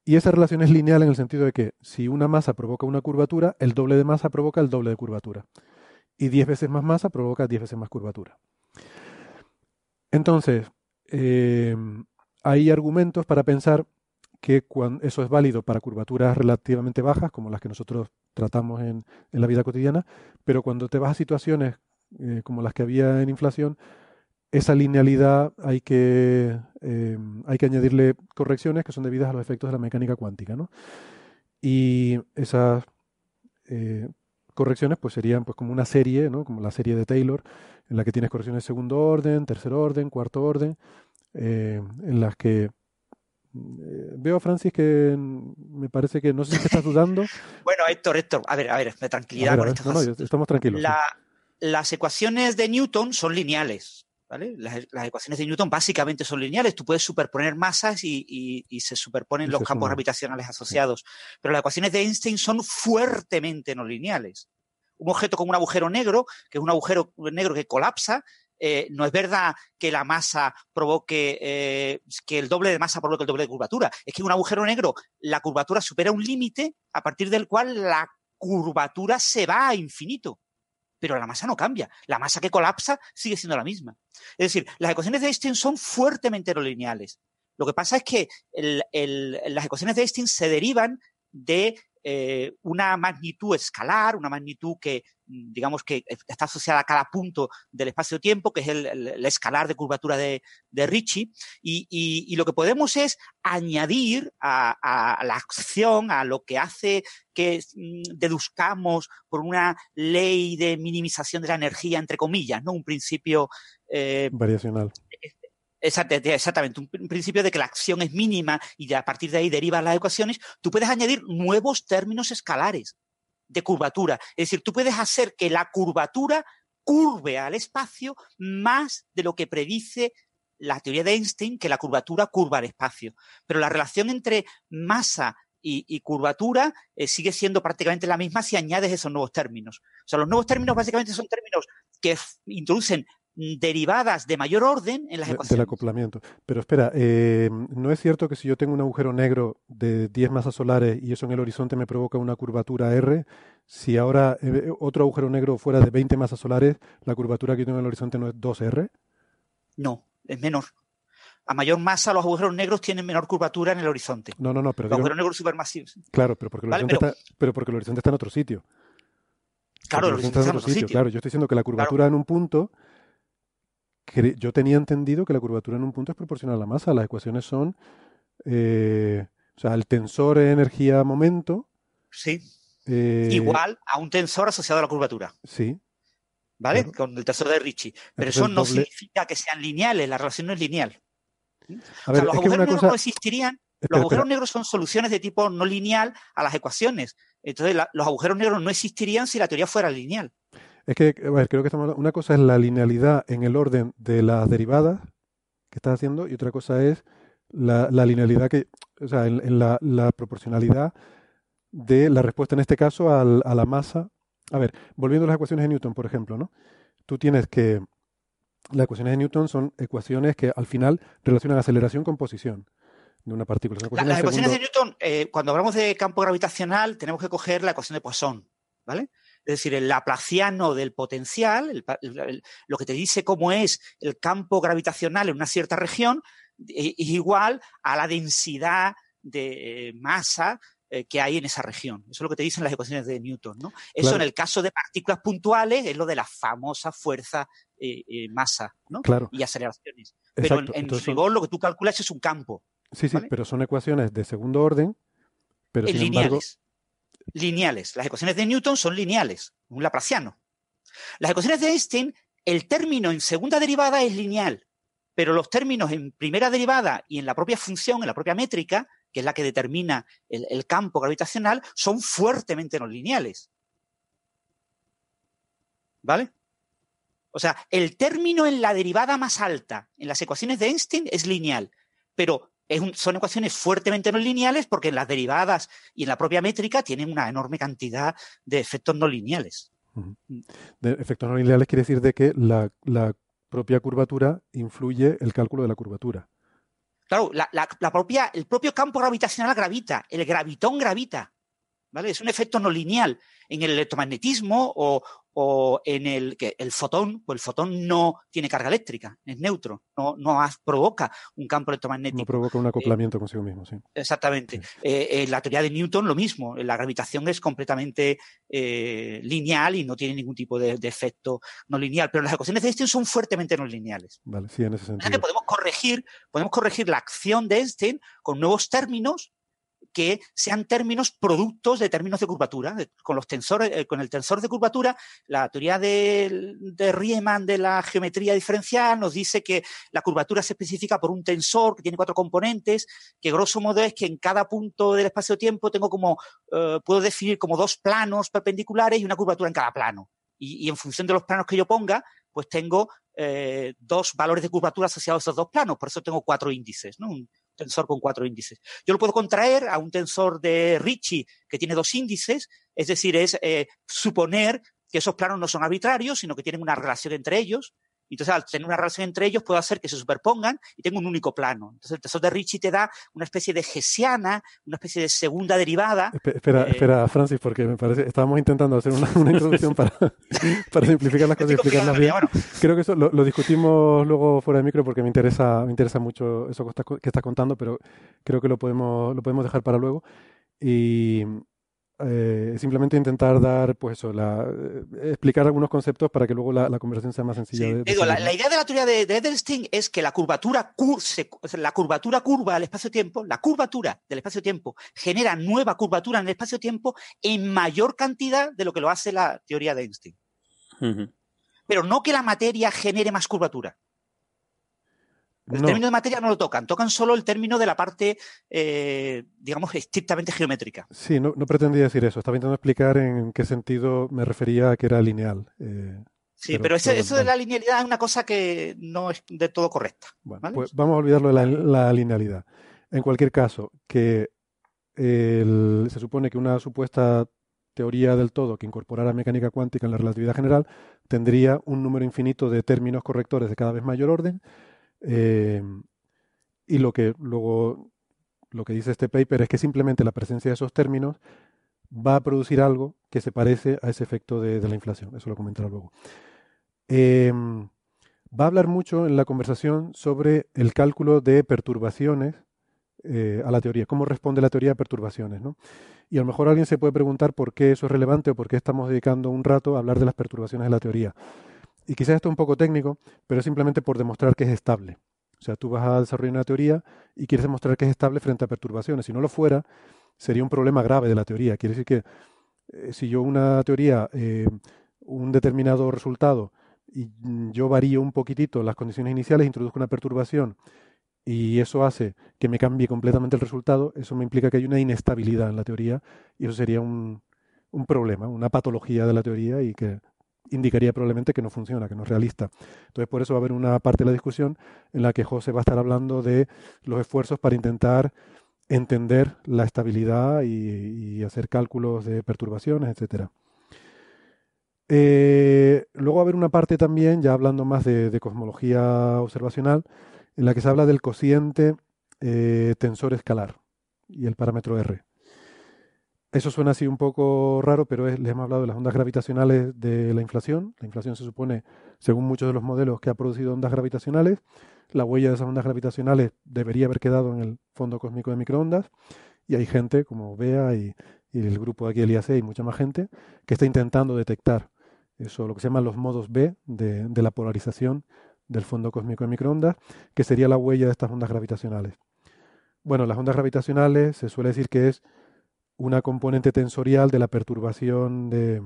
Y esa relación es lineal en el sentido de que si una masa provoca una curvatura, el doble de masa provoca el doble de curvatura. Y 10 veces más masa provoca 10 veces más curvatura. Entonces, eh, hay argumentos para pensar que eso es válido para curvaturas relativamente bajas, como las que nosotros tratamos en, en la vida cotidiana, pero cuando te vas a situaciones eh, como las que había en inflación, esa linealidad hay que, eh, hay que añadirle correcciones que son debidas a los efectos de la mecánica cuántica, ¿no? Y esas correcciones pues serían pues como una serie, ¿no? Como la serie de Taylor, en la que tienes correcciones de segundo orden, tercer orden, cuarto orden, eh, en las que eh, veo, Francis, que me parece que no sé si te estás dudando. Bueno, Héctor, Héctor, a ver, a ver, A tranquilidad ver, a con ver, no, no, estamos tranquilos. sí. La- las ecuaciones de Newton son lineales. ¿Vale? Las, las ecuaciones de Newton básicamente son lineales. Tú puedes superponer masas y, y- y se superponen los campos gravitacionales asociados. Pero las ecuaciones de Einstein son fuertemente no lineales. Un objeto con un agujero negro, que es un agujero negro que colapsa, eh, no es verdad que la masa provoque, eh, que el doble de masa provoque el doble de curvatura. Es que en un agujero negro la curvatura supera un límite a partir del cual la curvatura se va a infinito pero la masa no cambia. La masa que colapsa sigue siendo la misma. Es decir, las ecuaciones de Einstein son fuertemente no lineales. Lo que pasa es que las ecuaciones de Einstein se derivan de eh, una magnitud escalar, una magnitud que, mm, digamos, que está asociada a cada punto del espacio-tiempo, que es el, el- escalar de curvatura de, Ricci. Y, lo que podemos es añadir a, a la acción, a lo que hace que mm, deduzcamos por una ley de minimización de la energía, entre comillas, ¿no? Un principio eh, Variacional. Exact- Exactamente, un, principio de que la acción es mínima y de a partir de ahí derivan las ecuaciones, tú puedes añadir nuevos términos escalares de curvatura. Es decir, tú puedes hacer que la curvatura curve al espacio más de lo que predice la teoría de Einstein, que la curvatura curva al espacio. Pero la relación entre masa y, curvatura eh, sigue siendo prácticamente la misma si añades esos nuevos términos. O sea, los nuevos términos básicamente son términos que introducen derivadas de mayor orden en las de- del ecuaciones. acoplamiento. Pero espera, eh, ¿no es cierto que si yo tengo un agujero negro de 10 masas solares y eso en el horizonte me provoca una curvatura R, si ahora eh, otro agujero negro fuera de 20 masas solares, la curvatura que yo tengo en el horizonte no es 2R? No, es menor. A mayor masa, los agujeros negros tienen menor curvatura en el horizonte. No, no, no, pero Los digo- agujeros negros supermasivos. claro, pero porque, el Vale, horizonte pero- está, pero porque el horizonte está en otro sitio. Claro, el horizonte está en otro sitio. Claro, yo estoy diciendo que la curvatura en un punto, yo tenía entendido que la curvatura en un punto es proporcional a la masa. Las ecuaciones son, eh, o sea, el tensor energía-momento. Sí. eh, Igual a un tensor asociado a la curvatura. Sí, ¿Vale? Claro. Con el tensor de Ricci. Pero Entonces eso no doble- significa que sean lineales. La relación no es lineal. A o sea, los es agujeros negros cosa, no existirían. Los agujeros negros son soluciones de tipo no lineal a las ecuaciones. Entonces, los agujeros negros no existirían si la teoría fuera lineal. Es que, a ver, creo que estamos, una cosa es la linealidad en el orden de las derivadas que estás haciendo y otra cosa es la, linealidad que, o sea, en, la, proporcionalidad de la respuesta en este caso a la masa. A ver, volviendo a las ecuaciones de Newton, por ejemplo, ¿no? Tú tienes que las ecuaciones de Newton son ecuaciones que al final relacionan aceleración con posición de una partícula. las ecuaciones de Newton, eh, cuando hablamos de campo gravitacional, tenemos que coger la ecuación de Poisson, ¿vale? Es decir, el laplaciano del potencial, lo que te dice cómo es el campo gravitacional en una cierta región, eh, es igual a la densidad de eh, masa que hay en esa región. Eso es lo que te dicen las ecuaciones de Newton. ¿no? Eso en el caso de partículas puntuales es lo de la famosa fuerza masa ¿no? y aceleraciones. Pero en, rigor lo que tú calculas es un campo. Sí, sí, pero son ecuaciones de segundo orden, pero sin lineales. Lineales. Las ecuaciones de Newton son lineales, un laplaciano. Las ecuaciones de Einstein, el término en segunda derivada es lineal, pero los términos en primera derivada y en la propia función, en la propia métrica, que es la que determina el, el campo gravitacional, son fuertemente no lineales. ¿Vale? O sea, el término en la derivada más alta en las ecuaciones de Einstein es lineal, pero son ecuaciones fuertemente no lineales porque en las derivadas y en la propia métrica tienen una enorme cantidad de efectos no lineales. De efectos no lineales quiere decir de que la, propia curvatura influye el cálculo de la curvatura. Claro, la, propia, el propio campo gravitacional gravita, el gravitón gravita. ¿Vale? Es un efecto no lineal. En el electromagnetismo o, o en el que el fotón, pues el fotón no tiene carga eléctrica, es neutro, no, no provoca un campo electromagnético. No provoca un acoplamiento consigo mismo, sí. Exactamente. Eh, eh, la teoría de Newton, lo mismo, la gravitación es completamente eh, lineal y no tiene ningún tipo de, efecto no lineal, pero las ecuaciones de Einstein son fuertemente no lineales. Vale, sí, en ese sentido. podemos corregir, podemos corregir la acción de Einstein con nuevos términos que sean términos productos de términos de curvatura. Con los tensores, eh, con el tensor de curvatura, la teoría de, Riemann de la geometría diferencial nos dice que la curvatura se especifica por un tensor que tiene cuatro componentes, que grosso modo es que en cada punto del espacio-tiempo tengo como, eh, puedo definir como dos planos perpendiculares y una curvatura en cada plano. Y, en función de los planos que yo ponga, pues tengo eh, dos valores de curvatura asociados a esos dos planos. Por eso tengo cuatro índices, ¿no? Tensor con cuatro índices. Yo lo puedo contraer a un tensor de Ricci que tiene dos índices, es decir, es eh, suponer que esos planos no son arbitrarios, sino que tienen una relación entre ellos. Entonces, al tener una relación entre ellos, puedo hacer que se superpongan y tengo un único plano. Entonces, el tensor de Ricci te da una especie de hessiana, una especie de segunda derivada. Espera, eh, espera Francis, porque me parece, estábamos intentando hacer una, introducción para, para, simplificar las cosas y explicarlas bien. Creo que eso lo, discutimos luego fuera de micro porque me interesa, me interesa mucho eso que estás, que estás contando, pero creo que lo podemos, lo podemos dejar para luego. Y, eh, simplemente intentar dar, pues eso, la, eh, explicar algunos conceptos para que luego la, conversación sea más sencilla. la, idea de la teoría de, Edelstein es que la curvatura, la curvatura curva al espacio-tiempo, la curvatura del espacio-tiempo genera nueva curvatura en el espacio-tiempo en mayor cantidad de lo que lo hace la teoría de Einstein. Pero no que la materia genere más curvatura. El término de materia no lo tocan, tocan solo el término de la parte, eh, digamos, estrictamente geométrica. Sí, no, pretendía decir eso. Estaba intentando explicar en qué sentido me refería a que era lineal. Eh, sí, pero, eso de la linealidad es una cosa que no es de todo correcta. Bueno, pues vamos a olvidarlo de la, linealidad. En cualquier caso, que se supone que una supuesta teoría del todo que incorporara mecánica cuántica en la relatividad general tendría un número infinito de términos correctores de cada vez mayor orden Em, y lo que luego lo que dice este paper es que simplemente la presencia de esos términos va a producir algo que se parece a ese efecto de, la inflación. Eso lo comentará luego. Em, va a hablar mucho en la conversación sobre el cálculo de perturbaciones eh, a la teoría, cómo responde la teoría a perturbaciones. ¿no? Y a lo mejor alguien se puede preguntar por qué eso es relevante o por qué estamos dedicando un rato a hablar de las perturbaciones de la teoría. Y quizás esto es un poco técnico, pero simplemente por demostrar que es estable. O sea, tú vas a desarrollar una teoría y quieres demostrar que es estable frente a perturbaciones. Si no lo fuera, sería un problema grave de la teoría. Quiere decir que eh, si yo una teoría, eh, un determinado resultado, y yo varío un poquitito las condiciones iniciales, introduzco una perturbación y eso hace que me cambie completamente el resultado, eso me implica que hay una inestabilidad en la teoría y eso sería un, un problema, una patología de la teoría y que indicaría probablemente que no funciona, que no es realista. Entonces, por eso va a haber una parte de la discusión en la que José va a estar hablando de los esfuerzos para intentar entender la estabilidad y, hacer cálculos de perturbaciones, etcétera. Eh, luego va a haber una parte también, ya hablando más de, cosmología observacional, en la que se habla del cociente eh, tensor escalar y el parámetro R. Eso suena así un poco raro, pero les hemos hablado de las ondas gravitacionales de la inflación. La inflación se supone, según muchos de los modelos, que ha producido ondas gravitacionales. La huella de esas ondas gravitacionales debería haber quedado en el fondo cósmico de microondas. Y hay gente, como Bea y, el grupo de aquí del IAC y mucha más gente, que está intentando detectar eso, lo que se llaman los modos B de, de la polarización del fondo cósmico de microondas, que sería la huella de estas ondas gravitacionales. Bueno, las ondas gravitacionales se suele decir que es una componente tensorial de la perturbación de,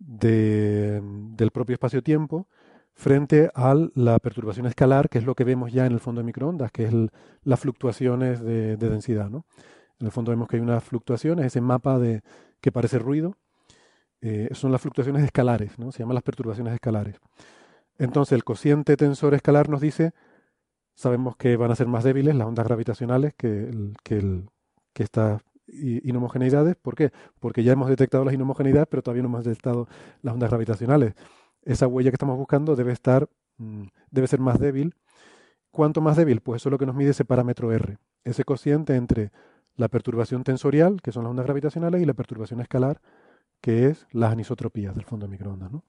del propio espacio-tiempo frente a la perturbación escalar, que es lo que vemos ya en el fondo de microondas, que es las fluctuaciones de, densidad. ¿no? En el fondo vemos que hay unas fluctuaciones, ese mapa de, que parece ruido, eh, son las fluctuaciones escalares, ¿no? se llaman las perturbaciones escalares. Entonces el cociente tensor escalar nos dice sabemos que van a ser más débiles las ondas gravitacionales que, que, estas inhomogeneidades. ¿Por qué? Porque ya hemos detectado las inhomogeneidades, pero todavía no hemos detectado las ondas gravitacionales. Esa huella que estamos buscando debe estar, mm, debe ser más débil. ¿Cuánto más débil? Pues eso es lo que nos mide ese parámetro R, ese cociente entre la perturbación tensorial, que son las ondas gravitacionales, y la perturbación escalar, que es las anisotropías del fondo de microondas. ¿no?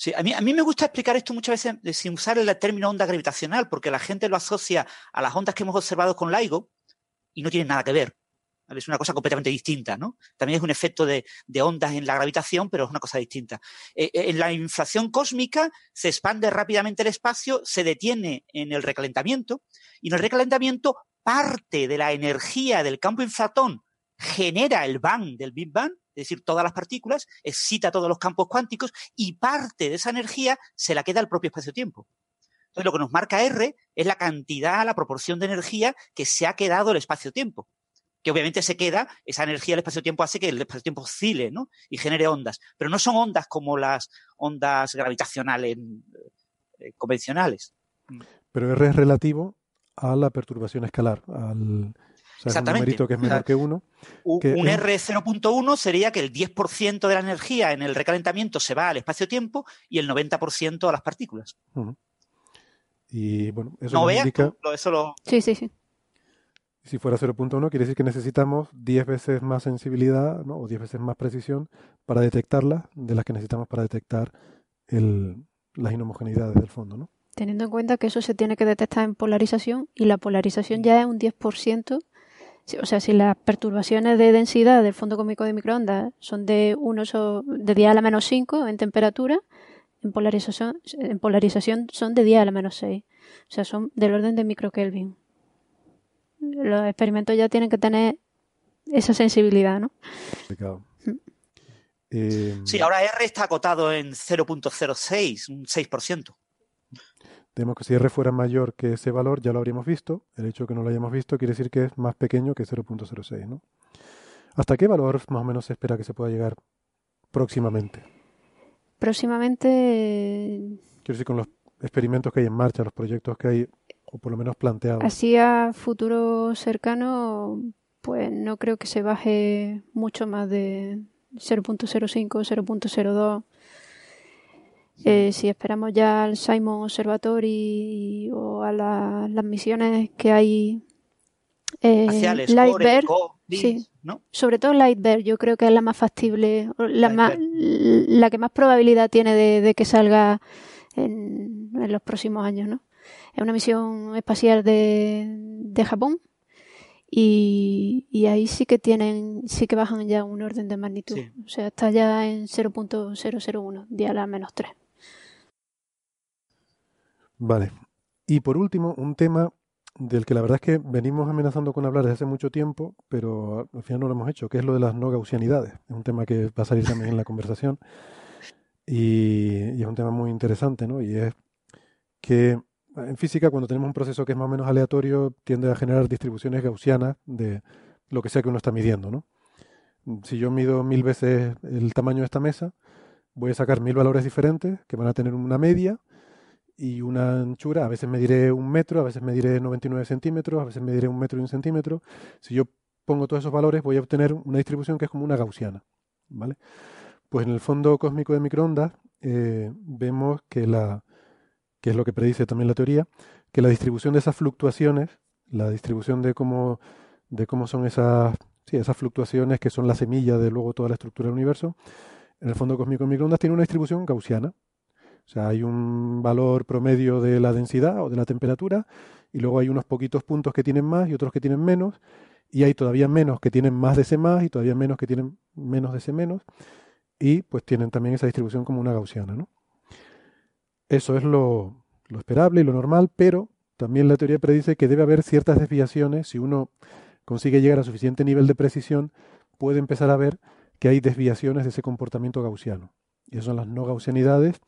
Sí, a mí, a mí me gusta explicar esto muchas veces sin usar el término onda gravitacional, porque la gente lo asocia a las ondas que hemos observado con LIGO y no tienen nada que ver. Es una cosa completamente distinta, ¿no? También es un efecto de, ondas en la gravitación, pero es una cosa distinta. Eh, eh, en la inflación cósmica se expande rápidamente el espacio, se detiene en el recalentamiento, y en el recalentamiento parte de la energía del campo inflatón genera el bang del Big Bang, es decir, todas las partículas, excita todos los campos cuánticos y parte de esa energía se la queda al propio espacio-tiempo. Entonces, lo que nos marca R es la cantidad, la proporción de energía que se ha quedado el espacio-tiempo. Que obviamente se queda, esa energía del espacio-tiempo hace que el espacio-tiempo oscile, ¿no? Y genere ondas. Pero no son ondas como las ondas gravitacionales eh, convencionales. Pero R es relativo a la perturbación escalar, al, Exactamente. un que es menor que 1. Un, R 0.1 sería que el 10% de la energía en el recalentamiento se va al espacio-tiempo y el 90% a las partículas. Y bueno, eso no indica... eso lo... Sí, sí, sí. Si fuera 0.1 quiere decir que necesitamos 10 veces más sensibilidad ¿no? o 10 veces más precisión para detectarla de las que necesitamos para detectar el, las inhomogeneidades del fondo, ¿no? Teniendo en cuenta que eso se tiene que detectar en polarización y la polarización ya es un 10% o sea, si las perturbaciones de densidad del fondo cósmico de microondas son de 1 de 10 a la menos 5 en temperatura, en polarización, en polarización son de 10 a la menos 6. O sea, son del orden de microkelvin. Los experimentos ya tienen que tener esa sensibilidad, ¿no? Mm. Eh, sí, ahora R está acotado en 0.06, un 6%. Tenemos que si R fuera mayor que ese valor, ya lo habríamos visto. El hecho de que no lo hayamos visto quiere decir que es más pequeño que 0.06, ¿no? ¿Hasta qué valor más o menos se espera que se pueda llegar próximamente? Próximamente. Quiero decir, con los experimentos que hay en marcha, los proyectos que hay, o por lo menos planteados. Así a futuro cercano, pues no creo que se baje mucho más de 0.05, 0.02 eh, si esperamos ya al Simon Observatory o a las misiones que hay eh, Lightbear, sí. sobre todo Lightbear, yo creo que es la más factible, la, más, la que más probabilidad tiene de, que salga en, los próximos años, ¿no? Es una misión espacial de, de Japón y, y, ahí sí que tienen, sí que bajan ya un orden de magnitud. O sea, está ya en 0.001, día a la menos 3. Vale. Y por último, un tema del que la verdad es que venimos amenazando con hablar desde hace mucho tiempo, pero al final no lo hemos hecho, que es lo de las no gaussianidades. Es un tema que va a salir también en la conversación y, es un tema muy interesante, ¿no? Y es que en física, cuando tenemos un proceso que es más o menos aleatorio, tiende a generar distribuciones gaussianas de lo que sea que uno está midiendo, ¿no? Si yo mido mil veces el tamaño de esta mesa, voy a sacar mil valores diferentes que van a tener una media y una anchura. A veces mediré un metro, a veces mediré 99 centímetros, a veces mediré un metro y un centímetro. Si yo pongo todos esos valores, voy a obtener una distribución que es como una gaussiana, ¿vale? Pues en el fondo cósmico de microondas eh, vemos que la que es lo que predice también la teoría, que la distribución de esas fluctuaciones, la distribución de cómo, de cómo son esas, sí, esas fluctuaciones que son la semilla de luego toda la estructura del universo, en el fondo cósmico de microondas tiene una distribución gaussiana. O sea, hay un valor promedio de la densidad o de la temperatura y luego hay unos poquitos puntos que tienen más y otros que tienen menos y hay todavía menos que tienen más de ese más y todavía menos que tienen menos de ese menos y pues tienen también esa distribución como una gaussiana, ¿no? Eso es lo, esperable y lo normal, pero también la teoría predice que debe haber ciertas desviaciones. Si uno consigue llegar a suficiente nivel de precisión, puede empezar a ver que hay desviaciones de ese comportamiento gaussiano. Y esas son las no gaussianidades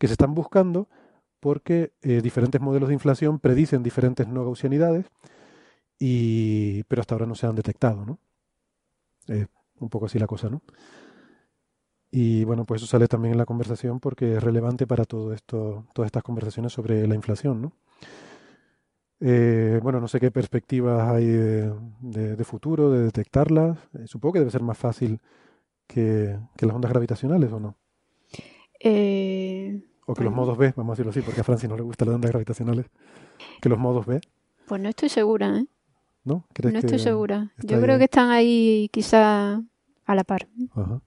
que se están buscando porque eh, diferentes modelos de inflación predicen diferentes no gaussianidades, y, pero hasta ahora no se han detectado. ¿no? un poco así la cosa, ¿no? Y bueno, pues eso sale también en la conversación porque es relevante para todo esto, todas estas conversaciones sobre la inflación, ¿no? Eh, bueno, no sé qué perspectivas hay de, futuro, de detectarlas. Eh, supongo que debe ser más fácil que, las ondas gravitacionales, ¿o no? Eh, o que los modos B, vamos a decirlo así, porque a Francia no le gustan las ondas gravitacionales. Que los modos B. Pues no estoy segura, ¿eh? ¿No? no estoy segura. Yo creo que están ahí quizá a la par. Ajá.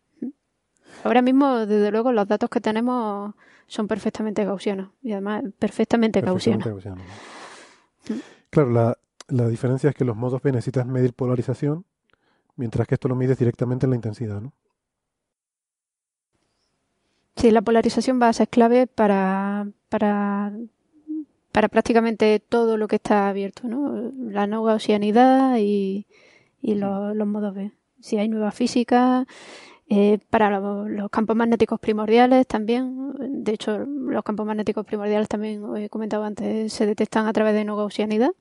Ahora mismo, desde luego, los datos que tenemos son perfectamente gaussianos y además perfectamente, gaussianos. Mm. Claro, la, la, diferencia es que los modos B necesitas medir polarización, mientras que esto lo mides directamente en la intensidad, ¿no? Sí, la polarización va a ser clave para, para, para prácticamente todo lo que está abierto, ¿no? La no gaussianidad y, y los, los modos B. Si hay nueva física, eh, para los, campos magnéticos primordiales también, de hecho los campos magnéticos primordiales también, he comentado antes, se detectan a través de no gaussianidad.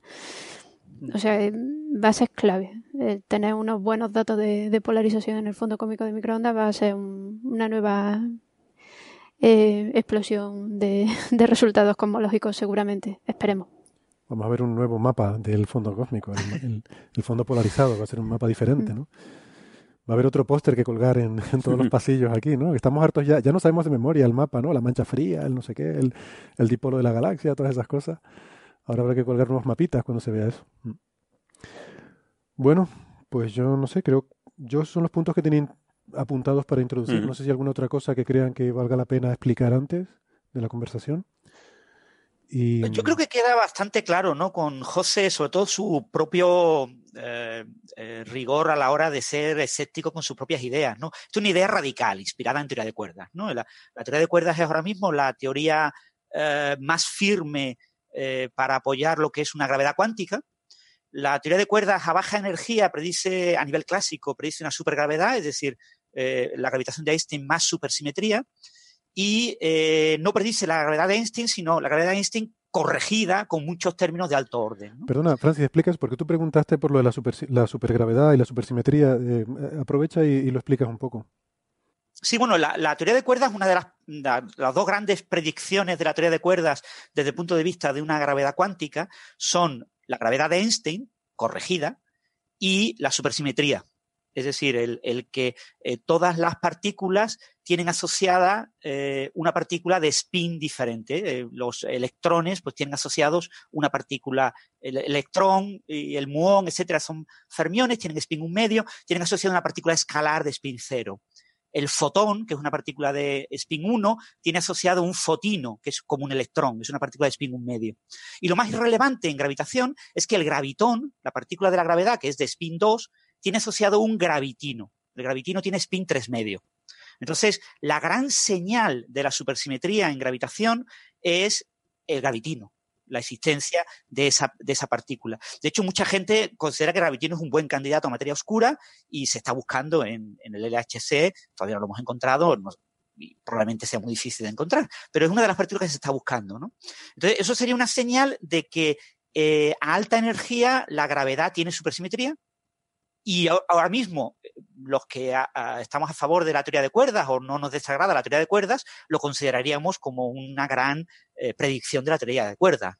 O sea, eh, va a ser clave. Eh, tener unos buenos datos de, polarización en el fondo cómico de microondas va a ser una nueva explosión de, resultados cosmológicos seguramente. Esperemos. Vamos a ver un nuevo mapa del fondo cósmico, el, el fondo polarizado, va a ser un mapa diferente, ¿no? Va a haber otro póster que colgar en, todos los pasillos aquí, ¿no? Estamos hartos ya, ya no sabemos de memoria el mapa, ¿no? La mancha fría, el no sé qué, el, el dipolo de la galaxia, todas esas cosas. Ahora habrá que colgar unos mapitas cuando se vea eso. Mm. Bueno, pues yo no sé, creo, yo son los puntos que tienen apuntados para introducir. No sé si hay alguna otra cosa que crean que valga la pena explicar antes de la conversación. Yo creo que queda bastante claro, ¿no? Con José, sobre todo su propio eh, eh, rigor a la hora de ser escéptico con sus propias ideas, ¿no? Es una idea radical, inspirada en teoría de cuerdas, ¿no? La, teoría de cuerdas es ahora mismo la teoría eh, más firme para apoyar lo que es una gravedad cuántica. La teoría de cuerdas a baja energía predice, a nivel clásico, predice una supergravedad, es decir, la gravitación de Einstein más supersimetría y eh, no predice la gravedad de Einstein, sino la gravedad de Einstein corregida con muchos términos de alto orden. Perdona, Francis, explicas, porque tú preguntaste por lo de la, la supergravedad y la supersimetría. Eh, aprovecha y, lo explicas un poco. Sí, bueno, la, teoría de cuerdas, una de las, las, dos grandes predicciones de la teoría de cuerdas desde el punto de vista de una gravedad cuántica son la gravedad de Einstein, corregida, y la supersimetría. Es decir, el, que eh, todas las partículas tienen asociada eh, una partícula de spin diferente. Eh, los electrones pues tienen asociados una partícula, el electrón y el muón, etcétera, son fermiones, tienen spin un medio, tienen asociada una partícula escalar de spin cero. El fotón, que es una partícula de spin 1, tiene asociado un fotino, que es como un electrón, es una partícula de spin un medio. Y lo más irrelevante en gravitación es que el gravitón, la partícula de la gravedad, que es de spin 2, tiene asociado un gravitino. El gravitino tiene spin 3 medio. Entonces, la gran señal de la supersimetría en gravitación es el gravitino, la existencia de esa, de esa partícula. De hecho, mucha gente considera que el gravitino es un buen candidato a materia oscura y se está buscando en, el LHC, todavía no lo hemos encontrado, y probablemente sea muy difícil de encontrar, pero es una de las partículas que se está buscando. ¿no? Entonces, eso sería una señal de que eh, a alta energía la gravedad tiene supersimetría y ahora mismo los que estamos a favor de la teoría de cuerdas o no nos desagrada la teoría de cuerdas, lo consideraríamos como una gran eh, predicción de la teoría de cuerdas.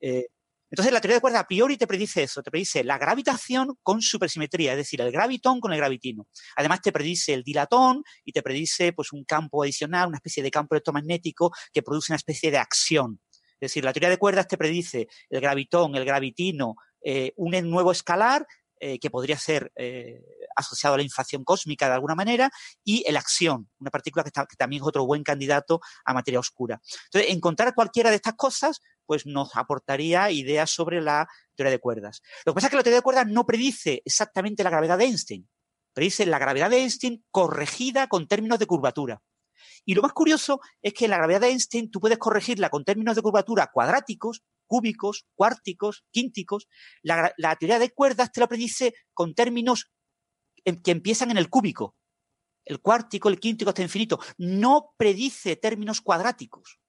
Eh, entonces, la teoría de cuerdas a priori te predice eso, te predice la gravitación con supersimetría, es decir, el gravitón con el gravitino. Además, te predice el dilatón y te predice pues, un campo adicional, una especie de campo electromagnético que produce una especie de acción. Es decir, la teoría de cuerdas te predice el gravitón, el gravitino, eh, un nuevo escalar eh, que podría ser eh, asociado a la inflación cósmica de alguna manera, y el acción, una partícula que, que, también es otro buen candidato a materia oscura. Entonces, encontrar cualquiera de estas cosas, pues nos aportaría ideas sobre la teoría de cuerdas. Lo que pasa es que la teoría de cuerdas no predice exactamente la gravedad de Einstein, predice la gravedad de Einstein corregida con términos de curvatura. Y lo más curioso es que la gravedad de Einstein tú puedes corregirla con términos de curvatura cuadráticos cúbicos, cuárticos, quínticos. La, teoría de cuerdas te lo predice con términos que empiezan en el cúbico. El cuártico, el quíntico hasta infinito. No predice términos cuadráticos.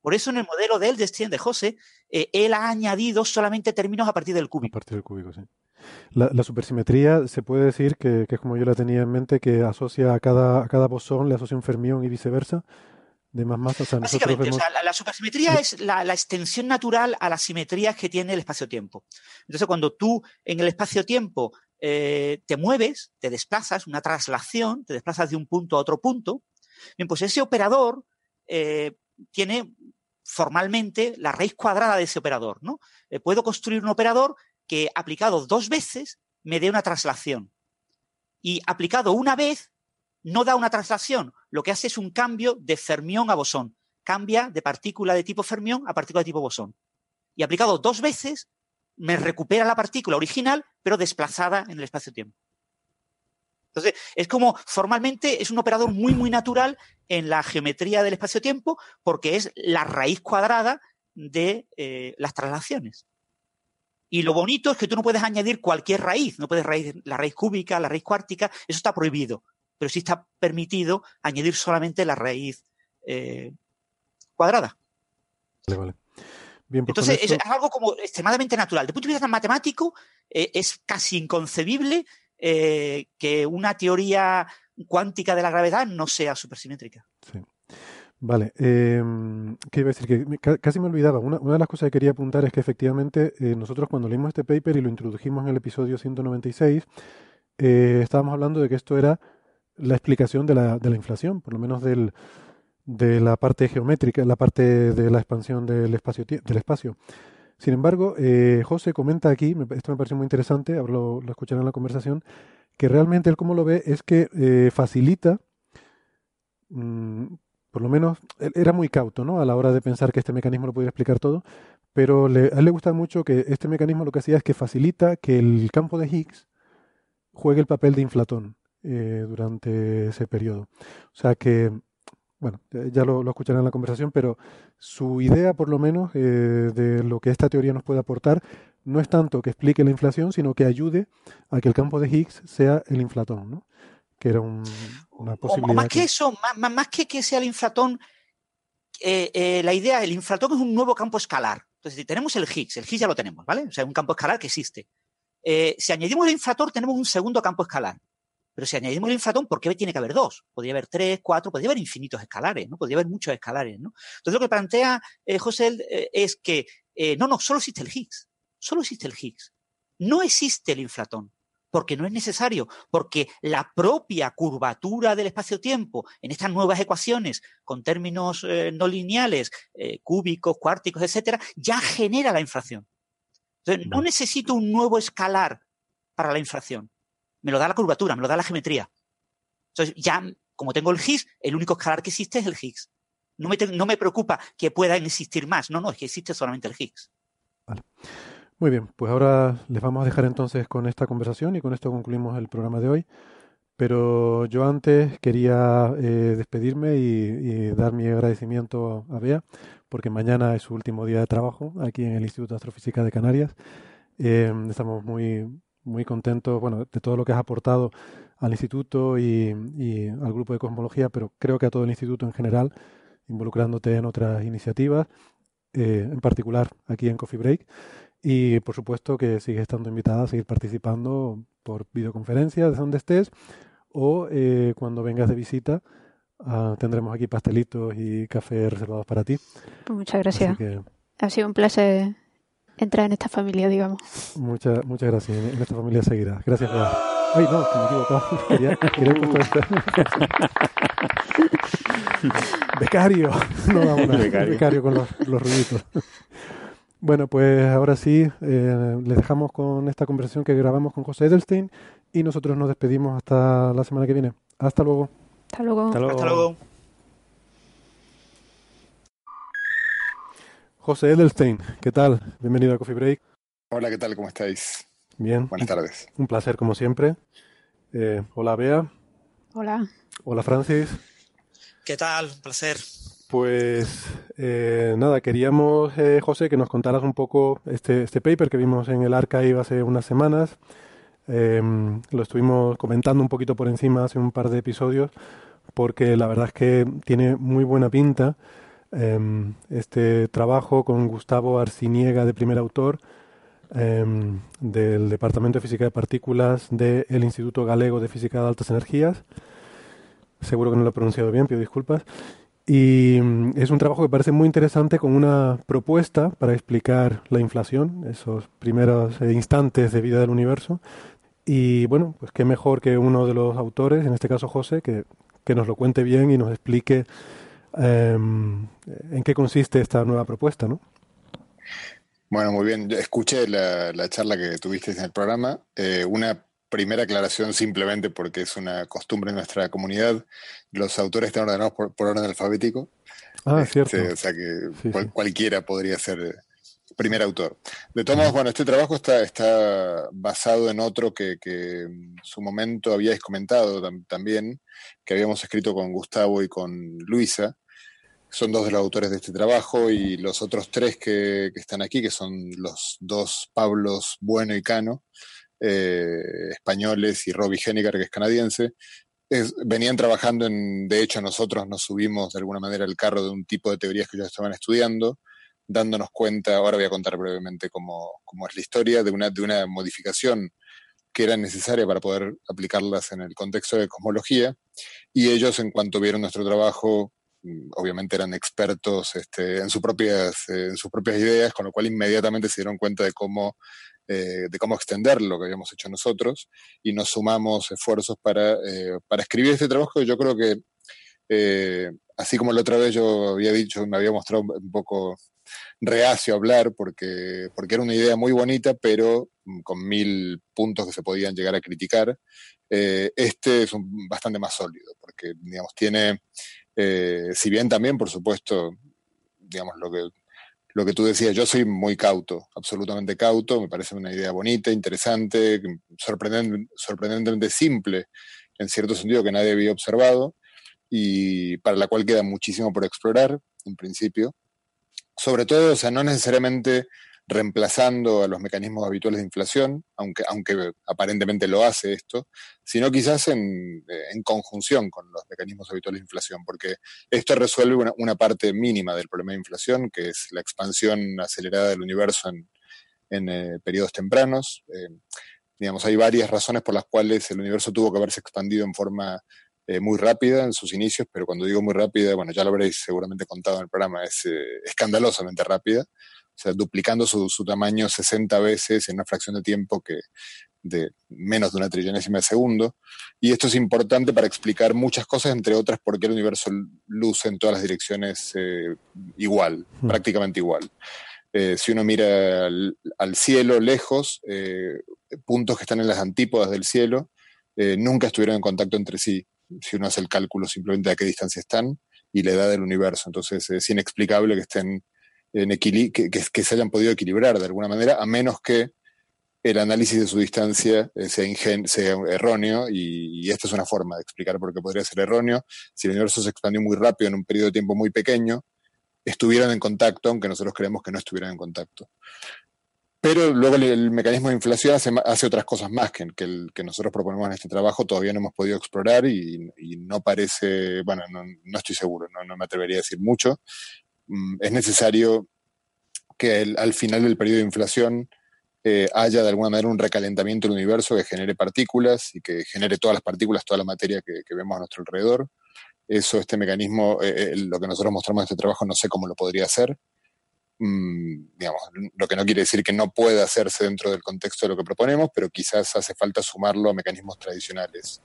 Por eso en el modelo de Eldestein, de José, eh, él ha añadido solamente términos a partir del cúbico. A partir del cúbico, sí. La, supersimetría se puede decir que, es como yo la tenía en mente, que asocia a cada, a cada bosón, le asocia un fermión y viceversa de más masa. Básicamente, la, supersimetría es la, extensión natural a las simetrías que tiene el espacio-tiempo. Entonces, cuando tú en el espacio-tiempo eh, te mueves, te desplazas, una traslación, te desplazas de un punto a otro punto, bien, pues ese operador eh, tiene formalmente la raíz cuadrada de ese operador, ¿no? Eh, puedo construir un operador que aplicado dos veces me dé una traslación. Y aplicado una vez no da una traslación, lo que hace es un cambio de fermión a bosón. Cambia de partícula de tipo fermión a partícula de tipo bosón. Y aplicado dos veces, me recupera la partícula original, pero desplazada en el espacio-tiempo. Entonces, es como formalmente es un operador muy, muy natural en la geometría del espacio-tiempo porque es la raíz cuadrada de eh, las traslaciones. Y lo bonito es que tú no puedes añadir cualquier raíz, no puedes raíz, la raíz cúbica, la raíz cuártica, eso está prohibido pero sí está permitido añadir solamente la raíz eh, cuadrada. Vale, vale. Bien, pues Entonces es, algo como extremadamente natural. De punto de vista matemático, eh, es casi inconcebible eh, que una teoría cuántica de la gravedad no sea supersimétrica. Sí. Vale, em, ¿qué iba a decir? Que casi me olvidaba. Una, una, de las cosas que quería apuntar es que efectivamente nosotros cuando leímos este paper y lo introdujimos en el episodio 196, estábamos hablando de que esto era la explicación de la, inflación, por lo menos del, de la parte geométrica, la parte de la expansión del espacio. Del espacio. Sin embargo, eh, José comenta aquí, esto me pareció muy interesante, lo, lo escucharán en la conversación, que realmente él como lo ve es que eh, facilita, mm, por lo menos, era muy cauto ¿no? a la hora de pensar que este mecanismo lo pudiera explicar todo, pero a él le gusta mucho que este mecanismo lo que hacía es que facilita que el campo de Higgs juegue el papel de inflatón. Eh, durante ese periodo. O sea que, bueno, ya lo, lo, escucharán en la conversación, pero su idea, por lo menos, eh, de lo que esta teoría nos puede aportar, no es tanto que explique la inflación, sino que ayude a que el campo de Higgs sea el inflatón, ¿no? Que era un, una posibilidad. O, más que, eso, más, más, que que sea el inflatón, eh, la idea, el inflatón es un nuevo campo escalar. Entonces, si tenemos el Higgs, el Higgs ya lo tenemos, ¿vale? O sea, un campo escalar que existe. si añadimos el inflator, tenemos un segundo campo escalar. Pero si añadimos el inflatón, ¿por qué tiene que haber dos? Podría haber tres, cuatro, podría haber infinitos escalares, ¿no? Podría haber muchos escalares, ¿no? Entonces lo que plantea eh, José eh, es que eh, no, no, solo existe el Higgs. Solo existe el Higgs. No existe el inflatón porque no es necesario, porque la propia curvatura del espacio-tiempo en estas nuevas ecuaciones con términos no lineales, cúbicos, cuárticos, etcétera, ya genera la inflación. Entonces, no necesito un nuevo escalar para la inflación me lo da la curvatura, me lo da la geometría. Entonces, ya, como tengo el Higgs, el único escalar que existe es el Higgs. No me, no me preocupa que puedan existir más. No, no, es que existe solamente el Higgs. Vale. Muy bien, pues ahora les vamos a dejar entonces con esta conversación y con esto concluimos el programa de hoy. Pero yo antes quería eh, despedirme y, dar mi agradecimiento a Bea, porque mañana es su último día de trabajo aquí en el Instituto de Astrofísica de Canarias. Eh, estamos muy, muy contento, bueno, de todo lo que has aportado al instituto y, al grupo de cosmología, pero creo que a todo el instituto en general, involucrándote en otras iniciativas, eh, en particular aquí en Coffee Break. Y por supuesto que sigues estando invitada a seguir participando por videoconferencia desde donde estés o eh, cuando vengas de visita. Ah, tendremos aquí pastelitos y café reservados para ti. Pues muchas gracias. Ha sido un placer entrar en esta familia, digamos. Muchas, muchas gracias. En esta familia seguirá. Gracias, Ay, no, que me he equivocado. Quería, quería Becario. No, vamos Becario. Becario con los, los ruiditos. Bueno, pues ahora sí, eh, les dejamos con esta conversación que grabamos con José Edelstein y nosotros nos despedimos hasta la semana que viene. Hasta luego. Hasta luego. Hasta luego. Hasta luego. José Edelstein, ¿qué tal? Bienvenido a Coffee Break. Hola, ¿qué tal? ¿Cómo estáis? Bien. Buenas tardes. Un placer, como siempre. Eh, hola, Bea. Hola. Hola, Francis. ¿Qué tal? Un placer. Pues eh, nada, queríamos, eh, José, que nos contaras un poco este, este paper que vimos en el archive hace unas semanas. Em, lo estuvimos comentando un poquito por encima hace un par de episodios, porque la verdad es que tiene muy buena pinta em, este trabajo con Gustavo Arciniega de primer autor em, del Departamento de Física de Partículas del Instituto Galego de Física de Altas Energías. Seguro que no lo he pronunciado bien, pido disculpas. Y mm, es un trabajo que parece muy interesante con una propuesta para explicar la inflación, esos primeros eh, instantes de vida del universo. Y bueno, pues qué mejor que uno de los autores, en este caso José, que, que nos lo cuente bien y nos explique em, en qué consiste esta nueva propuesta, ¿no? Bueno, muy bien. Yo escuché la, la charla que tuviste en el programa. Eh, una primera aclaración simplemente porque es una costumbre en nuestra comunidad. Los autores están ordenados por, orden alfabético. Ah, este, cierto. O sea que cualquiera podría ser primer autor. De todos modos, bueno, este trabajo está, está basado en otro que, en su momento habíais comentado también, que habíamos escrito con Gustavo y con Luisa. Son dos de los autores de este trabajo y los otros tres que, están aquí, que son los dos Pablos Bueno y Cano, eh, españoles y Robbie Henniger, que es canadiense, venían trabajando en, de hecho nosotros nos subimos de alguna manera al carro de un tipo de teorías que ellos estaban estudiando, dándonos cuenta, ahora voy a contar brevemente cómo, cómo es la historia, de una, de una modificación que era necesaria para poder aplicarlas en el contexto de cosmología, y ellos en cuanto vieron nuestro trabajo, mm, obviamente eran expertos este, en, sus propias, en sus propias ideas, con lo cual inmediatamente se dieron cuenta de cómo eh, de cómo extender lo que habíamos hecho nosotros y nos sumamos esfuerzos para, eh, para escribir este trabajo. Yo creo que, eh, así como la otra vez yo había dicho, me había mostrado un poco reacio a hablar porque, porque era una idea muy bonita, pero con mil puntos que se podían llegar a criticar. este es bastante más sólido, porque, digamos, tiene, si bien también, por supuesto, digamos, lo que lo que tú decías, yo soy muy cauto, absolutamente cauto, me parece una idea bonita, interesante, sorprendente, sorprendentemente simple, en cierto sentido que nadie había observado, y para la cual queda muchísimo por explorar, en principio. Sobre todo, o sea, no necesariamente reemplazando a los mecanismos habituales de inflación, aunque, aunque aparentemente lo hace esto, sino quizás en, en conjunción con los mecanismos habituales de inflación, porque esto resuelve una, una, parte mínima del problema de inflación, que es la expansión acelerada del universo en, en eh, periodos tempranos. Eh, digamos, hay varias razones por las cuales el universo tuvo que haberse expandido en forma eh, muy rápida en sus inicios, pero cuando digo muy rápida, bueno, ya lo habréis seguramente contado en el programa, es escandalosamente rápida o sea, duplicando su, su, tamaño 60 veces en una fracción de tiempo que de menos de una trillonésima de segundo. Y esto es importante para explicar muchas cosas, entre otras, por qué el universo luce en todas las direcciones eh, igual, hmm. prácticamente igual. Eh, si uno mira al, al cielo lejos, eh, puntos que están en las antípodas del cielo eh, nunca estuvieron en contacto entre sí. Si uno hace el cálculo simplemente a qué distancia están y la edad del universo. Entonces es inexplicable que estén en que, que, se hayan podido equilibrar de alguna manera, a menos que el análisis de su distancia eh, sea, sea, erróneo, y, esta es una forma de explicar por qué podría ser erróneo. Si el universo se expandió muy rápido en un periodo de tiempo muy pequeño, estuvieran en contacto, aunque nosotros creemos que no estuvieran en contacto. Pero luego el, mecanismo de inflación hace, otras cosas más que, que, el, que nosotros proponemos en este trabajo, todavía no hemos podido explorar y, no parece, bueno, no, estoy seguro, no, me atrevería a decir mucho. Mm, es necesario que al final del periodo de inflación eh, haya de alguna manera un recalentamiento del universo que genere partículas y que genere todas las partículas, toda la materia que, vemos a nuestro alrededor. Eso, este mecanismo, eh, eh, lo que nosotros mostramos en este trabajo, no sé cómo lo podría hacer digamos, lo que no quiere decir que no pueda hacerse dentro del contexto de lo que proponemos, pero quizás hace falta sumarlo a mecanismos tradicionales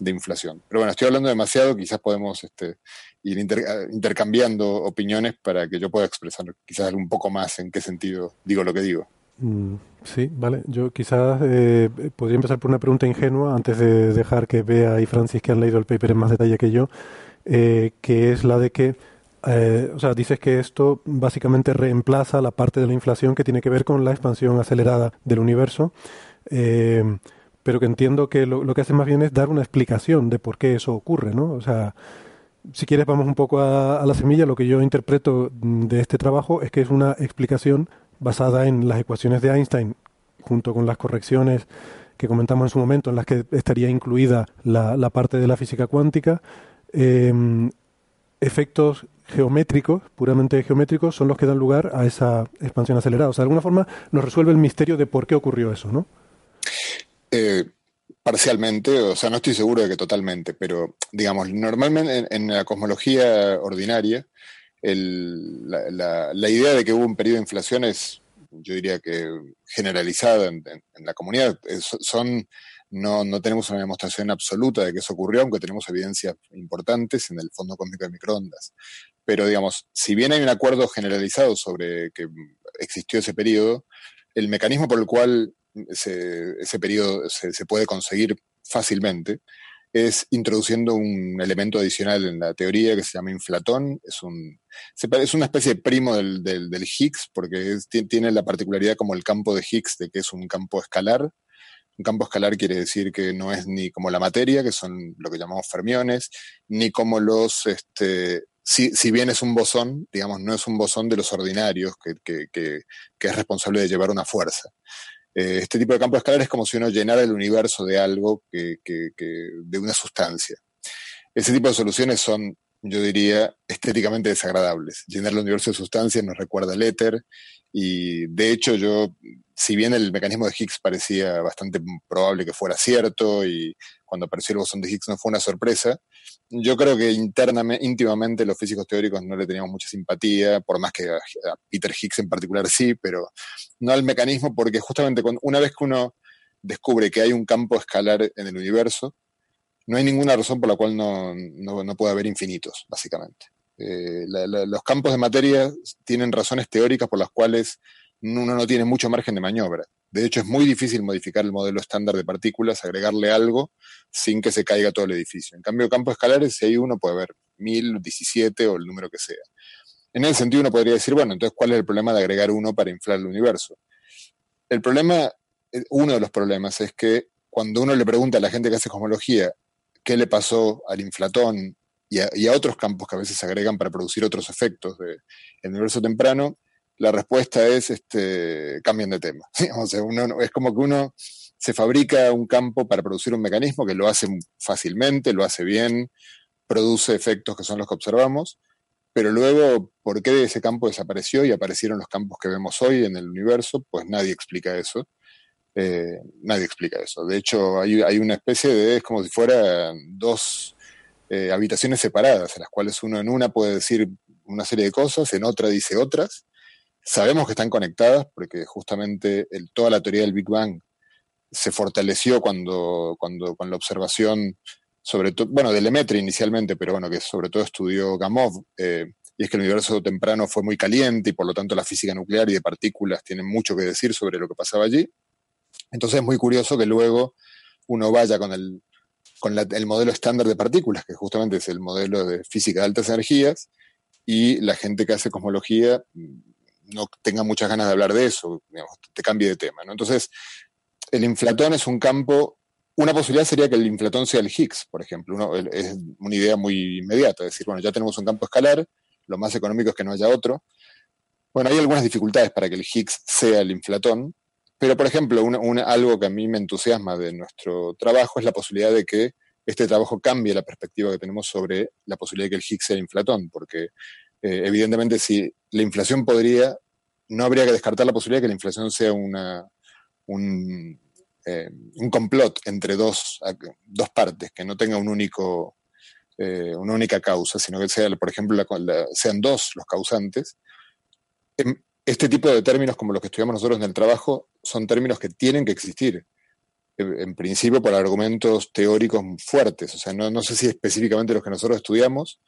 de, inflación. Pero bueno, estoy hablando demasiado, quizás podemos este, ir intercambiando opiniones para que yo pueda expresar quizás un poco más en qué sentido digo lo que digo. Mm, sí, vale. Yo quizás eh, podría empezar por una pregunta ingenua antes de dejar que vea y Francis que han leído el paper en más detalle que yo, eh, que es la de que eh, o sea, dices que esto básicamente reemplaza la parte de la inflación que tiene que ver con la expansión acelerada del universo, eh, pero que entiendo que lo, que hace más bien es dar una explicación de por qué eso ocurre, ¿no? O sea, si quieres vamos un poco a, la semilla, lo que yo interpreto de este trabajo es que es una explicación basada en las ecuaciones de Einstein, junto con las correcciones que comentamos en su momento, en las que estaría incluida la, la parte de la física cuántica, eh, efectos geométricos, puramente geométricos, son los que dan lugar a esa expansión acelerada. O sea, de alguna forma nos resuelve el misterio de por qué ocurrió eso, ¿no? Eh, parcialmente, o sea, no estoy seguro de que totalmente, pero digamos, normalmente en, la cosmología ordinaria, la, idea de que hubo un periodo de inflación es, yo diría que generalizada en, la comunidad. son no, no tenemos una demostración absoluta de que eso ocurrió, aunque tenemos evidencias importantes en el fondo cósmico de microondas. Pero, digamos, si bien hay un acuerdo generalizado sobre que existió ese periodo, el mecanismo por el cual ese, ese periodo se, puede conseguir fácilmente es introduciendo un elemento adicional en la teoría que se llama inflatón. Es, un, es una especie de primo del, del, del Higgs, porque tiene la particularidad como el campo de Higgs, de que es un campo escalar, un campo escalar quiere decir que no es ni como la materia, que son lo que llamamos fermiones, ni como los, este, si, si bien es un bosón, digamos, no es un bosón de los ordinarios que, que, que, es responsable de llevar una fuerza. Eh, este tipo de campo escalar es como si uno llenara el universo de algo, que, de una sustancia. Ese tipo de soluciones son, yo diría, estéticamente desagradables. Llenar el universo de sustancias nos recuerda al éter y de hecho yo si bien el mecanismo de Higgs parecía bastante probable que fuera cierto y cuando apareció el bosón de Higgs no fue una sorpresa, yo creo que internamente, íntimamente los físicos teóricos no le teníamos mucha simpatía, por más que a, Peter Higgs en particular sí, pero no al mecanismo porque justamente una vez que uno descubre que hay un campo escalar en el universo, no hay ninguna razón por la cual no, no, puede haber infinitos, básicamente. Eh, los campos de materia tienen razones teóricas por las cuales uno no tiene mucho margen de maniobra. De hecho, es muy difícil modificar el modelo estándar de partículas, agregarle algo sin que se caiga todo el edificio. En cambio, campos escalares, si hay uno, puede haber mil, diecisiete o el número que sea. En ese sentido, uno podría decir, bueno, entonces, ¿cuál es el problema de agregar uno para inflar el universo? El problema, eh, uno de los problemas es que cuando uno le pregunta a la gente que hace cosmología qué le pasó al inflatón y a, otros campos que a veces se agregan para producir otros efectos del universo temprano, la respuesta es este, cambien de tema. O sea, uno, es como que uno se fabrica un campo para producir un mecanismo que lo hace fácilmente, lo hace bien, produce efectos que son los que observamos, pero luego, ¿por qué ese campo desapareció y aparecieron los campos que vemos hoy en el universo? Pues nadie explica eso. Eh, nadie explica eso. De hecho, hay, una especie de, es como si fueran dos eh, habitaciones separadas, en las cuales uno en una puede decir una serie de cosas, en otra dice otras, Sabemos que están conectadas porque justamente toda la teoría del Big Bang se fortaleció cuando, cuando con la observación, sobre todo, bueno, de Lemaitre inicialmente, pero bueno, que sobre todo estudió Gamov, eh, y es que el universo temprano fue muy caliente y por lo tanto la física nuclear y de partículas tienen mucho que decir sobre lo que pasaba allí. Entonces es muy curioso que luego uno vaya con el, con el modelo estándar de partículas, que justamente es el modelo de física de altas energías, y la gente que hace cosmología no tenga muchas ganas de hablar de eso, te cambie de tema. ¿no? Entonces, el inflatón es un campo, una posibilidad sería que el inflatón sea el Higgs, por ejemplo, es una idea muy inmediata, es decir, bueno, ya tenemos un campo escalar, lo más económico es que no haya otro, Bueno, hay algunas dificultades para que el Higgs sea el inflatón, pero por ejemplo, algo que a mí me entusiasma de nuestro trabajo es la posibilidad de que este trabajo cambie la perspectiva que tenemos sobre la posibilidad de que el Higgs sea inflatón, porque eh, evidentemente si la inflación podría, no habría que descartar la posibilidad de que la inflación sea una, un, eh, un complot entre dos, dos partes, que no tenga un único, eh, una única causa, sino que sea, por ejemplo, sean dos los causantes. Em, este tipo de términos, como los que estudiamos nosotros en el trabajo, son términos que tienen que existir, en principio por argumentos teóricos fuertes. O sea, no, no sé si específicamente los que nosotros estudiamos,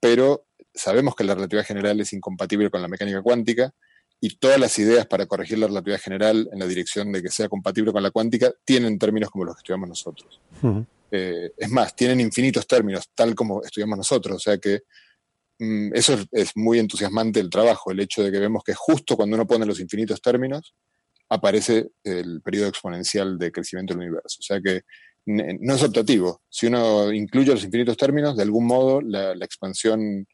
pero sabemos que la relatividad general es incompatible con la mecánica cuántica y todas las ideas para corregir la relatividad general en la dirección de que sea compatible con la cuántica tienen términos como los que estudiamos nosotros. Eh, es más, tienen infinitos términos, tal como estudiamos nosotros, o sea que mm, eso es, muy entusiasmante el trabajo, el hecho de que vemos que justo cuando uno pone los infinitos términos, aparece el periodo exponencial de crecimiento del universo. O sea que no es optativo. Si uno incluye los infinitos términos, de algún modo la, expansión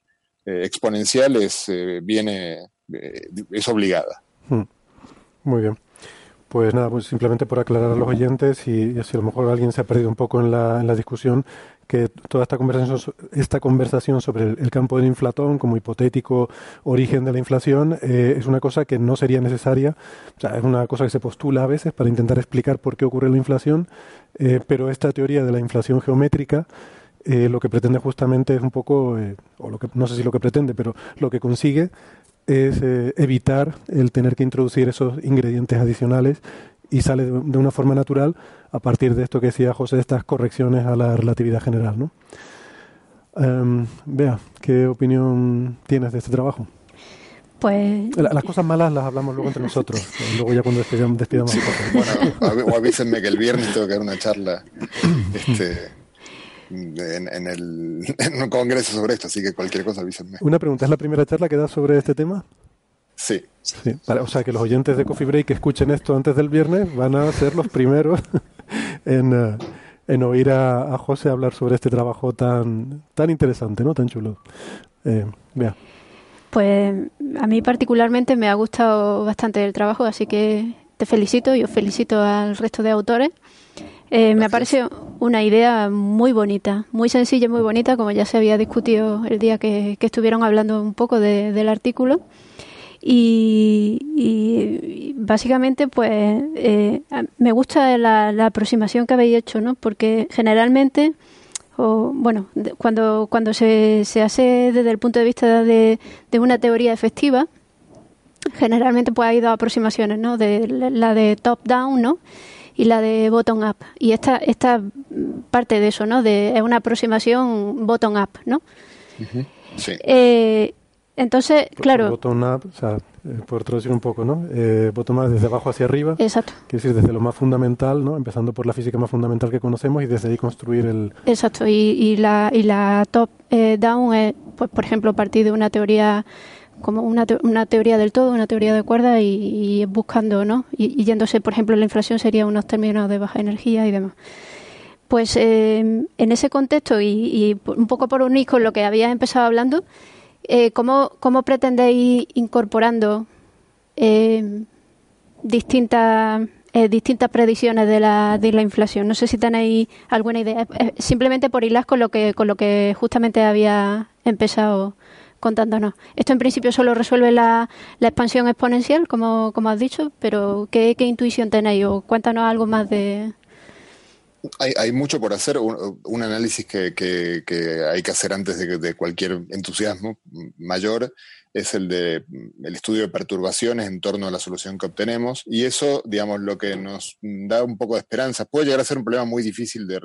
eh, exponencial es, eh, viene eh, es obligada. Hmm. Muy bien. Pues nada, pues simplemente por aclarar a los oyentes y, si a lo mejor alguien se ha perdido un poco en la, en la discusión, que toda esta conversación, esta conversación sobre el, campo del inflatón como hipotético origen de la inflación eh, es una cosa que no sería necesaria, o sea, es una cosa que se postula a veces para intentar explicar por qué ocurre la inflación, eh, pero esta teoría de la inflación geométrica lo que pretende justamente es un poco, o lo que, no sé si lo que pretende, pero lo que consigue es eh, evitar el tener que introducir esos ingredientes adicionales y sale de, una forma natural a partir de esto que decía José, estas correcciones a la relatividad general. ¿no? Em, Vea, ¿qué opinión tienes de este trabajo? Pues... Las cosas malas las hablamos luego entre nosotros, luego ya cuando despidamos, despidamos Bueno, o avísenme que el viernes tengo que dar una charla este, en, el, en un congreso sobre esto, así que cualquier cosa avísenme. Una pregunta, ¿es la primera charla que das sobre este tema? Sí. sí o sea, que los oyentes de Coffee Break que escuchen esto antes del viernes van a ser los primeros en, eh, en oír a, José hablar sobre este trabajo tan, tan interesante, ¿no? Tan chulo. Eh, vea. Pues a mí particularmente me ha gustado bastante el trabajo, así que te felicito y os felicito al resto de autores. Eh, me parece una idea muy bonita, muy sencilla y muy bonita, como ya se había discutido el día que, estuvieron hablando un poco del artículo. Y, básicamente, pues, eh, me gusta la, aproximación que habéis hecho, ¿no? Porque generalmente, o, bueno, cuando, cuando se, se hace desde el punto de vista de, de una teoría efectiva, generalmente pues hay dos aproximaciones, ¿no? De la de top-down, ¿no? Y la de bottom up. Y esta, esta parte de eso, ¿no? De, es una aproximación bottom up, ¿no? Sí. Eh, entonces, claro. Bottom up, o sea, eh, por traducir un poco, ¿no? Eh, bottom up desde abajo hacia arriba. Exacto. Quiere decir, desde lo más fundamental, ¿no? Empezando por la física más fundamental que conocemos y desde ahí construir el. Exacto. Y, y la, y la top down es, pues, por ejemplo, partir de una teoría como una, una teoría del todo, una teoría de cuerda y, buscando, ¿no? Y, yéndose, por ejemplo, la inflación sería unos términos de baja energía y demás. Pues eh, en ese contexto y, un poco por unir con lo que habías empezado hablando, eh, ¿cómo, ¿cómo, pretendéis incorporando eh, distintas eh, distintas predicciones de la, de la inflación? No sé si tenéis alguna idea. simplemente por hilar con lo que con lo que justamente había empezado contándonos. Esto en principio solo resuelve la, expansión exponencial, como, como has dicho, pero ¿qué, intuición tenéis? O cuéntanos algo más de... Hay, hay mucho por hacer, un, análisis que, que, hay que hacer antes de, cualquier entusiasmo mayor es el de el estudio de perturbaciones en torno a la solución que obtenemos y eso, digamos, lo que nos da un poco de esperanza. Puede llegar a ser un problema muy difícil de,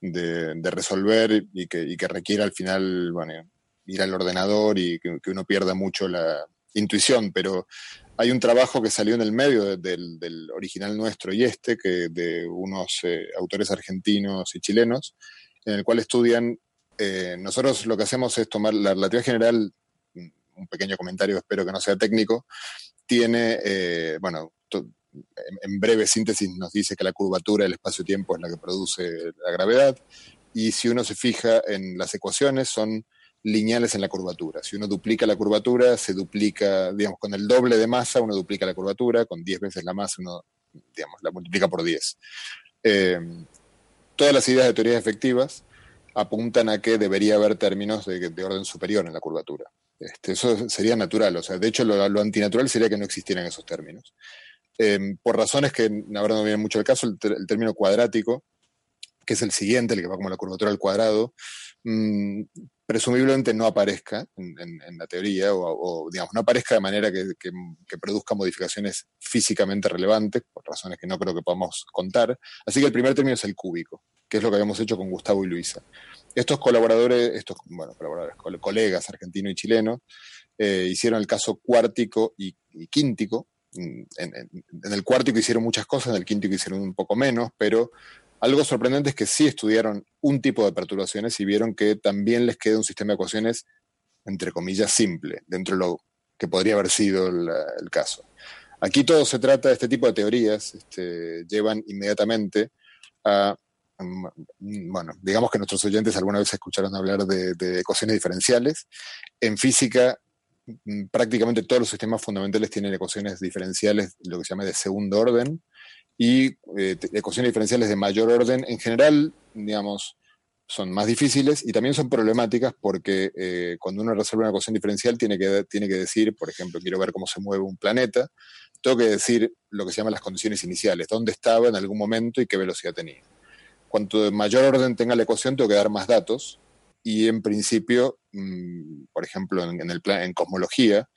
de, de resolver y que, y que requiere al final, bueno, ir al ordenador y que, uno pierda mucho la intuición, pero hay un trabajo que salió en el medio del, original nuestro y este, que de unos eh, autores argentinos y chilenos, en el cual estudian, eh, nosotros lo que hacemos es tomar la relatividad general, un pequeño comentario, espero que no sea técnico, tiene, eh, bueno, en breve síntesis nos dice que la curvatura del espacio-tiempo es la que produce la gravedad, y si uno se fija en las ecuaciones, son lineales en la curvatura. Si uno duplica la curvatura, se duplica, digamos, con el doble de masa, uno duplica la curvatura, con 10 veces la masa, uno, digamos, la multiplica por 10. Eh, todas las ideas de teorías efectivas apuntan a que debería haber términos de, orden superior en la curvatura. Este, eso sería natural, o sea, de hecho lo, antinatural sería que no existieran esos términos. Eh, por razones que ahora no viene mucho el caso, el, término cuadrático, que es el siguiente, el que va como la curvatura al cuadrado, mm, presumiblemente no aparezca en, la teoría o, digamos, no aparezca de manera que, produzca modificaciones físicamente relevantes, por razones que no creo que podamos contar. Así que el primer término es el cúbico, que es lo que habíamos hecho con Gustavo y Luisa. Estos colaboradores, estos bueno, colaboradores, colegas argentinos y chilenos, eh, hicieron el caso cuártico y, quíntico. En, en, el cuártico hicieron muchas cosas, en el quíntico hicieron un poco menos, pero algo sorprendente es que sí estudiaron un tipo de perturbaciones y vieron que también les queda un sistema de ecuaciones, entre comillas, simple, dentro de lo que podría haber sido el, caso. Aquí todo se trata de este tipo de teorías, este, llevan inmediatamente a, mm, bueno, digamos que nuestros oyentes alguna vez escucharon hablar de, de ecuaciones diferenciales. En física, mm, prácticamente todos los sistemas fundamentales tienen ecuaciones diferenciales, lo que se llama de segundo orden, y eh, ecuaciones diferenciales de mayor orden en general, digamos, son más difíciles y también son problemáticas porque eh, cuando uno resuelve una ecuación diferencial tiene que, tiene que decir, por ejemplo, quiero ver cómo se mueve un planeta, tengo que decir lo que se llama las condiciones iniciales, dónde estaba en algún momento y qué velocidad tenía. Cuanto mayor orden tenga la ecuación, tengo que dar más datos y en principio, mm, por ejemplo, en, el plan, en cosmología,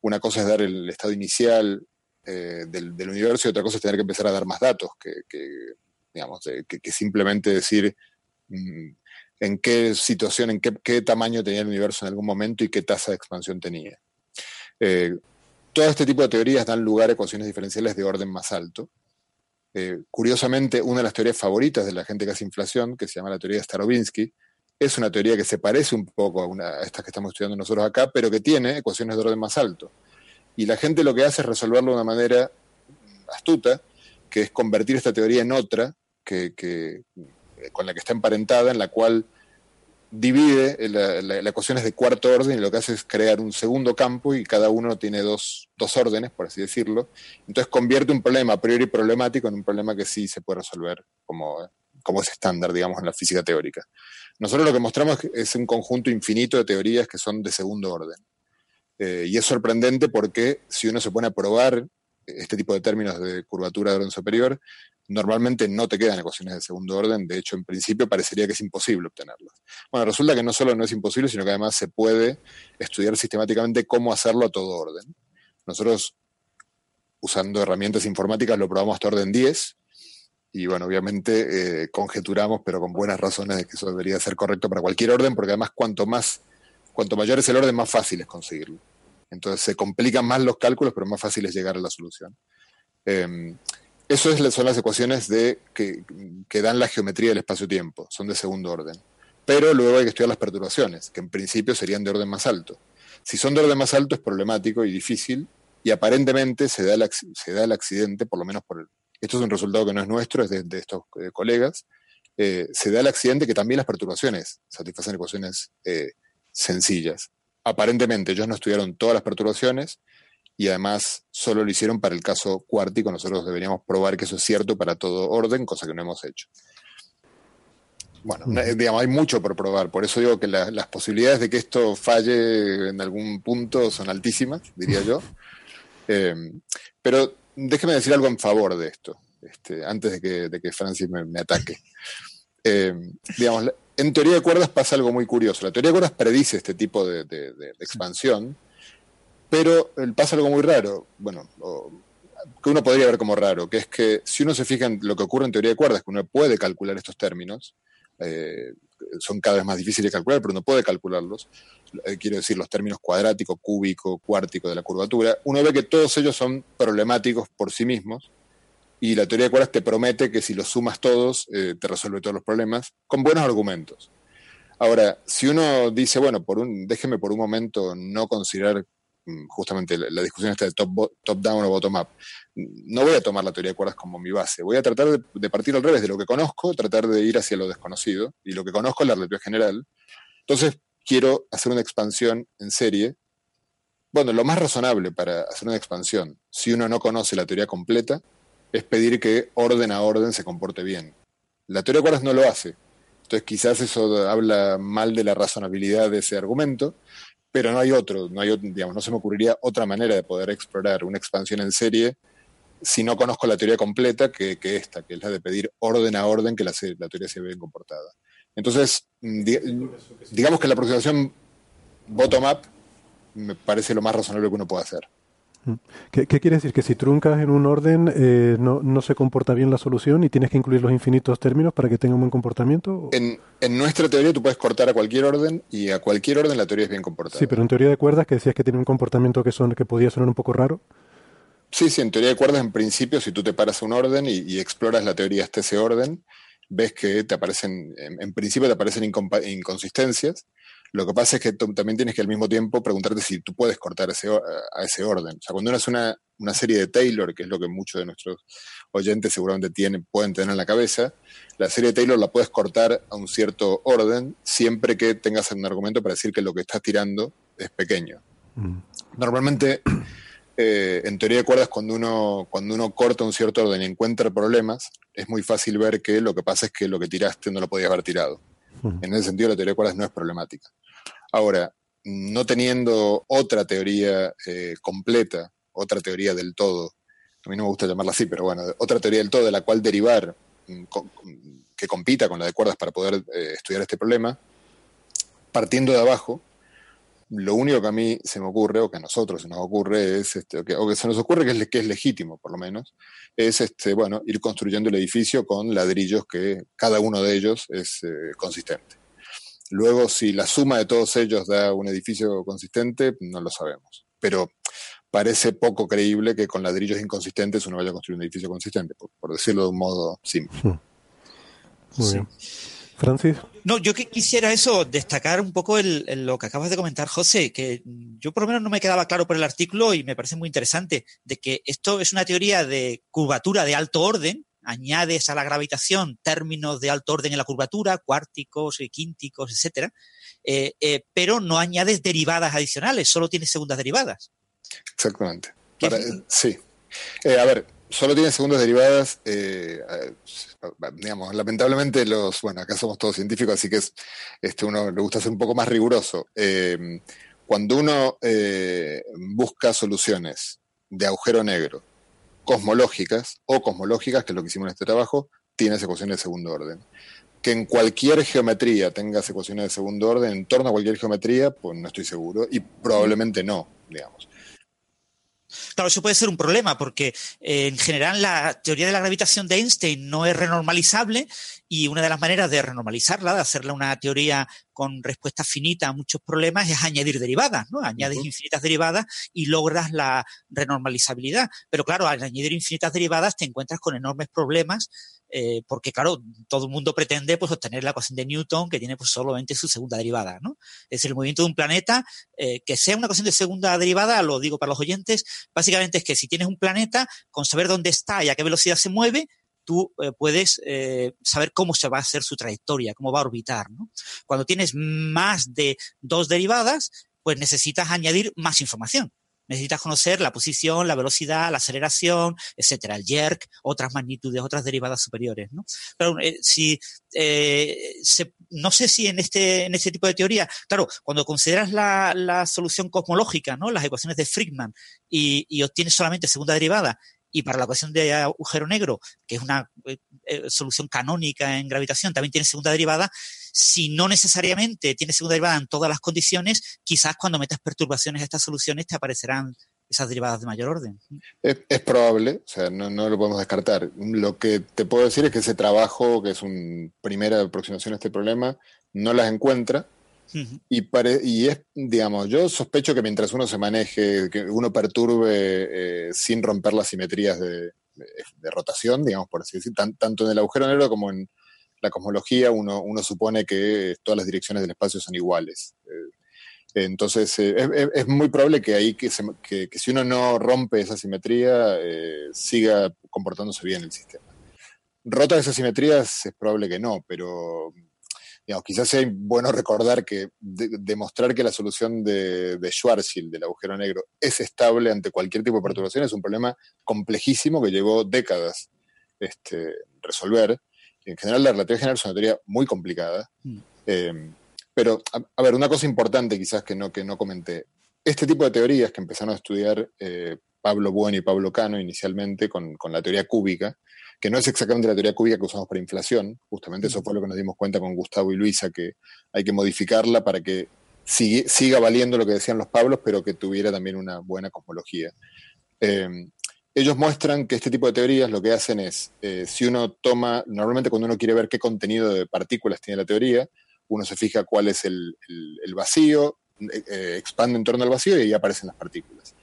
una cosa es dar el estado inicial, eh, del, universo y otra cosa es tener que empezar a dar más datos que, digamos, que, simplemente decir mm, en qué situación, en qué, tamaño tenía el universo en algún momento y qué tasa de expansión tenía. Eh, todo este tipo de teorías dan lugar a ecuaciones diferenciales de orden más alto. Eh, curiosamente, una de las teorías favoritas de la gente que hace inflación, que se llama la teoría de Starobinsky, es una teoría que se parece un poco a, una, a estas que estamos estudiando nosotros acá, pero que tiene ecuaciones de orden más alto. Y la gente lo que hace es resolverlo de una manera astuta, que es convertir esta teoría en otra, que, eh, con la que está emparentada, en la cual divide la, ecuación es de cuarto orden y lo que hace es crear un segundo campo y cada uno tiene dos, órdenes, por así decirlo. Entonces convierte un problema a priori problemático en un problema que sí se puede resolver como, como es estándar, digamos, en la física teórica. Nosotros lo que mostramos es un conjunto infinito de teorías que son de segundo orden. Eh, y es sorprendente porque si uno se pone a probar este tipo de términos de curvatura de orden superior, normalmente no te quedan ecuaciones de segundo orden, de hecho en principio parecería que es imposible obtenerlas. Bueno, resulta que no solo no es imposible, sino que además se puede estudiar sistemáticamente cómo hacerlo a todo orden. Nosotros, usando herramientas informáticas, lo probamos hasta orden 10, y bueno, obviamente eh, conjeturamos, pero con buenas razones de que eso debería ser correcto para cualquier orden, porque además cuanto más cuanto mayor es el orden, más fácil es conseguirlo. Entonces se complican más los cálculos, pero más fácil es llegar a la solución. Eh, eso es, son las ecuaciones de, que, dan la geometría del espacio-tiempo, son de segundo orden. Pero luego hay que estudiar las perturbaciones, que en principio serían de orden más alto. Si son de orden más alto es problemático y difícil, y aparentemente se da el, accidente, por lo menos por el, esto es un resultado que no es nuestro, es de, estos eh, colegas, eh, se da el accidente que también las perturbaciones satisfacen ecuaciones eh, sencillas. Aparentemente ellos no estudiaron todas las perturbaciones y además solo lo hicieron para el caso cuártico. Nosotros deberíamos probar que eso es cierto para todo orden, cosa que no hemos hecho. Bueno, digamos, hay mucho por probar, por eso digo que las posibilidades de que esto falle en algún punto son altísimas, diría yo. Eh, pero déjeme decir algo en favor de esto, este, antes de que, Francis me, ataque. Eh, digamos, en teoría de cuerdas pasa algo muy curioso. La teoría de cuerdas predice este tipo de, expansión, pero pasa algo muy raro, bueno, que uno podría ver como raro, que es que si uno se fija en lo que ocurre en teoría de cuerdas, que uno puede calcular estos términos, eh, son cada vez más difíciles de calcular, pero uno puede calcularlos, eh, quiero decir los términos cuadrático, cúbico, cuártico de la curvatura, uno ve que todos ellos son problemáticos por sí mismos, y la teoría de cuerdas te promete que si los sumas todos, eh, te resuelve todos los problemas, con buenos argumentos. Ahora, si uno dice, bueno, por un, déjeme por un momento no considerar mm, justamente la, discusión esta de top-down o bottom-up, no voy a tomar la teoría de cuerdas como mi base, voy a tratar de, de, partir al revés de lo que conozco, tratar de ir hacia lo desconocido, y lo que conozco es la relatividad general. Entonces, quiero hacer una expansión en serie, bueno, lo más razonable para hacer una expansión, si uno no conoce la teoría completa, es pedir que orden a orden se comporte bien. La teoría de cuerdas no lo hace. Entonces quizás eso habla mal de la razonabilidad de ese argumento, pero no hay otro, no hay, digamos, no se me ocurriría otra manera de poder explorar una expansión en serie si no conozco la teoría completa que, esta, que es la de pedir orden a orden que la, teoría sea bien comportada. Entonces, mm, digamos que la aproximación bottom-up me parece lo más razonable que uno puede hacer. ¿Qué, quiere decir? Que si truncas en un orden eh, no, se comporta bien la solución y tienes que incluir los infinitos términos para que tenga un buen comportamiento? En, nuestra teoría tú puedes cortar a cualquier orden y a cualquier orden la teoría es bien comportada. Sí, pero en teoría de cuerdas que decías que tiene un comportamiento que, son, que podía sonar un poco raro. Sí, sí, en teoría de cuerdas en principio si tú te paras a un orden y, exploras la teoría hasta ese orden, ves que te aparecen, en, principio te aparecen inconsistencias. Lo que pasa es que también tienes que al mismo tiempo preguntarte si tú puedes cortar ese, a ese orden. O sea, cuando uno hace una, una, serie de Taylor, que es lo que muchos de nuestros oyentes seguramente tienen, pueden tener en la cabeza, la serie de Taylor la puedes cortar a un cierto orden siempre que tengas un argumento para decir que lo que estás tirando es pequeño. Mm. Normalmente eh, en teoría de cuerdas, cuando uno, cuando uno corta un cierto orden y encuentra problemas, es muy fácil ver que lo que pasa es que lo que tiraste no lo podías haber tirado. En ese sentido, la teoría de cuerdas no es problemática. Ahora, no teniendo otra teoría eh, completa, otra teoría del todo, a mí no me gusta llamarla así, pero bueno, otra teoría del todo de la cual derivar mm, que compita con la de cuerdas para poder eh, estudiar este problema, partiendo de abajo, lo único que a mí se me ocurre, o que a nosotros se nos ocurre, es, este, o, que, se nos ocurre que es, que es legítimo, por lo menos, es este, bueno, ir construyendo el edificio con ladrillos que cada uno de ellos es eh, consistente. Luego, si la suma de todos ellos da un edificio consistente, no lo sabemos. Pero parece poco creíble que con ladrillos inconsistentes uno vaya a construir un edificio consistente, por, decirlo de un modo simple. Hmm. Muy bien. Francis. No, yo que quisiera eso, destacar un poco lo que acabas de comentar, José, que yo por lo menos no me quedaba claro por el artículo y me parece muy interesante, de que esto es una teoría de curvatura de alto orden, añades a la gravitación términos de alto orden en la curvatura, cuárticos, y quínticos, etcétera, eh, eh, pero no añades derivadas adicionales, solo tienes segundas derivadas. Exactamente. sí. Eh, a ver, solo tiene segundas derivadas. Eh, digamos, lamentablemente los, bueno, acá somos todos científicos, así que es, este, uno le gusta ser un poco más riguroso. Eh, cuando uno eh, busca soluciones de agujero negro cosmológicas o cosmológicas, que es lo que hicimos en este trabajo, tienes ecuaciones de segundo orden. Que en cualquier geometría tengas ecuaciones de segundo orden, en torno a cualquier geometría, pues no estoy seguro, y probablemente no, digamos. Claro, eso puede ser un problema porque eh, en general la teoría de la gravitación de Einstein no es renormalizable y una de las maneras de renormalizarla, de hacerla una teoría con respuesta finita a muchos problemas, es añadir derivadas, ¿no? Añades infinitas derivadas y logras la renormalizabilidad. Pero claro, al añadir infinitas derivadas te encuentras con enormes problemas eh, porque claro, todo el mundo pretende pues obtener la ecuación de Newton que tiene pues solamente su segunda derivada, ¿no? Es el movimiento de un planeta eh, que sea una ecuación de segunda derivada, lo digo para los oyentes, básicamente es que si tienes un planeta, con saber dónde está y a qué velocidad se mueve, tú eh, puedes saber cómo se va a hacer su trayectoria, cómo va a orbitar. ¿no? Cuando tienes más de dos derivadas, pues necesitas añadir más información necesitas conocer la posición, la velocidad, la aceleración, etcétera, el jerk, otras magnitudes, otras derivadas superiores, ¿no? Pero eh, si eh, no sé si en este en este tipo de teoría, claro, cuando consideras la, la solución cosmológica, ¿no? Las ecuaciones de Friedman y, y obtienes solamente segunda derivada y para la ecuación de agujero negro, que es una eh, eh, solución canónica en gravitación, también tiene segunda derivada, si no necesariamente tiene segunda derivada en todas las condiciones, quizás cuando metas perturbaciones a estas soluciones te aparecerán esas derivadas de mayor orden. Es, probable, o sea, no, no, lo podemos descartar. Lo que te puedo decir es que ese trabajo, que es una primera aproximación a este problema, no las encuentra, y, y es, digamos, yo sospecho que mientras uno se maneje, que uno perturbe eh, sin romper las simetrías de, rotación, digamos, por así decir, tanto en el agujero negro como en la cosmología, uno, uno supone que todas las direcciones del espacio son iguales. Eh, entonces, eh, es, muy probable que ahí, que, que, que, si uno no rompe esa simetría, siga comportándose bien el sistema. Rota esas simetrías es probable que no, pero quizás sea bueno recordar que demostrar que la solución de, de, Schwarzschild, del agujero negro, es estable ante cualquier tipo de perturbación es un problema complejísimo que llevó décadas este, resolver. En general, la relatividad general es una teoría muy complicada. Mm. Eh, pero, a, ver, una cosa importante quizás que no, que no comenté. Este tipo de teorías que empezaron a estudiar eh, Pablo Bueno y Pablo Cano inicialmente con, con la teoría cúbica, que no es exactamente la teoría cúbica que usamos para inflación, justamente eso fue lo que nos dimos cuenta con Gustavo y Luisa, que hay que modificarla para que siga, valiendo lo que decían los Pablos, pero que tuviera también una buena cosmología. Eh, ellos muestran que este tipo de teorías lo que hacen es, eh, si uno toma, normalmente cuando uno quiere ver qué contenido de partículas tiene la teoría, uno se fija cuál es el, vacío, eh, expande en torno al vacío y ahí aparecen las partículas.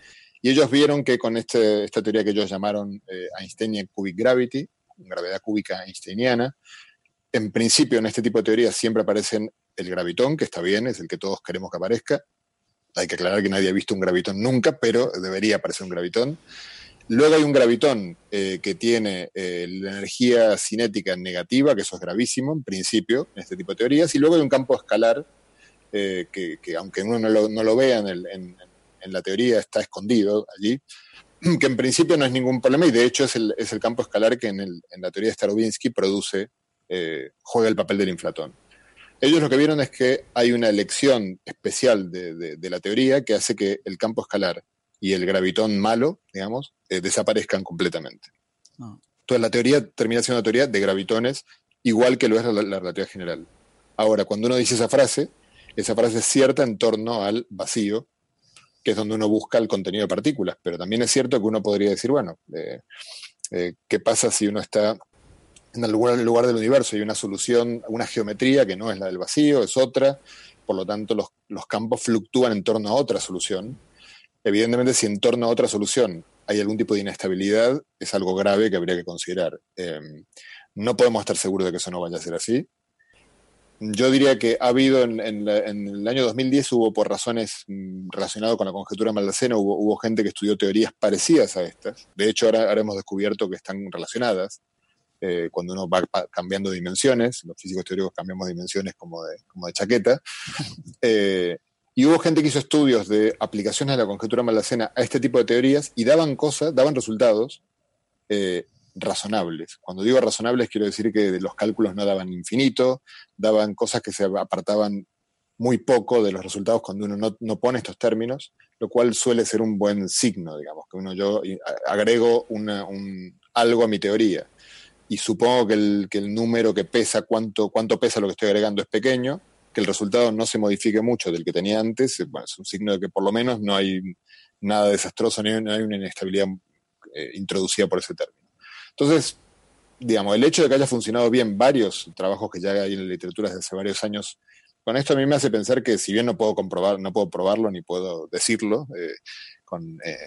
Y ellos vieron que con este, esta teoría que ellos llamaron eh, Einsteinian Cubic Gravity, gravedad cúbica einsteiniana, en principio en este tipo de teorías siempre aparecen el gravitón, que está bien, es el que todos queremos que aparezca. Hay que aclarar que nadie ha visto un gravitón nunca, pero debería aparecer un gravitón. Luego hay un gravitón eh, que tiene eh, la energía cinética negativa, que eso es gravísimo en principio, en este tipo de teorías. Y luego hay un campo escalar que, aunque uno no lo, no lo vea en, el, en, la teoría está escondido allí, que en principio no es ningún problema y de hecho es el, campo escalar que en, la teoría de Starobinsky produce, eh, juega el papel del inflatón. Ellos lo que vieron es que hay una elección especial de, la teoría que hace que el campo escalar y el gravitón malo, digamos, eh, desaparezcan completamente. Ah. Entonces la teoría termina siendo una teoría de gravitones, igual que lo es la, la relatividad general. Ahora, cuando uno dice esa frase, esa frase es cierta en torno al vacío, que es donde uno busca el contenido de partículas. Pero también es cierto que uno podría decir, bueno, eh, eh, ¿qué pasa si uno está en algún lugar del universo hay una solución, una geometría que no es la del vacío, es otra, por lo tanto los, campos fluctúan en torno a otra solución. Evidentemente, si en torno a otra solución hay algún tipo de inestabilidad, es algo grave que habría que considerar. Eh, no podemos estar seguros de que eso no vaya a ser así. Yo diría que ha habido en, el año 2010 hubo por razones mm, relacionadas con la conjetura maldacena, hubo, hubo gente que estudió teorías parecidas a estas. De hecho, ahora, hemos descubierto que están relacionadas. Eh, cuando uno va cambiando dimensiones, los físicos teóricos cambiamos dimensiones como de, como de chaqueta. Eh, y hubo gente que hizo estudios de aplicaciones de la conjetura maldacena a este tipo de teorías y daban cosas, daban resultados eh, razonables. Cuando digo razonables, quiero decir que los cálculos no daban infinito, daban cosas que se apartaban muy poco de los resultados cuando uno no, pone estos términos, lo cual suele ser un buen signo, digamos, que uno yo agrego un, algo a mi teoría y supongo que el, que el número que pesa, cuánto, cuánto pesa lo que estoy agregando es pequeño, que el resultado no se modifique mucho del que tenía antes, bueno, es un signo de que por lo menos no hay nada desastroso, ni no hay una inestabilidad eh, introducida por ese término. Entonces, digamos, el hecho de que haya funcionado bien varios trabajos que ya hay en la literatura desde hace varios años, con esto a mí me hace pensar que si bien no puedo comprobar, no puedo probarlo ni puedo decirlo eh, con, eh,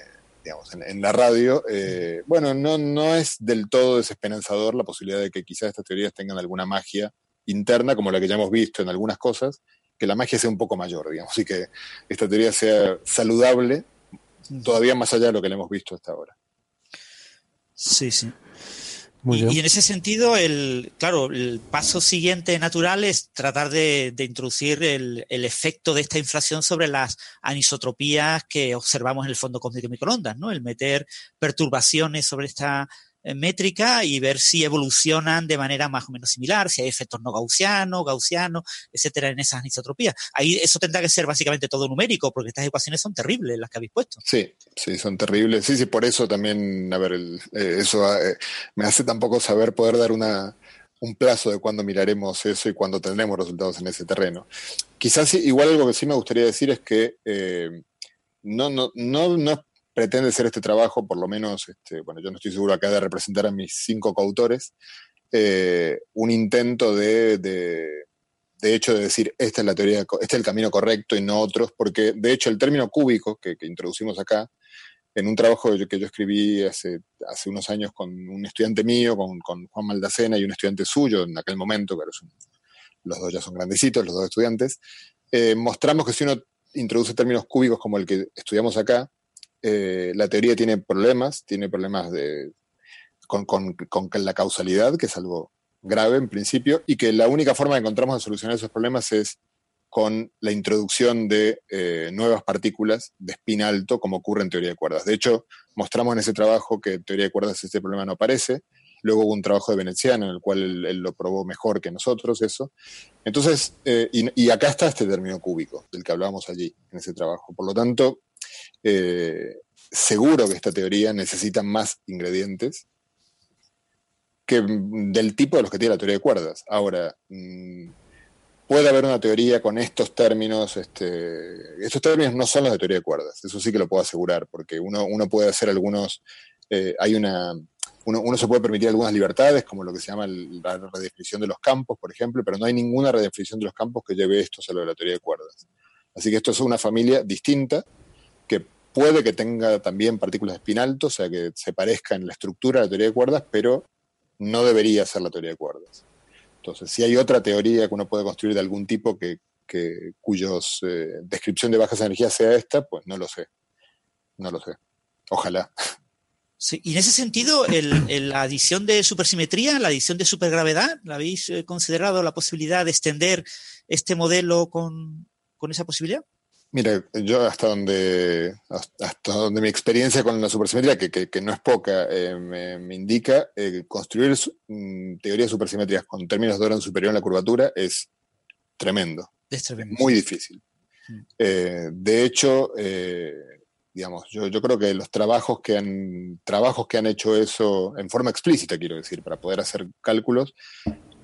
digamos, en, la radio, eh, bueno, no, no es del todo desesperanzador la posibilidad de que quizás estas teorías tengan alguna magia interna, como la que ya hemos visto en algunas cosas, que la magia sea un poco mayor, digamos, y que esta teoría sea saludable todavía más allá de lo que le hemos visto hasta ahora. Sí, sí. Y, en ese sentido, el, claro, el paso siguiente natural es tratar de, introducir el, el, efecto de esta inflación sobre las anisotropías que observamos en el fondo cósmico de microondas, ¿no? El meter perturbaciones sobre esta métrica y ver si evolucionan de manera más o menos similar, si hay efectos no gaussianos, gaussianos, etcétera, en esas anisotropías. Ahí eso tendrá que ser básicamente todo numérico, porque estas ecuaciones son terribles las que habéis puesto. Sí, sí, son terribles. Sí, sí, por eso también, a ver, eh, eso eh, me hace tampoco saber poder dar una, un plazo de cuándo miraremos eso y cuándo tendremos resultados en ese terreno. Quizás igual algo que sí me gustaría decir es que no, no, no, no, pretende ser este trabajo, por lo menos, este, bueno, yo no estoy seguro acá de representar a mis cinco coautores, eh, un intento de, de, hecho, de decir, esta es la teoría, este es el camino correcto y no otros, porque de hecho el término cúbico que, introducimos acá, en un trabajo que yo escribí hace, hace unos años con un estudiante mío, con, Juan Maldacena y un estudiante suyo en aquel momento, pero los dos ya son grandecitos, los dos estudiantes, eh, mostramos que si uno introduce términos cúbicos como el que estudiamos acá, eh, la teoría tiene problemas, tiene problemas de, con, la causalidad, que es algo grave en principio y que la única forma que encontramos de solucionar esos problemas es con la introducción de eh, nuevas partículas de spin alto, como ocurre en teoría de cuerdas. De hecho, mostramos en ese trabajo que en teoría de cuerdas este problema no aparece. Luego hubo un trabajo de Veneciano en el cual él, lo probó mejor que nosotros, eso. Entonces, eh, y, acá está este término cúbico del que hablábamos allí, en ese trabajo. Por lo tanto, eh, seguro que esta teoría necesita más ingredientes que del tipo de los que tiene la teoría de cuerdas. Ahora, mm, puede haber una teoría con estos términos, este, estos términos no son los de teoría de cuerdas, eso sí que lo puedo asegurar, porque uno, uno puede hacer algunos, eh, hay una, uno, se puede permitir algunas libertades, como lo que se llama la redefinición de los campos, por ejemplo, pero no hay ninguna redefinición de los campos que lleve esto a lo de la teoría de cuerdas. Así que esto es una familia distinta, que puede que tenga también partículas de spin alto, o sea, que se parezca en la estructura de la teoría de cuerdas, pero no debería ser la teoría de cuerdas. Entonces, si hay otra teoría que uno puede construir de algún tipo que, cuyos eh, descripción de bajas energías sea esta, pues no lo sé. No lo sé. Ojalá. Sí, y en ese sentido, la adición de supersimetría, la adición de supergravedad, ¿la habéis eh, considerado la posibilidad de extender este modelo con esa posibilidad? Mira, yo hasta donde, hasta donde mi experiencia con la supersimetría, que, que, no es poca, eh, me, indica, eh, construir mm, teorías supersimétricas con términos de orden superior en la curvatura es tremendo. Es tremendo. Muy difícil. Mm. Eh, de hecho, digamos, yo, yo, creo que los trabajos que han, trabajos que han hecho eso en forma explícita, quiero decir, para poder hacer cálculos,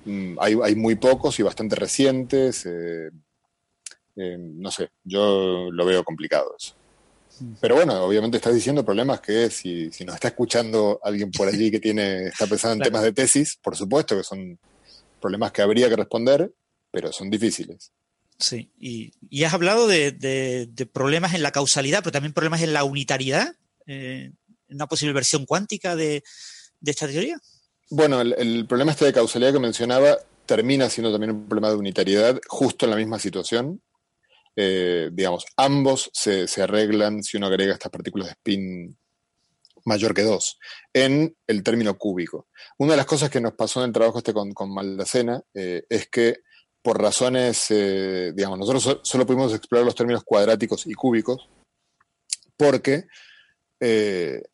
mm, hay, hay, muy pocos y bastante recientes. Eh, no sé, yo lo veo complicado eso. Pero bueno, obviamente estás diciendo problemas que si, si nos está escuchando alguien por allí que tiene, está pensando en temas de tesis, por supuesto que son problemas que habría que responder, pero son difíciles. Sí, y, has hablado de, problemas en la causalidad, pero también problemas en la unitariedad, eh, una posible versión cuántica de, esta teoría. Bueno, el, el, problema este de causalidad que mencionaba termina siendo también un problema de unitariedad justo en la misma situación. Eh, digamos, ambos se, arreglan si uno agrega estas partículas de spin mayor que 2 en el término cúbico. Una de las cosas que nos pasó en el trabajo este con, con Maldacena eh, es que por razones, eh, digamos, nosotros solo pudimos explorar los términos cuadráticos y cúbicos porque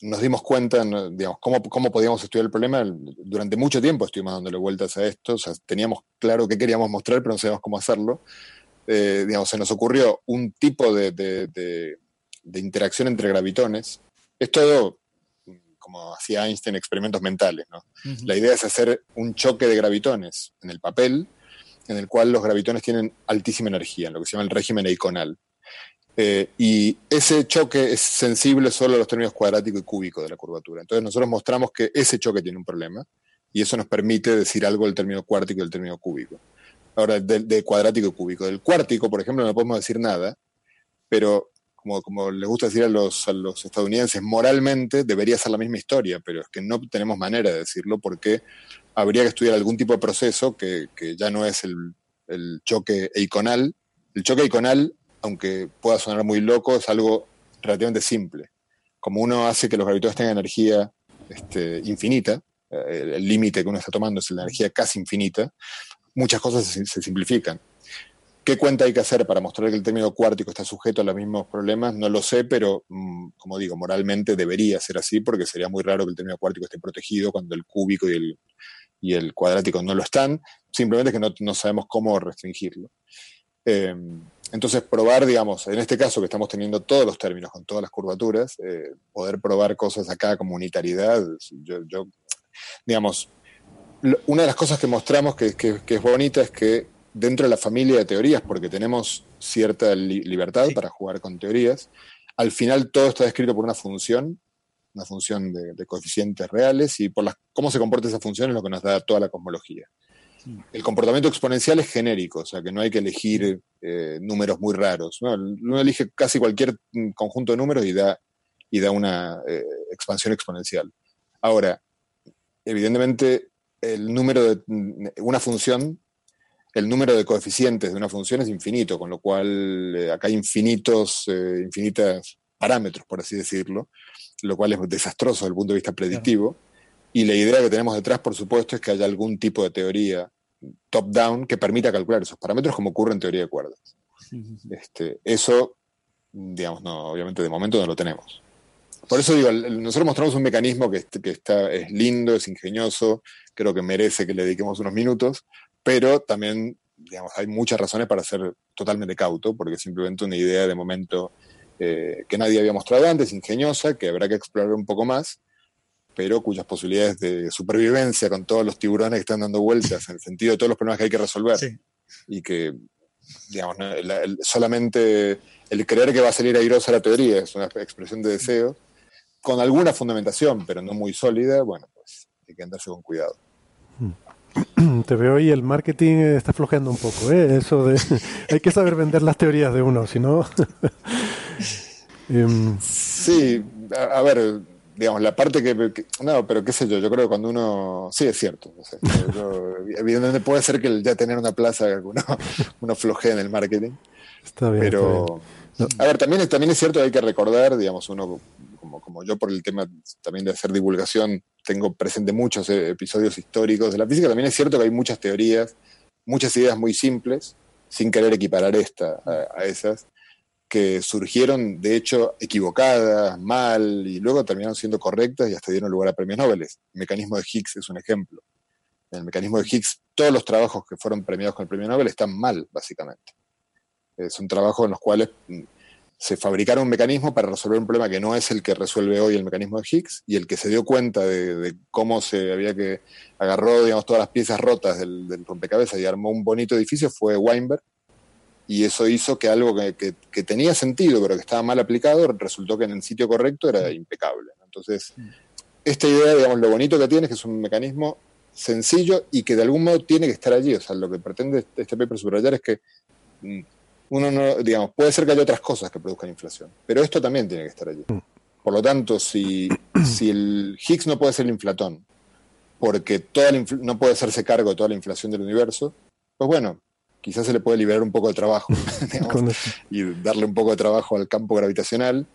nos dimos cuenta, digamos, cómo, cómo, podíamos estudiar el problema. Durante mucho tiempo estuvimos dándole vueltas a esto, o sea, teníamos claro qué queríamos mostrar, pero no sabíamos cómo hacerlo. Eh, digamos, se nos ocurrió un tipo de, interacción entre gravitones. Es todo como hacía Einstein, experimentos mentales. La idea es hacer un choque de gravitones en el papel, en el cual los gravitones tienen altísima energía, en lo que se llama el régimen eiconal. Eh, y ese choque es sensible solo a los términos cuadrático y cúbico de la curvatura. Entonces nosotros mostramos que ese choque tiene un problema y eso nos permite decir algo del término cuártico y del término cúbico. Ahora, de, cuadrático y cúbico. Del cuártico, por ejemplo, no podemos decir nada, pero como, como les gusta decir a los, a los estadounidenses, moralmente debería ser la misma historia, pero es que no tenemos manera de decirlo porque habría que estudiar algún tipo de proceso que, que ya no es el, el choque eiconal. El choque eiconal, aunque pueda sonar muy loco, es algo relativamente simple. Como uno hace que los gravitones tengan energía este, infinita, eh, el límite que uno está tomando es la energía casi infinita, muchas cosas se, simplifican. ¿Qué cuenta hay que hacer para mostrar que el término cuártico está sujeto a los mismos problemas? No lo sé, pero mm, como digo, moralmente debería ser así porque sería muy raro que el término cuártico esté protegido cuando el cúbico y el, y el cuadrático no lo están, simplemente que no, sabemos cómo restringirlo. Em, entonces, probar, digamos, en este caso que estamos teniendo todos los términos con todas las curvaturas, eh, poder probar cosas acá como unitariedad, yo digamos, una de las cosas que mostramos que, es bonita es que dentro de la familia de teorías, porque tenemos cierta libertad para jugar con teorías, al final todo está descrito por una función, una función de, coeficientes reales, y por las, cómo se comporta esa función es lo que nos da toda la cosmología. El comportamiento exponencial es genérico, o sea que no hay que elegir eh, números muy raros. Uno elige casi cualquier mm, conjunto de números y da, y da una eh, expansión exponencial. Ahora, evidentemente el número de una función, el número de coeficientes de una función es infinito, con lo cual eh, acá hay infinitos, eh, infinitas parámetros, por así decirlo, lo cual es desastroso desde el punto de vista predictivo. Y la idea que tenemos detrás, por supuesto, es que haya algún tipo de teoría top-down que permita calcular esos parámetros como ocurre en teoría de cuerdas. Este, eso, digamos, no, obviamente de momento no lo tenemos. Por eso digo, nosotros mostramos un mecanismo que, que está, es lindo, es ingenioso, creo que merece que le dediquemos unos minutos, pero también, digamos, hay muchas razones para ser totalmente cauto, porque es simplemente una idea de momento eh, que nadie había mostrado antes, ingeniosa, que habrá que explorar un poco más, pero cuyas posibilidades de supervivencia con todos los tiburones que están dando vueltas en el sentido de todos los problemas que hay que resolver y que, digamos, solamente el creer que va a salir airosa la teoría es una expresión de deseo, con alguna fundamentación, pero no muy sólida, bueno, pues hay que andarse con cuidado. Te veo ahí, el marketing está flojeando un poco, ¿eh? Eso de... hay que saber vender las teorías de uno, si no... Em, sí, a, ver, digamos, la parte que, No, pero qué sé yo, yo creo que cuando uno... Sí, es cierto. evidentemente puede ser que ya tener una plaza uno, uno flojea en el marketing. Está bien. Pero... A ver, también, también es cierto que hay que recordar, digamos, uno como, como yo por el tema también de hacer divulgación, tengo presente muchos eh, episodios históricos de la física, también es cierto que hay muchas teorías, muchas ideas muy simples, sin querer equiparar esta a, esas, que surgieron de hecho equivocadas, mal, y luego terminaron siendo correctas y hasta dieron lugar a premios Nobel. El mecanismo de Higgs es un ejemplo. En el mecanismo de Higgs, todos los trabajos que fueron premiados con el premio Nobel están mal, básicamente. Son trabajos en los cuales mm, se fabricaron un mecanismo para resolver un problema que no es el que resuelve hoy el mecanismo de Higgs, y el que se dio cuenta de, cómo se había que agarró, digamos, todas las piezas rotas del, rompecabezas y armó un bonito edificio fue Weinberg, y eso hizo que algo que, tenía sentido, pero que estaba mal aplicado, resultó que en el sitio correcto era impecable. Entonces, esta idea, digamos, lo bonito que tiene es que es un mecanismo sencillo y que de algún modo tiene que estar allí. O sea, lo que pretende este paper subrayar es que mm, uno no, digamos, puede ser que haya otras cosas que produzcan inflación, pero esto también tiene que estar allí. Mm. Por lo tanto, si, si el Higgs no puede ser el inflatón, porque toda no puede hacerse cargo de toda la inflación del universo, pues bueno, quizás se le puede liberar un poco de trabajo y darle un poco de trabajo al campo gravitacional,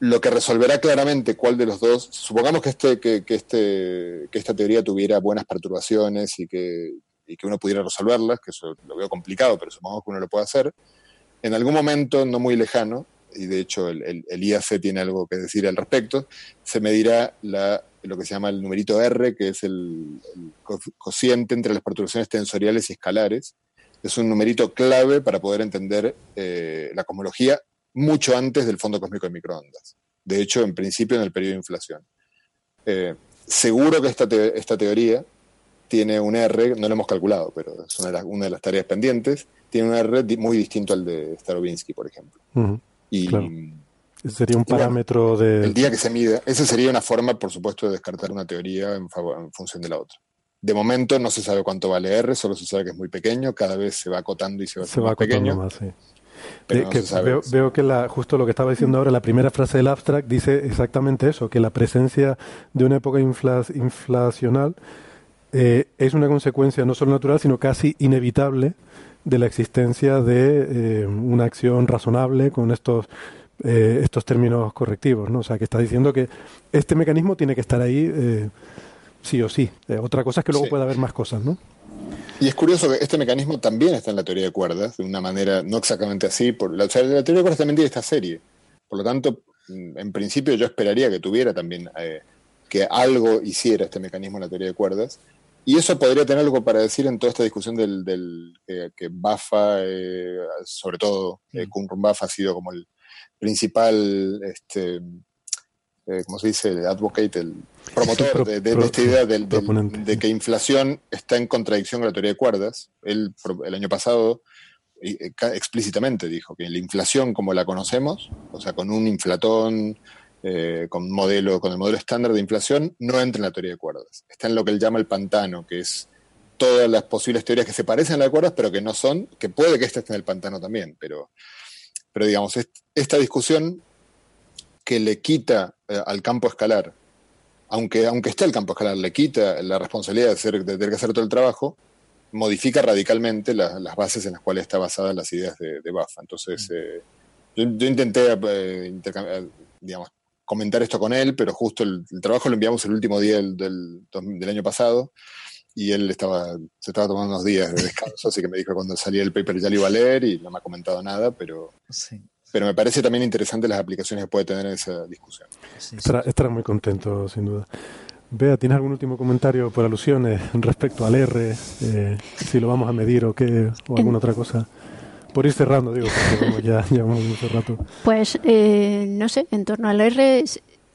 lo que resolverá claramente cuál de los dos, supongamos que, este, que, que, este, que esta teoría tuviera buenas perturbaciones y que, y que uno pudiera resolverlas, que eso lo veo complicado, pero supongamos que uno lo puede hacer, en algún momento no muy lejano, y de hecho el, IAC tiene algo que decir al respecto, se medirá la, lo que se llama el numerito R, que es el, cociente entre las perturbaciones tensoriales y escalares. Es un numerito clave para poder entender eh, la cosmología mucho antes del fondo cósmico de microondas. De hecho, en principio en el periodo de inflación. Eh, seguro que esta, esta teoría tiene un R, no lo hemos calculado, pero es una de, las, tareas pendientes, tiene un R muy distinto al de Starobinsky, por ejemplo. y, Sería un parámetro de... El día que se mide, esa sería una forma, por supuesto, de descartar una teoría en, función de la otra. De momento no se sabe cuánto vale R, solo se sabe que es muy pequeño, cada vez se va acotando y se va haciendo más pequeño. Más, sí. veo, que la, justo lo que estaba diciendo ahora, la primera frase del abstract dice exactamente eso, que la presencia de una época inflacional eh, es una consecuencia no solo natural, sino casi inevitable de la existencia de eh, una acción razonable con estos, eh, estos términos correctivos. ¿no? O sea, que está diciendo que este mecanismo tiene que estar ahí sí o sí. otra cosa es que luego pueda haber más cosas, ¿no? Y es curioso que este mecanismo también está en la teoría de cuerdas, de una manera no exactamente así. Por, la, teoría de cuerdas también tiene esta serie. Por lo tanto, mm, en principio yo esperaría que tuviera también, que algo hiciera este mecanismo en la teoría de cuerdas. Y eso podría tener algo para decir en toda esta discusión del, que Bafa, eh, sobre todo eh, mm. Bafa ha sido como el principal, este, eh, ¿cómo se dice? El advocate, el promotor de, esta idea de que inflación está en contradicción con la teoría de cuerdas. Él el año pasado eh, explícitamente dijo que la inflación como la conocemos, o sea, con un inflatón eh, con, modelo, con el modelo estándar de inflación, no entra en la teoría de cuerdas. Está en lo que él llama el pantano, que es todas las posibles teorías que se parecen a las cuerdas, pero que no son, que puede que esta esté en el pantano también, pero, pero digamos, esta discusión que le quita eh, al campo escalar, aunque, aunque esté el campo escalar, le quita la responsabilidad de, hacer, de tener que hacer todo el trabajo, modifica radicalmente las bases en las cuales está basadas las ideas de, de Entonces, mm. eh, yo, intenté, digamos, comentar esto con él, pero justo el, trabajo lo enviamos el último día del, del, año pasado y él estaba, se estaba tomando unos días de descanso, así que me dijo que cuando salía el paper ya lo iba a leer y no me ha comentado nada, pero, pero me parece también interesante las aplicaciones que puede tener en esa discusión. estará, muy contento, sin duda. Bea, ¿tienes algún último comentario por alusiones respecto al R? Eh, si lo vamos a medir o qué, o alguna otra cosa. Por ir cerrando, digo, porque ya llevamos mucho rato. Pues, eh, no sé, en torno al R,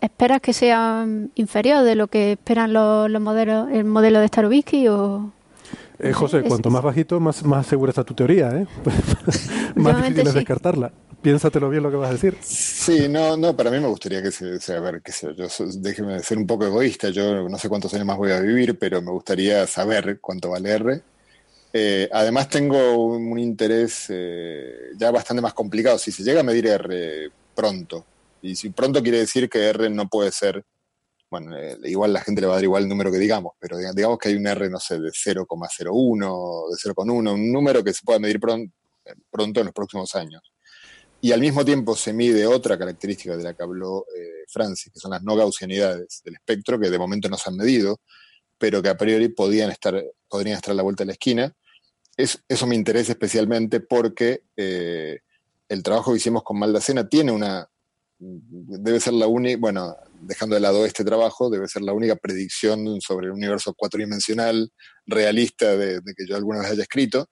¿esperas que sea inferior de lo que esperan los, los modelos, el modelo de Starobinsky o...? Eh, José, cuanto más bajito, más, más segura está tu teoría, ¿eh? más difícil es descartarla. Piénsatelo bien lo que vas a decir. Sí, no, no, para mí me gustaría que se, a ver, que yo déjeme ser un poco egoísta, yo no sé cuántos años más voy a vivir, pero me gustaría saber cuánto vale R. Eh, además tengo un, interés eh, ya bastante más complicado. Si se llega a medir R pronto, y si pronto quiere decir que R no puede ser, bueno, eh, igual la gente le va a dar igual el número que digamos, pero digamos que hay un R, no sé, de 0,01, de 0,1, un número que se pueda medir pronto, pronto en los próximos años y al mismo tiempo se mide otra característica de la que habló Francis, que son las no gaussianidades del espectro, que de momento no se han medido, pero que a priori podían estar, podrían estar a la vuelta de la esquina. Eso me interesa especialmente porque eh, el trabajo que hicimos con Maldacena tiene una, debe ser la única, bueno, dejando de lado este trabajo, debe ser la única predicción sobre el universo cuatridimensional realista de que yo alguna vez haya escrito.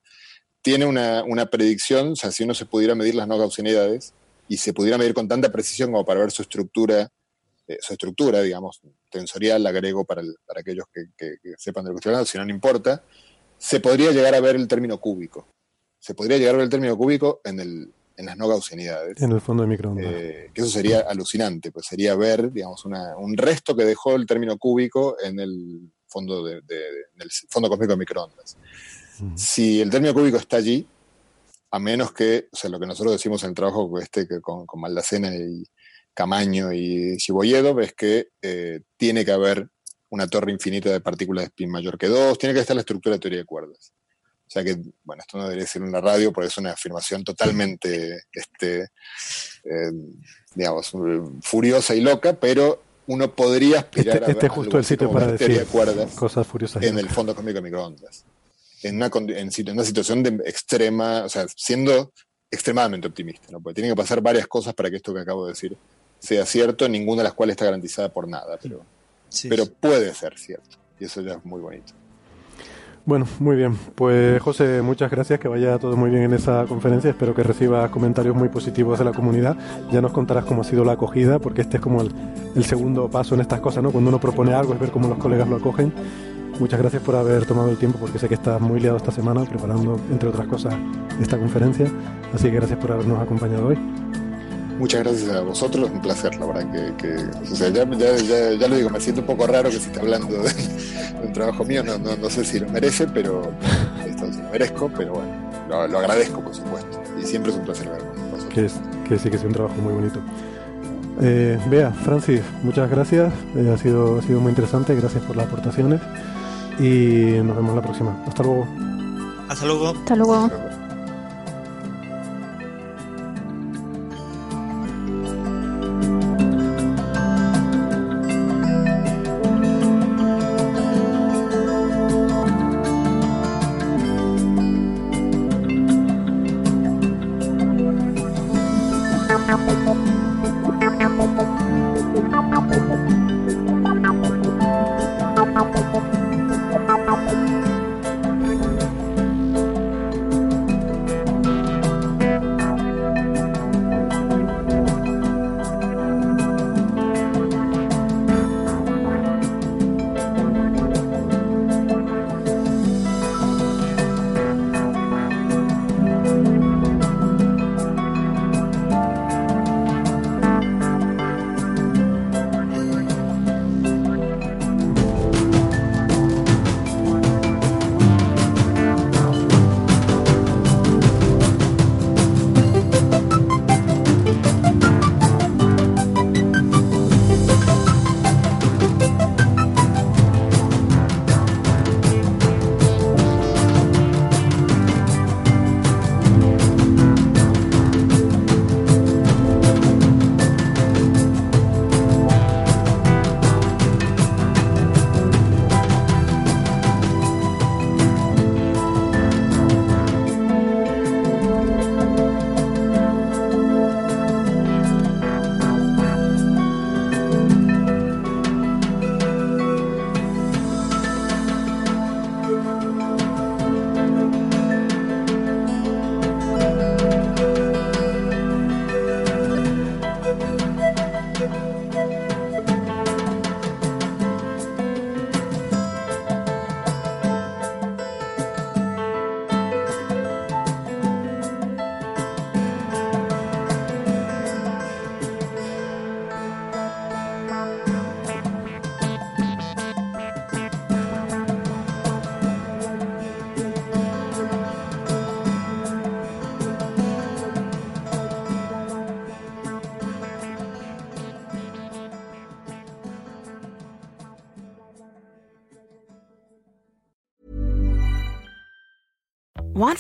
Tiene una, predicción, o sea, si uno se pudiera medir las no gaussianidades y se pudiera medir con tanta precisión como para ver su estructura, eh, su estructura, digamos, tensorial, agrego para, para aquellos que, sepan de lo que estoy hablando, si no, no importa, se podría llegar a ver el término cúbico. Se podría llegar a ver el término cúbico en, el, en las no gaussianidades. En el fondo de microondas. Eh, que eso sería alucinante, pues sería ver, digamos, una, un resto que dejó el término cúbico en el fondo, de, en el fondo cósmico de microondas. Si el término cúbico está allí, a menos que, o sea, lo que nosotros decimos en el trabajo este que con, con Maldacena y Camaño y Cibolledo, es que eh, tiene que haber una torre infinita de partículas de spin mayor que 2, tiene que estar la estructura de teoría de cuerdas. O sea que, bueno, esto no debería ser una radio, porque es una afirmación totalmente, este, eh, digamos, furiosa y loca, pero uno podría aspirar este, a Este es justo el sitio para decir de cuerdas cosas furiosas. En el fondo cósmico de microondas en una, en, una situación de extrema, o sea, siendo extremadamente optimista, ¿no? Porque tienen que pasar varias cosas para que esto que acabo de decir sea cierto, ninguna de las cuales está garantizada por nada, pero, pero puede ser cierto. Y eso ya es muy bonito. Bueno, muy bien. Pues José, muchas gracias, que vaya todo muy bien en esa conferencia. Espero que recibas comentarios muy positivos de la comunidad. Ya nos contarás cómo ha sido la acogida, porque este es como el, el segundo paso en estas cosas, ¿no? Cuando uno propone algo es ver cómo los colegas lo acogen Muchas gracias por haber tomado el tiempo porque sé que estás muy liado esta semana preparando, entre otras cosas, esta conferencia. Así que gracias por habernos acompañado hoy. Muchas gracias a vosotros, un placer, la verdad que, o sea, ya, ya, ya, lo digo, me siento un poco raro que se esté hablando de, un trabajo mío, no, no, no, sé si lo merece, pero esto lo merezco, pero bueno, lo, agradezco por supuesto, y siempre es un placer verlo. Que, que sí, que es un trabajo muy bonito. Eh, Bea, Francis, muchas gracias, eh, ha, sido, ha sido muy interesante, gracias por las aportaciones y nos vemos la próxima. Hasta luego. Hasta luego. Hasta luego.